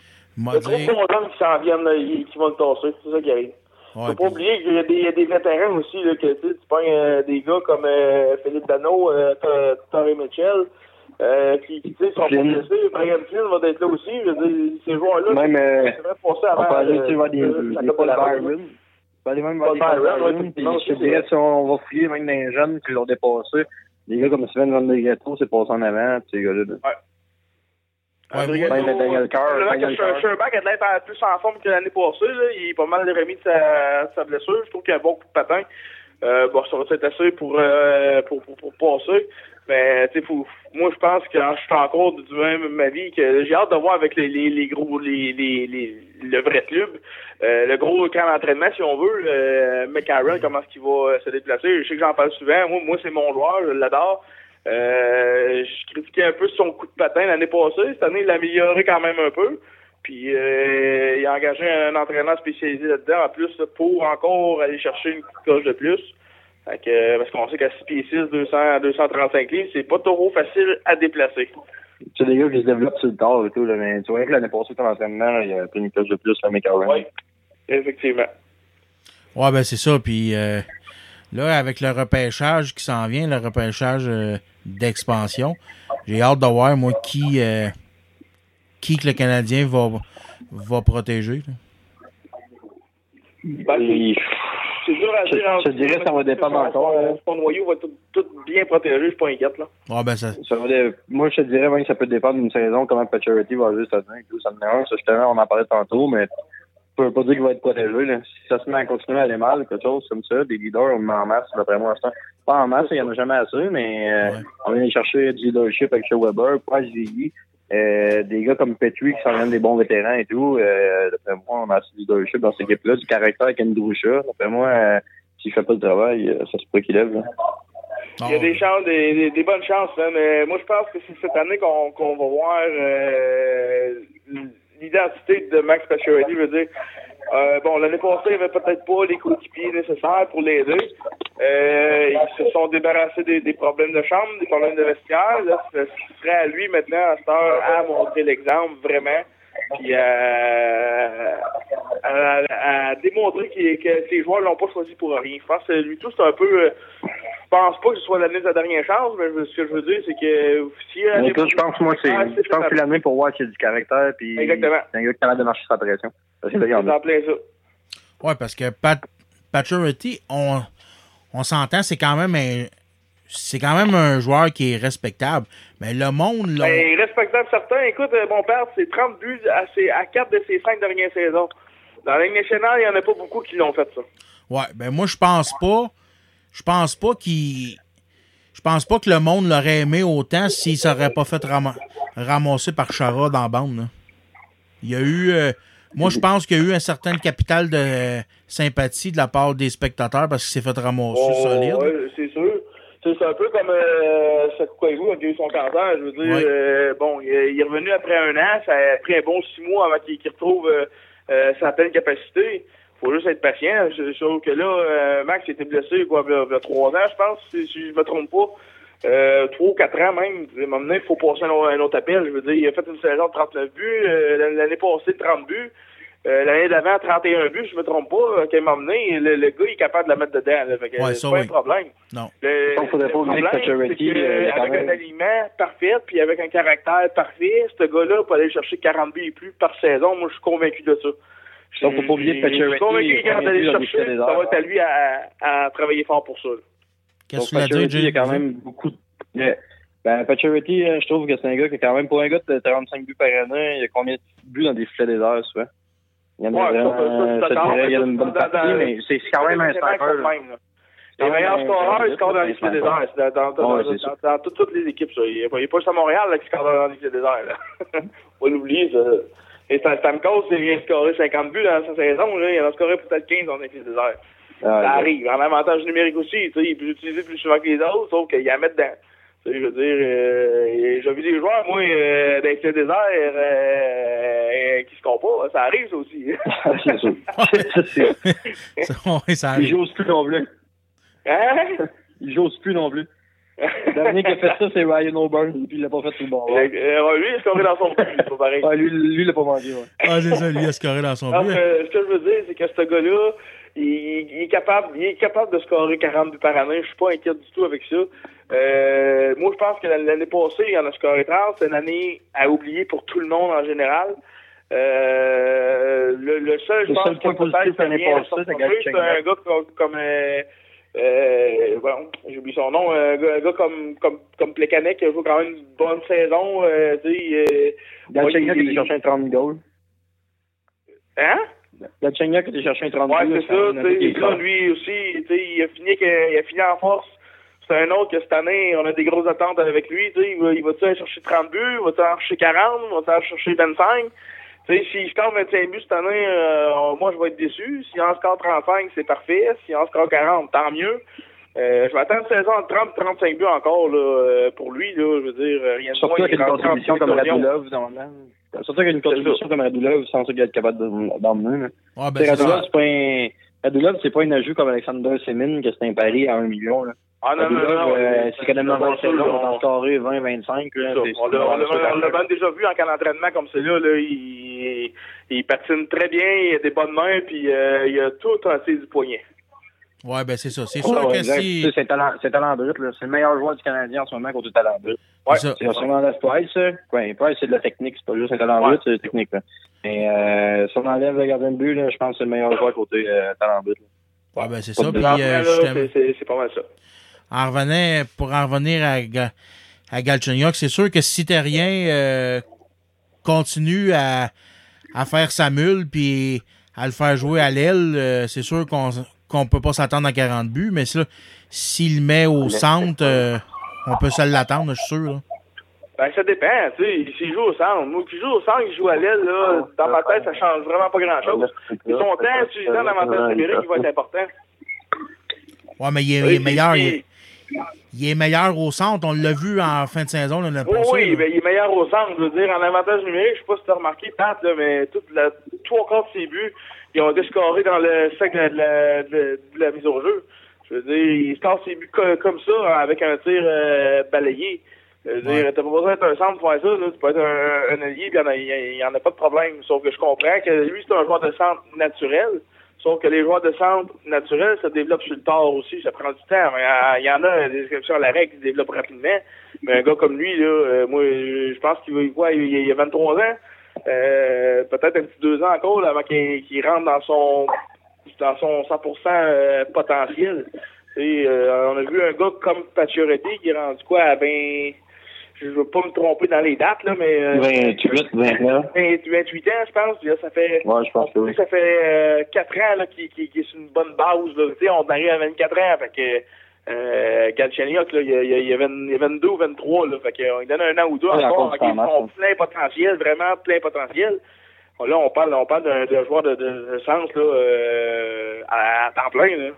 m'a a trop de hommes qui s'en viennent, là, qui vont le tasser. C'est ça qui arrive. Ouais, Faut pas oublier qu'il y a des, il y a des vétérans aussi, là, que tu pognes euh, des gars comme euh, Philippe Dano, euh, Tor- Torrey Mitchell, euh, qui, qui tu sais, sont pas blessés. Brian Flynn va être là aussi. Je veux dire, ces joueurs-là, Même, c'est vrai passer on avant. peut aller, voir des, euh, des, Paul de. Byron. On peut aller même voir des Paul Byron, ouais, je dirais, si on va fouiller même dans les jeunes qui l'ont dépassé, des gars comme Sven Van der Ghetto, c'est passé en avant, puis ces gars-là. là. Adrien Même Gaulle, Daniel Carr, Daniel Carr. En- plus en forme que l'année passée. Là. Il est pas mal remis de sa, de sa blessure. Je trouve qu'il a un bon coup de patin. Euh, bon, ça va être assez pour, euh, pour, pour, pour passer. Mais tu sais, faut- moi je pense que je suis encore du même avis que j'ai hâte de voir avec les, les, les gros les, les, les le vrai club. Euh, le gros camp d'entraînement, si on veut, euh, McCarron, comment est-ce qu'il va euh, se déplacer? Je sais que j'en parle souvent. Moi, moi c'est mon joueur, je l'adore. Euh, je critiquais un peu son coup de patin l'année passée. Cette année, il l'a amélioré quand même un peu. Puis euh, il a engagé un entraîneur spécialisé là-dedans, en plus, pour encore aller chercher une coche de plus. Fait que, euh, parce qu'on sait qu'à 6 pieds 6, 200, 235 livres, c'est pas trop facile à déplacer. C'est des gars qui se développent sur le tard et tout, là, mais tu vois que l'année passée, ton entraînement, il y a pris une cloche de plus, là, McCarron. Oui, effectivement. Ouais, ben c'est ça. Puis euh, là, avec le repêchage qui s'en vient, le repêchage euh, d'expansion, j'ai hâte de voir, moi, qui, euh, qui que le Canadien va, va protéger. Ben, c'est dur à Je- dire. en- je dirais que ça va dépendre encore, Son, son noyau va tout, tout bien protégé, je suis pas inquiète. Là. Ouais, ben ça. Ça va dé- Moi, je te dirais même que ça peut dépendre d'une saison, comment Paturity va juste tenir. Ça me dérange, ça, justement, on en parlait tantôt, mais je peux pas dire qu'il va être protégé. Là. Si ça se met à continuer à aller mal, quelque chose comme ça, des leaders on met en masse, d'après moi, à ce temps. Pas en masse, il y en a jamais assez, mais euh, on vient chercher du leadership avec Shea Weber, pas vieilli. Euh, des gars comme Petrie qui sont même des bons vétérans et tout. Euh, d'après moi, on a assez de leadership dans cette équipe-là, du caractère avec Andrew Shaw. D'après moi, euh, s'il fait pas le travail, euh, ça se peut qu'il lève. là. Il y a des chances, des, des, des bonnes chances, là, mais moi je pense que c'est cette année qu'on qu'on va voir euh, l'identité de Max Pacioretty. Je veux dire, euh, bon, l'année passée, il n'y avait peut-être pas les coéquipiers nécessaires pour l'aider. Euh, ils se sont débarrassés des, problèmes de chambre, des problèmes de vestiaire. Là, ce serait à lui maintenant, à cette heure, à montrer l'exemple, vraiment. Puis à, à, à démontrer que ces joueurs l'ont pas choisi pour rien. Je pense que lui tout, c'est un peu. Euh, Je pense pas que ce soit l'année de sa dernière chance, mais ce que je veux dire, c'est que si Mais écoute, je pense, moi, c'est, Ah, je pense que c'est l'année pour voir qu'il y a du caractère, puis Exactement. c'est un gars qui est capable de marcher sans pression. Parce que là, il y en a. plein ça. Ouais, parce que Pat, Paturity, on, on s'entend, c'est quand même un. C'est quand même un joueur qui est respectable. Mais le monde, là. Ben, respectable certain. Écoute, euh, mon père, c'est 30 buts à, ses, à 4 de ses 5 dernières saisons. Dans la Ligue nationale, il n'y en a pas beaucoup qui l'ont fait, ça. Ouais, ben moi, je pense pas. Je pense pas qu'il. Je pense pas que le monde l'aurait aimé autant s'il serait pas fait rama- ramasser par Chara dans la bande. là. Il y a eu. euh, moi, je pense qu'il y a eu un certain capital de euh, sympathie de la part des spectateurs parce qu'il s'est fait ramasser Oh, solide. ouais, c'est sûr. C'est un peu comme euh, Sakukaïgu qui a eu son cancer. Je veux dire, euh, bon, il est, revenu après un an. Ça a pris un bon six mois avant qu'il retrouve euh, sa pleine capacité. Faut juste être patient. Je, je trouve que là, euh, Max était blessé quoi, il y a- trois ans, je pense, si, si je me trompe pas. Euh, trois ou quatre ans même. Il faut passer un, autre- un autre appel. Je veux dire, il a fait une saison de 39 buts. euh, l'année passée, 30 buts. Euh, L'année d'avant, 31 buts, je me trompe pas. Euh, un moment donné, le, le gars, il est capable de la mettre dedans. Là, fait que, Ouais, c'est ça, pas oui. un problème. Non. Le, Sauf faudrait le que problème, que, euh, quand avec même- un aliment parfait, puis avec un caractère parfait, ce gars-là peut aller chercher 40 buts et plus par saison. Moi, je suis convaincu de ça. Donc, faut pas oublier qu'il est capable d'aller convaincu dans les chercher. des Ça va être à lui à, à travailler fort pour ça. Qu'est-ce Donc, que tu l'as dit, il y a quand même beaucoup de... il y Ben, Pacioretty, euh, je trouve que c'est un gars qui est quand même, pour un gars de 35 buts par année, il a combien de buts dans des filets déserts, souvent? Il y en a Ouais, ça, vraiment, ça, ça, il y a mais une bonne partie, mais c'est c'est quand même un sniper. quand Les quand meilleurs scoreurs, ils scorent dans les filets déserts. C'est dans, dans, Ouais, dans, c'est ça. dans, dans toutes, toutes les équipes, ça. Il n'y a, pas- il y juste à Montréal là, qui score dans les filets déserts. Là. Faut l'oublier, ça. Et Stam- Stamkos, il vient de scorer 50 buts dans sa saison. Là. Il en a scoré peut-être 15 dans les filets déserts. Ah, ça ouais. arrive. En avantage numérique aussi, tu sais, il est plus utilisé plus souvent que les autres, sauf qu'il y a mettre dedans. Tu sais, je veux dire, euh, j'ai vu des joueurs, moi, euh, dans les filets déserts, euh, qui se pas. Ça arrive, ça aussi. c'est sûr. Ouais, ça Il arrive. j'ose plus non plus. Hein? Il j'ose plus non plus. Dernier qui a fait ça, c'est Ryan O'Burn, puis il l'a pas fait tout le bon. Euh, euh, lui, il a scoré dans son but, c'est pas pareil. Ouais, lui, lui, il l'a pas manqué, ouais. Ah, c'est ça, lui, il a scoré dans son Alors, but. euh, ce que je veux dire, c'est que ce gars-là, il, il est capable, il est capable de scorer 40 buts par année. Je suis pas inquiet du tout avec ça. Euh, moi, je pense que l'année passée, il en a scoré 30. C'est une année à oublier pour tout le monde en général. Euh, le, le seul, je Le pense, seul point que positif peut-être l'année passée, c'est un gars comme, comme euh, euh, bon, j'ai oublié son nom, un gars, un gars comme, comme, comme Plekanec qui a joué quand même une bonne saison. Euh, tu sais, euh, ouais, était cherché un 30 goals. Hein? Galchenyuk qui était cherché un 30 Ouais, goals. c'est ça, tu sais, là, lui aussi, tu sais, il a fini, il a fini en force. C'est un autre que cette année, on a des grosses attentes avec lui, tu sais, il va, il va-tu aller chercher 30 buts, va-tu aller chercher 40, va-tu aller chercher 25? Tu sais, s'il score 25 buts cette année, euh, moi, je vais être déçu. S'il en score 35, c'est parfait. S'il en score 40, tant mieux. Euh, je vais attendre une saison de 30 35 buts encore, là, euh, pour lui, là, je veux dire, rien de Surtout moins, avec il une rentre en contribution comme. Radulov, normalement. Surtout avec une contribution comme Radulov, sans ça qu'il être capable de- d'emmener. là. Ouais, ben, Radulov, c'est pas un... Radulov, c'est pas un ajout comme Alexander Semin, que c'est un pari à 1 million. Là. Ah, non, non, Radulov, non, euh, c'est quand même dans c'est 20 ça, saisons, là, on on- en scoré 20, 25. Là, Ça, c'est- On l'a l'a- l'a même déjà vu en cas d'entraînement comme celui-là. Là, il, il patine très bien, il a des bonnes mains, puis euh, il a tout assez du poignet. Ouais, ben, c'est ça. C'est Ouais, sûr ouais, que exact. si. C'est talent, c'est talent brut. là. C'est le meilleur joueur du Canadien en ce moment côté talent brut. Ouais. C'est on enlève Price, ça, ouais, Price, c'est de la technique. C'est pas juste un talent brut, c'est de la technique. Là. Mais euh, si on enlève le gardien de but, là, je pense que c'est le meilleur joueur côté euh, talent brut. là. Ouais, ben, c'est ça. euh, c'est- pas mal ça. en revenant, pour en revenir à, Ga- à Galchenyuk, c'est sûr que si Terrien euh, continue à, à faire sa mule puis à le faire jouer à l'aile, euh, c'est sûr qu'on qu'on peut pas s'attendre à 40 buts, mais ça, s'il le met au centre, euh, on peut se l'attendre, je suis sûr. là. Ben, ça dépend, tu sais. S'il joue au centre, moi, qui joue au centre, il joue à l'aile, là, dans ma tête, ça change vraiment pas grand-chose. Mais son temps utilisant l'avantage numérique, il va être important. Ouais, mais il est, il est meilleur. Il est, il est meilleur au centre. On l'a vu en fin de saison. Là, Oui, oui, ben, il est meilleur au centre. Je veux dire, en avantage numérique, je sais pas si tu as remarqué, Pat, là, mais toute la, trois quarts de ses buts, ils ont été scorés dans le cercle de la, de, de la mise au jeu. Je veux dire, il score ses buts co- comme ça, avec un tir euh, balayé. Je veux dire, t'as pas besoin d'être un centre pour faire ça, là. Tu peux être un, un allié, puis il y en a- il y, en a pas de problème. Sauf que je comprends que lui, c'est un joueur de centre naturel. Sauf que les joueurs de centre naturels se développent sur le tard aussi. Ça prend du temps. Euh, Il y en a des exceptions à la règle qui se développent rapidement. Mais un gars comme lui, là, euh, moi, je pense qu'il va quoi, il, a 23 ans. Euh, peut-être un petit deux ans encore avant qu'il rentre dans son dans son 100% euh, potentiel. On a vu un gars comme Pacioretty qui est rendu quoi à 20 je veux pas me tromper dans les dates là mais euh, 28, 29. 28 ans je pense là, ça fait Ouais, je pense que oui. ça fait euh, 4 ans là, qui, qui, est sur une bonne base. Là. Tu sais, on arrive à 24 ans. Fait que euh, Galchenyuk, là, il, y a- il, y a- il y a 20 il y a 22 ou 23. Là, fait euh, il donne un an ou deux Ouais, encore. sont hein. plein potentiel, vraiment plein potentiel. Bon, Là, on parle, on parle d'un d'un joueur de, de, de centre là, euh, à, à temps plein. Là.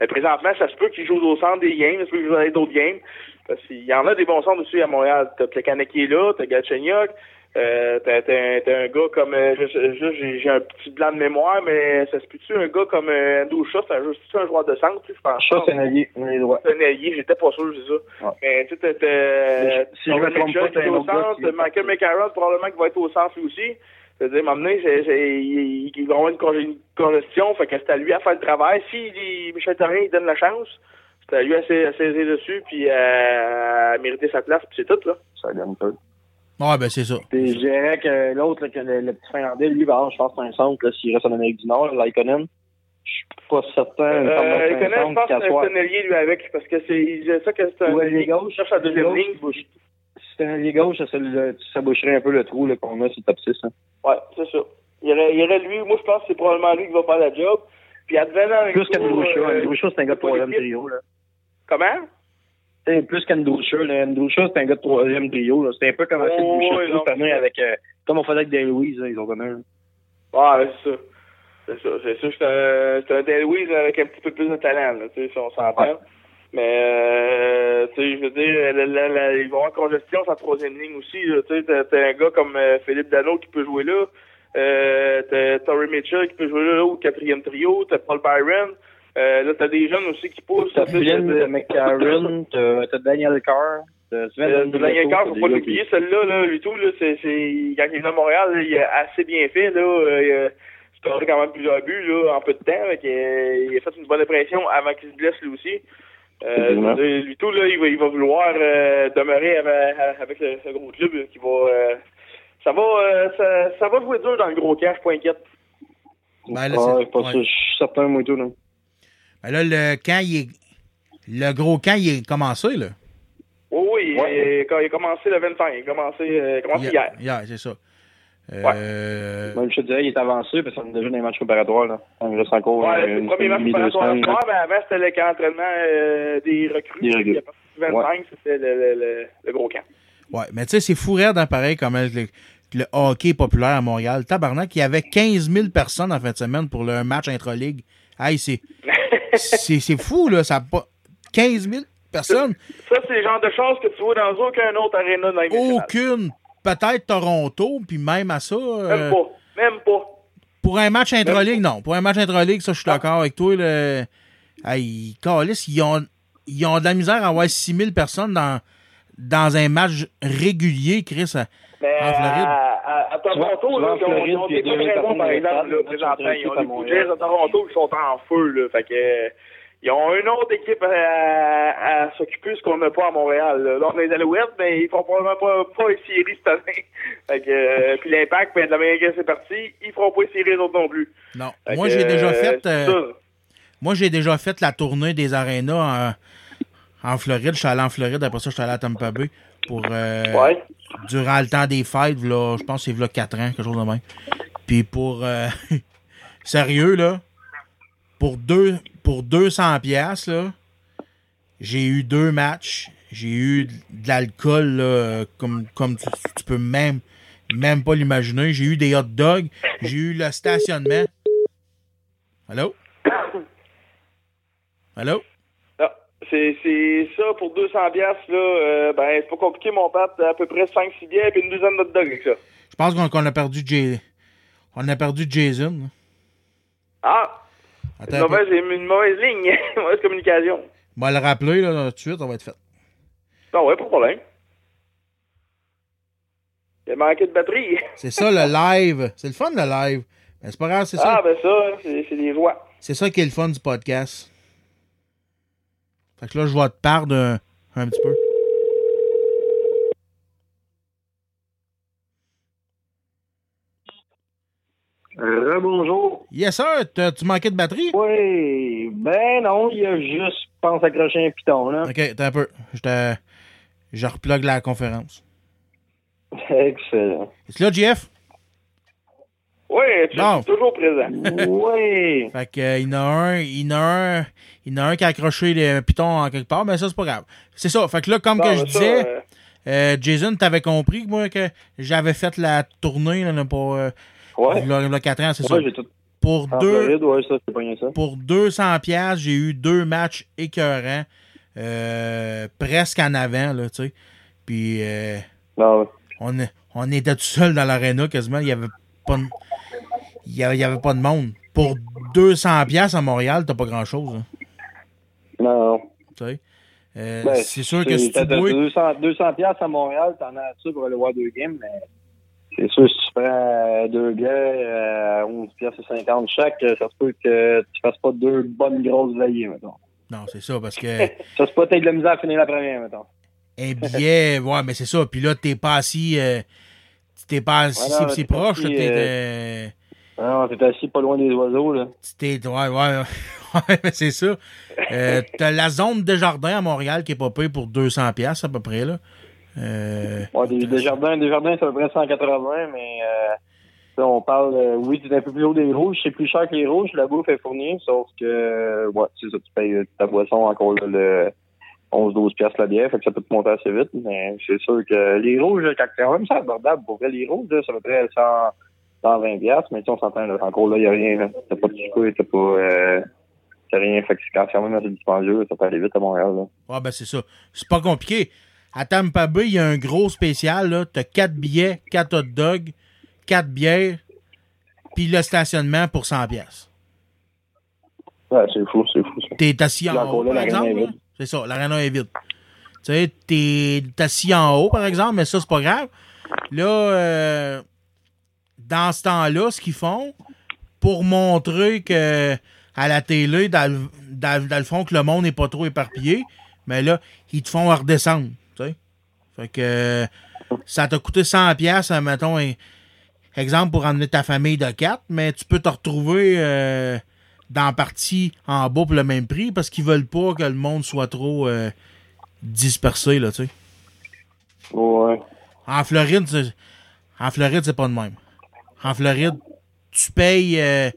Mais présentement, ça se peut qu'il joue au centre des games, ça se peut qu'il joue dans d'autres games. Parce qu'il y en a des bons centres aussi à Montréal. T'as Plekanec qui est là, t'as Galchenyuk, euh, t'as, t'as, un- t'as un gars comme... euh, je- je- je- j'ai, j'ai un petit blanc de mémoire, mais ça se peut-tu un gars comme euh, Andrew Shaw, c'est un, un joueur de centre, je pense. Ça, c'est un allié. C'est un allié, j'étais pas sûr, c'est ça. Mais tu sais, t'as- t'as... Si je me trompe pas, un autre gars centre, t'as Michael McCarron, probablement qui va être au centre lui aussi. C'est-à-dire, c'est, il, va avoir une congestion, fait que c'est à lui à faire le travail. Si il- Michel Therrien, il donne la chance, c'est à lui à, saisir dessus, puis à, à mériter sa place, puis c'est tout, là. Ça donne peu. Ouais, ben, c'est ça. Puis je dirais que l'autre, que le, le petit Finlandais, lui, par exemple, je pense que c'est un centre, là, s'il reste en Amérique du Nord, Laikonen. Je suis pas certain. Euh, connaît, je pense que c'est un allié, lui, avec, parce que c'est, ça que c'est un Ouais, allié les gauches, qui cherche la deuxième les ligne. c'était un allié gauche, ça, ça, ça boucherait un peu le trou qu'on a sur le top 6. Hein. Ouais, c'est ça. Il y, aurait, il y aurait lui, moi je pense que c'est probablement lui qui va faire la job. Puis advenant avec Plus ça, qu'Andrew Shaw. euh, Andrew Shaw, c'est un gars de troisième trio. Là. Comment? C'est plus qu'Andrew Shaw. Là. Andrew Shaw, c'est un gars de troisième trio. C'était un peu comme un Oh, ouais, cette année avec. euh, comme on faisait avec Dale Louise, là, ils ont connu. Ouais, c'est ça. C'est ça. C'est sûr que c'est un, c'est un avec un petit peu plus de talent, là, si on s'entend. Mais, euh, tu sais, je veux dire, la, la, la, ils vont avoir congestion sur la troisième ligne aussi, tu sais, t'as, t'as un gars comme euh, Philippe Dano qui peut jouer là, euh, t'as Torrey Mitchell qui peut jouer là, au quatrième trio, t'as Paul Byron, euh, là, t'as des jeunes aussi qui poussent. T'as Flynn, McCarron, t'as Daniel Carr, Euh, Daniel Carr, faut pas l'oublier, celle-là, là, lui tout, là, c'est, c'est, quand il est venu à Montréal, là, il a assez bien fait, là, euh, il a quand même plusieurs buts, là, en peu de temps, euh, il a fait une bonne impression avant qu'il se blesse, lui aussi. Euh, lui tout, là, il va, il va vouloir euh, demeurer avec, avec ce, ce gros club, là, qui va, euh, ça va, euh, ça, ça va jouer dur dans le gros camp, je suis pas inquiète. Ben, là, Ouais, c'est- pas ouais. sûr, je suis certain, moi, tout, là. Ben là, le camp, il est. Le gros camp, il est commencé, là. Oui, oui, il, quand il a commencé le 25, il a commencé, euh, il a commencé hier. Hier, c'est ça. Euh, Même, je te dirais, il est avancé parce qu'on a déjà des matchs préparatoires, là. Il reste encore Ouais, euh, c'est le une premier match préparatoire à soir, mais avant, c'était le camp d'entraînement euh, des recrues. Des recrues. Puis à partir du 25, c'était le, le, le, le gros camp. Ouais, mais tu sais, c'est fou raide, hein, pareil, comme le, le hockey populaire à Montréal. Tabarnak, il y avait 15 000 personnes en fin de semaine pour le match intra-ligue. Hey, c'est, c'est, c'est fou, là. Ça pas... 15 000 personnes. Ça, c'est le genre de choses que tu vois dans aucun autre aréna dans les. Aucune. Peut-être Toronto, puis même à ça. euh, Même pas. Même pas. Pour un match intra-ligue, non. Pour un match intra-ligue, ça, je suis d'accord avec toi. Le... Hey, câlisse, ils ont, ils ont de la misère à avoir 6 000 personnes dans, dans un match régulier, Chris, à- Mais en Floride. À, à Toronto, là, ils ont, des 2000 bonnes raisons, par exemple, là, présentement. Ils ont les à. Jays à Toronto qui sont en feu, là. Fait que, ils ont une autre équipe à, à, à s'occuper, ce qu'on n'a pas à Montréal. Là, on a les Alouettes, mais ils font probablement pas, pas les séries cette année. Fait que, euh, puis l'impact, ben, de la manière que c'est parti, ils feront pas les séries les autres non plus. Non. Fait Moi, j'ai déjà euh, fait. euh, moi, j'ai déjà fait la tournée des arénas en, en Floride. Je suis allé en Floride, après ça, je suis allé à Tampa Bay pour. euh, Ouais. Durant le temps des fêtes, là, je pense que c'est là 4 ans, quelque chose de même. Puis pour. euh, sérieux, là. Pour, deux, pour 200 pièces là, j'ai eu deux matchs. J'ai eu de l'alcool, là, comme, comme tu, tu peux même, même pas l'imaginer. J'ai eu des hot dogs. J'ai eu le stationnement. Allô? Allô? C'est, c'est ça pour 200 piastres, là. euh, ben, c'est pas compliqué, mon pape. À peu près 5-6 bières et une douzaine de hot dogs avec ça. Je pense qu'on a perdu Jay- On a perdu Jason. là. Ah! Attends, Une mauvaise, une mauvaise ligne, une mauvaise communication. On va le rappeler là, tout de suite, ça va être fait. Non, ouais, pas de problème. Il a manqué de batterie. C'est ça le live. C'est le fun le live. Mais c'est pas grave, c'est ça. Ah, ben ça, c'est, c'est des joies. C'est ça qui est le fun du podcast. Fait que là, je vais te perdre un, un petit peu. Rebonjour. Yes, sir. Tu manquais de batterie? Oui. Ben non, il a juste, je pense, accroché un piton, là. Ok, t'as un peu. Je te. Je replogue la conférence. Excellent. C'est là, JF? Oui, tu Bon. es toujours présent. oui. Fait que, euh, il y en a un, il y en a un, il y en a un qui a accroché les pitons en quelque part, mais ça, c'est pas grave. C'est ça. Fait que là, comme Bon, que ben je ça, disais, euh, euh, Jason, t'avais compris que moi, que j'avais fait la tournée, là, pour, euh, Ouais. il y a- il y a 4 ans, c'est Ouais, ça? tout. Pour En deux, Floride, ouais, ça, pour 200 pièces, j'ai eu deux matchs écœurants, euh, presque en avant, là, tu sais. Puis, euh, Non, ouais. on, on était tout seul dans l'aréna quasiment. Il y avait pas de, il y avait, pas de monde. Pour 200 pièces à Montréal, t'as pas grand-chose. hein, Non, tu sais. Euh, Ben, c'est sûr que si tu bois... 200, 200 piastres à Montréal, t'en as ça pour aller voir deux games, mais c'est sûr, si tu prends euh, deux bières à 11 piastres et 50 chaque, euh, ça se peut que tu fasses pas deux bonnes grosses veillées, mettons. Non, c'est ça, parce que Ça se peut être de la misère à finir la première, mettons. un billet, ouais, mais c'est ça. Puis là, t'es pas assis... euh, t'es pas assis, pas proche, t'es... Non, t'es assis pas loin des oiseaux, là. T'es- ouais, ouais, ouais, mais c'est ça. Euh, t'as la zone de jardin à Montréal qui est pas payée pour 200 pièces à peu près, là. Euh, Ouais, des, des jardins, des jardins, c'est à peu près 180, mais euh, là, on parle, oui, c'est un peu plus haut des rouges, c'est plus cher que les rouges, la bouffe est fournie, sauf que, ouais, c'est ça, tu payes ta boisson encore là, le 11-12 piastres la bière, fait que ça peut te monter assez vite, mais c'est sûr que les rouges, quand quand même, c'est abordable, pour vrai, les rouges, là, ça à peu près 100, 120 piastres, mais si on s'entend, là, encore là, il n'y a rien, t'as pas de chico, t'as pas, euh, t'as rien, fait que c'est quand même assez dispendieux, ça peut aller vite à Montréal, là. Ouais, ben c'est ça. C'est pas compliqué. À Tampa Bay, il y a un gros spécial. là. T'as 4 billets, 4 hot dogs, 4 bières, puis le stationnement pour 100 pièces. Ouais, c'est fou, c'est fou. T'es assis en haut, par exemple. C'est ça, l'aréna est vide. Tu sais, t'es assis en haut, par exemple, mais ça, c'est pas grave. Là, euh, dans ce temps-là, ce qu'ils font, pour montrer que à la télé, dans, le- dans- dans le fond, que le monde n'est pas trop éparpillé, mais là, ils te font redescendre. Fait que ça t'a coûté 100 pièces, mettons, un- exemple, pour emmener ta famille de 4, mais tu peux te retrouver euh, dans partie en bas pour le même prix parce qu'ils veulent pas que le monde soit trop euh, dispersé, là, tu sais. Ouais. En Floride, en Floride, c'est pas de même. En Floride, tu payes euh,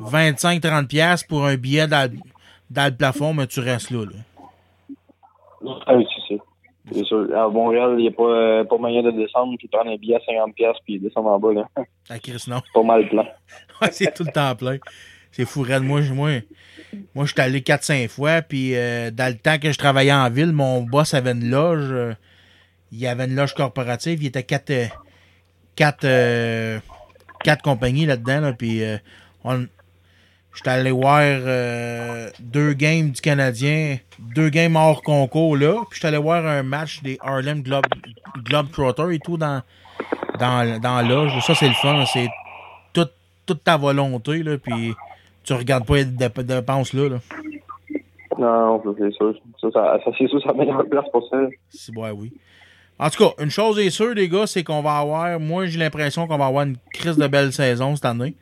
25-30$ piastres pour un billet dans, le- dans le plafond, mais tu restes là. là. Ah oui, c'est ça. C'est sûr. À Montréal, il n'y a pas, euh, pas moyen de descendre puis prendre un billet à 50$ piastres, puis descendre en bas. Là. Ah, Chris, non. pas mal plein. Ouais, c'est tout le temps plein. C'est fou, raide. Moi, je- moi, moi je suis allé 4-5 fois, puis euh, dans le temps que je travaillais en ville, mon boss avait une loge. euh, il y avait une loge corporative. Il était 4 euh, quatre, compagnies là-dedans, là, puis euh, on- J'étais allé voir euh, deux games du Canadien, deux games hors concours là. Puis j'étais allé voir un match des Harlem Globe, Globetrotters et tout dans, dans, dans la loge. Ça, c'est le fun. C'est toute, toute ta volonté. Là, puis tu regardes pas les dép- dépenses là. là. Non, ça, c'est sûr. Ça, ça, c'est sûr, met en place pour ça. Si, ouais, oui. En tout cas, une chose est sûre, les gars, c'est qu'on va avoir. Moi, j'ai l'impression qu'on va avoir une crise de belle saison cette année.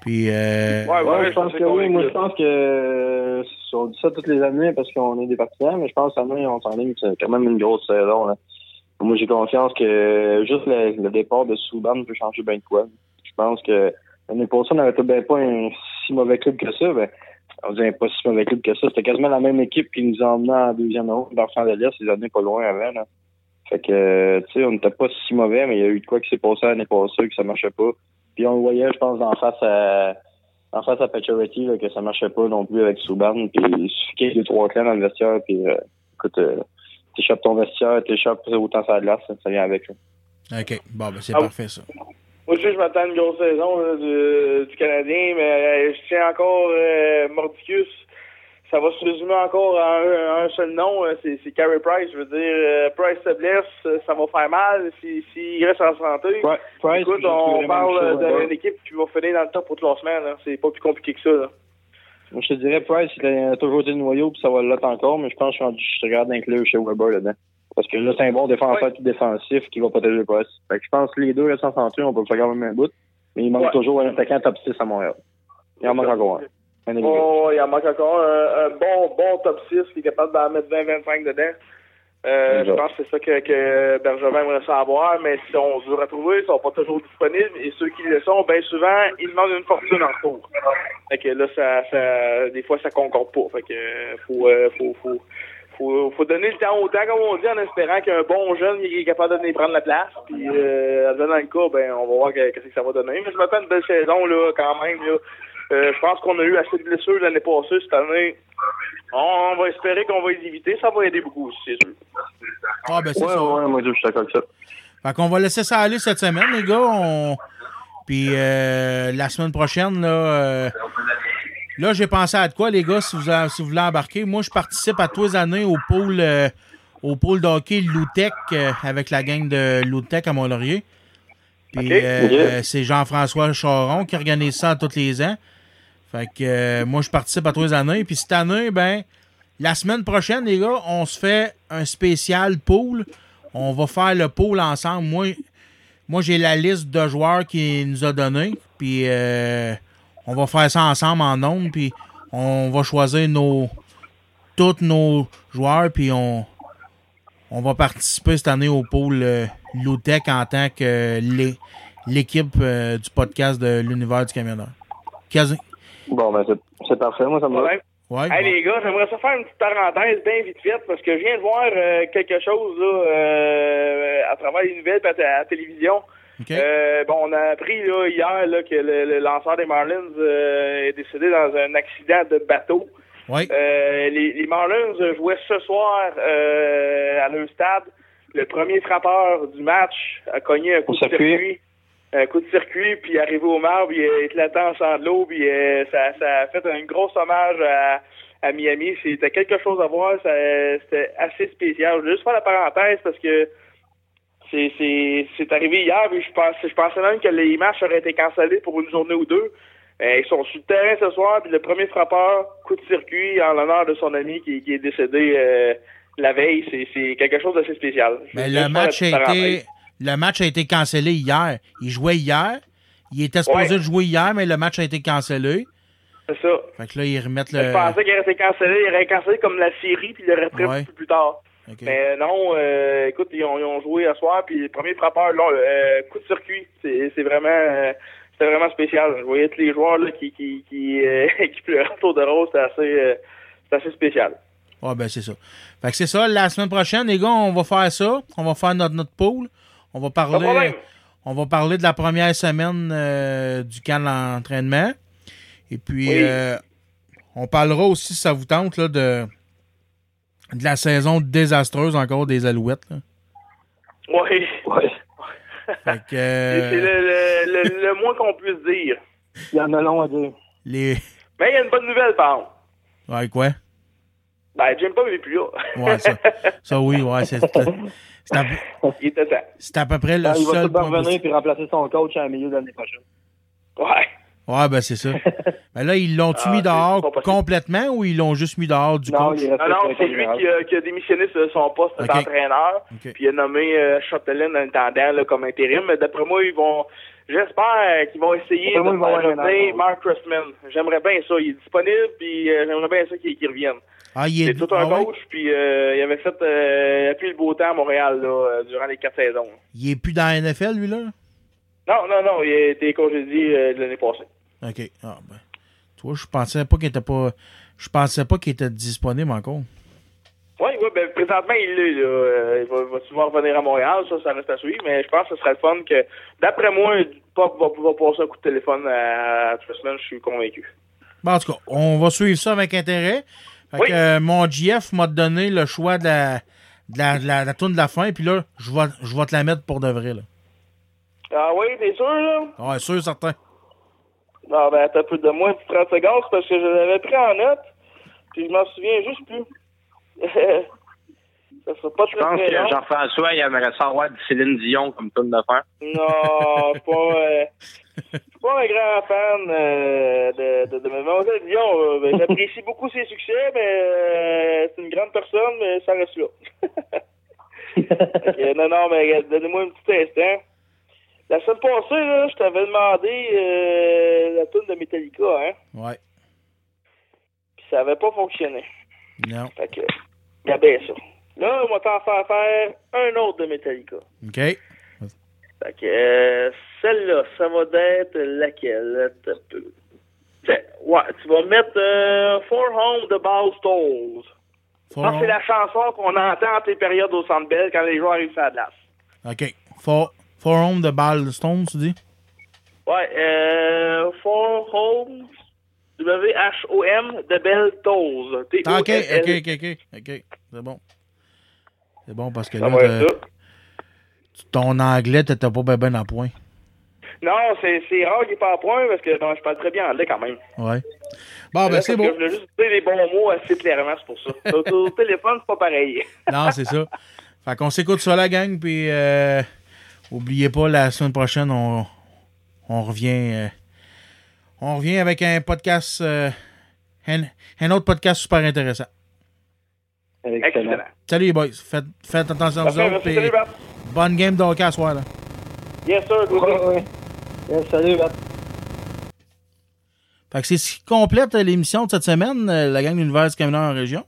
Puis. Euh, Ouais, je pense que oui. Moi, je pense que euh, on dit ça toutes les années parce qu'on est des partisans, mais je pense que cette année, on s'enligne, c'est quand même une grosse saison. Là. Moi, j'ai confiance que juste le, le départ de Souban peut changer bien de quoi. Je pense que l'année passée, on n'avait bien pas un si mauvais club que ça. Ben, on disait pas si mauvais club que ça. C'était quasiment la même équipe qui nous emmenait en deuxième ronde dans le de l'Est, ces années pas loin avant. Là. Fait que, euh, tu sais, on n'était pas si mauvais, mais il y a eu de quoi qui s'est passé l'année passée, que ça marchait pas. Puis on le voyait, je pense, d'en face à en face à Pacioretty, là, que ça marchait pas non plus avec Souban. Puis il suffit qu'il y ait deux, trois clans dans le vestiaire, puis euh, écoute, euh, t'échappes ton vestiaire, t'échappes autant ça glace, ça, ça vient avec. Là. OK. Bon, ben, c'est Ah, parfait, ça. Moi aussi, je m'attends à une grosse saison là, du, du Canadien, mais euh, je tiens encore euh, Mordicus. Ça va se résumer encore à un, à un seul nom, euh, c'est Carey Price. Je veux dire, euh, Price se blesse, euh, ça va faire mal s'il si, reste en santé. Price, Écoute, on parle chose, ouais. d'une équipe qui va finir dans le top au classement. là. C'est pas plus compliqué que ça. Là. Moi, je te dirais, Price, il a toujours été le noyau, puis ça va l'être encore, mais je pense que je regarde inclure chez Weber là-dedans. Parce que là, c'est un bon défenseur tout défensif qui va protéger Price. Fait que je pense que les deux restent en santé, on peut faire quand même un bout. Mais il manque Ouais. toujours un attaquant top 6 à Montréal. Il en manque encore un. Oh, il en manque encore un, un bon, bon top 6 qui est capable d'en mettre 20-25 dedans. Euh, je pense que c'est ça que, que Bergevin aimerait savoir, mais si on veut retrouver, ils sont pas toujours disponibles et ceux qui le sont, bien souvent, ils demandent une fortune en retour. Fait que là, ça, ça, des fois, ça concorde pas. Fait que euh, faut, euh, faut, faut, faut, faut donner le temps au temps, comme on dit, en espérant qu'un bon jeune il est capable de venir prendre la place. Puis, euh, dans le cas, ben, on va voir que- qu'est-ce que ça va donner. Mais je m'attends une belle saison, là, quand même, là. Euh, je pense qu'on a eu assez de blessures l'année passée. Cette année, on, va espérer qu'on va les éviter. Ça va aider beaucoup aussi, c'est sûr. Ah, ben, c'est ouais, ça. ouais, moi, je suis d'accord avec ça. Fait qu'on va laisser ça aller cette semaine, les gars. On... Puis euh, la semaine prochaine, là, euh, là j'ai pensé à de quoi, les gars, si vous, a- si vous voulez embarquer. Moi, je participe à tous les années au pôle, euh, au pôle de hockey Loutec euh, avec la gang de Loutec à Mont-Laurier. Puis euh, c'est Jean-François Charon qui organise ça tous les ans. Fait que euh, moi, je participe à tous les années. Puis cette année, ben, la semaine prochaine, les gars, on se fait un spécial pool. On va faire le pool ensemble. Moi, moi j'ai la liste de joueurs qu'il nous a donné. Puis euh, on va faire ça ensemble en nombre. Puis on va choisir nos tous nos joueurs. Puis on, va participer cette année au pôle euh, en tant que l'é- l'équipe euh, du podcast de l'univers du camionneur. Bon, ben, c'est- parfait. Moi, ça me va. Ouais, hey, les gars, j'aimerais ça faire une petite parenthèse bien vite faite parce que je viens de voir euh, quelque chose là, euh, à travers les nouvelles et à, la télévision. Euh, bon, on a appris là, hier là, que le, le lanceur des Marlins euh, est décédé dans un accident de bateau. Oui. Euh, les, les Marlins jouaient ce soir euh, à leur stade. Le premier frappeur du match a cogné un coup de circuit. Un coup de circuit, puis arrivé au marbre, est éclaté en sang de l'eau, puis euh, ça, ça a fait un gros hommage à, à Miami. C'était quelque chose à voir, c'était assez spécial. Je vais juste faire la parenthèse parce que c'est c'est c'est arrivé hier, puis je pensais je pensais même que les matchs auraient été cancellés pour une journée ou deux. Euh, ils sont sur le terrain ce soir, puis le premier frappeur, coup de circuit en l'honneur de son ami qui, qui est décédé euh, la veille, c'est c'est quelque chose d'assez spécial. Vais le, match a été, le match a été cancellé hier. Il jouait hier. Il était supposé Ouais. jouer hier, mais le match a été cancellé. C'est ça. Fait que là, ils remettent Je le. pensais qu'il aurait été cancellé, il aurait cancellé comme la série, puis il l'aurait pris Ouais. peu plus tard. Mais non, euh, écoute, ils ont, ils ont joué ce soir, puis le premier frappeur, là, euh, coup de circuit, c'est vraiment, euh, c'était vraiment spécial. Je voyais tous les joueurs là, qui, qui, qui, euh, qui pleuraient autour de rose, c'était assez, assez spécial. Ouais, ben c'est ça. Fait que c'est ça. La semaine prochaine, les gars, on va faire ça. On va faire notre, notre pool. On va parler. problème. On va parler de la première semaine euh, du camp d'entraînement. Et puis, Oui. euh, on parlera aussi, si ça vous tente, là, de, de la saison désastreuse encore des Alouettes. là. Oui. Ouais. Euh, C'est le, le, le, le moins qu'on puisse dire. Il y en a long à dire. les. Mais il y a une bonne nouvelle, par contre. Ouais, quoi? Ben, Jim Bob n'est plus là. Ouais, ça, ça oui, ouais, c'est c'est à, peu près le Ah, il va seul tout revenir puis remplacer son coach en milieu de l'année prochaine. Ouais. Ouais, ben c'est ça. ben là, ils l'ont-tu Ah, mis dehors complètement ou ils l'ont juste mis dehors du Non, coach? non, non, c'est lui qui a, qui a démissionné de son poste d'entraîneur. Ok. Puis il a nommé euh, en attendant là, comme intérim. Mais d'après moi, ils vont. J'espère qu'ils vont essayer de ils vont avoir faire revenir. Mark Cressman. J'aimerais bien ça. Il est disponible, puis euh, j'aimerais bien ça qu'il qu'il revienne. Ah, il est. C'est tout un ah ouais? coach, puis euh, il avait fait euh, le beau temps à Montréal là, euh, durant les quatre saisons. Il est plus dans la NFL, lui, là? Non, non, non, il a été congédié euh, l'année passée. OK. Ah, ben. Toi, je pensais pas qu'il était pas. Je pensais pas qu'il était disponible encore. Oui, oui, ben, présentement, il l'est, là. Il va, va souvent revenir à Montréal, ça, ça reste à suivre, mais je pense que ce serait le fun que, d'après moi, Pop va pouvoir passer un coup de téléphone à, à Tristman, je suis convaincu. Bon, en tout cas, on va suivre ça avec intérêt. Fait que, euh, mon GF m'a donné le choix de la, de la, de la, de la tourne de la fin, puis là, je vais, je vais te la mettre pour de vrai, là. Ah oui, t'es sûr, là? Ouais, sûr, certain. Non, ben, t'as peu de moins de 30 secondes, parce que je l'avais pris en note, puis je m'en souviens juste plus. ça sera pas Je très, pense très que. Jean-François, il aimerait savoir du Céline Dion comme tourne de fin. Non, pas, euh, je suis pas un grand fan euh, de, de, de Mademoiselle Dion. euh, J'apprécie beaucoup ses succès, mais euh, c'est une grande personne, mais ça reste là. Non, non, mais donnez-moi un petit instant. La semaine passée, là, je t'avais demandé euh, la tune de Metallica, hein, Ouais. puis ça avait pas fonctionné. Non. Fait que, regardez ça. Là, on va t'en faire faire un autre de Metallica. OK. Fait que euh, celle-là, ça va être laquelle? Ouais, tu vas mettre euh, For Home de. For Ça, c'est la chanson qu'on entend entre les périodes au Centre Bell quand les joueurs arrivent sur la glace. OK. For, for Home de Ballstone, tu dis? Ouais, euh, For Home, W-H-O-M de Bell Tolls. Ah, OK. OK, OK, OK. OK. C'est bon. C'est bon parce que là, ton anglais, t'étais pas bien ben à point. Non, c'est rare qu'il pas à point parce que non, je parle très bien anglais quand même. Ouais. Bon, ben c'est bon. Je voulais juste dire les bons mots assez clairement, c'est pour ça. Au, au téléphone, c'est pas pareil. Non, c'est ça. Fait qu'on s'écoute ça, la gang, puis euh, oubliez pas, la semaine prochaine, on, on revient euh, on revient avec un podcast, euh, un, un autre podcast super intéressant. Excellent. Salut les boys, faites, faites attention à vous autres, merci, salut, Bart. bonne game de hockey à soir, là. Yes, sir, go ouais, salut, Bart. Fait que c'est ce qui complète l'émission de cette semaine, euh, la gang de l'univers du camionneur en région.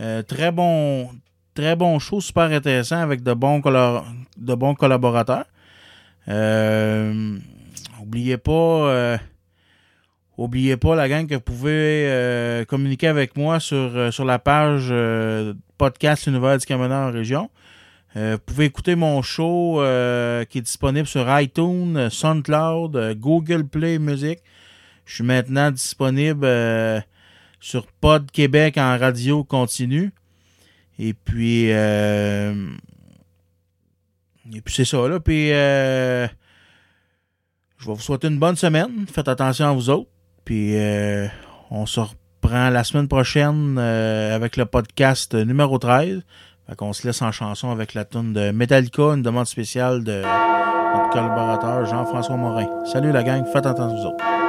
Euh, très bon très bon show, super intéressant avec de bons, de bons collaborateurs. Euh, oubliez pas, euh, oubliez pas la gang que vous pouvez euh, communiquer avec moi sur, euh, sur la page euh, podcast Univers du Camionneur en région. Euh, vous pouvez écouter mon show euh, qui est disponible sur iTunes, SoundCloud, Google Play Music. Je suis maintenant disponible sur Pod Québec en radio continue. Et puis, euh, et puis c'est ça là. Puis, euh, je vais vous souhaiter une bonne semaine. Faites attention à vous autres. Puis, euh, on se reprend la semaine prochaine euh, avec le podcast numéro 13. Fait qu'on se laisse en chanson avec la tune de Metallica, une demande spéciale de notre collaborateur Jean-François Morin. Salut la gang, faites attention vous autres.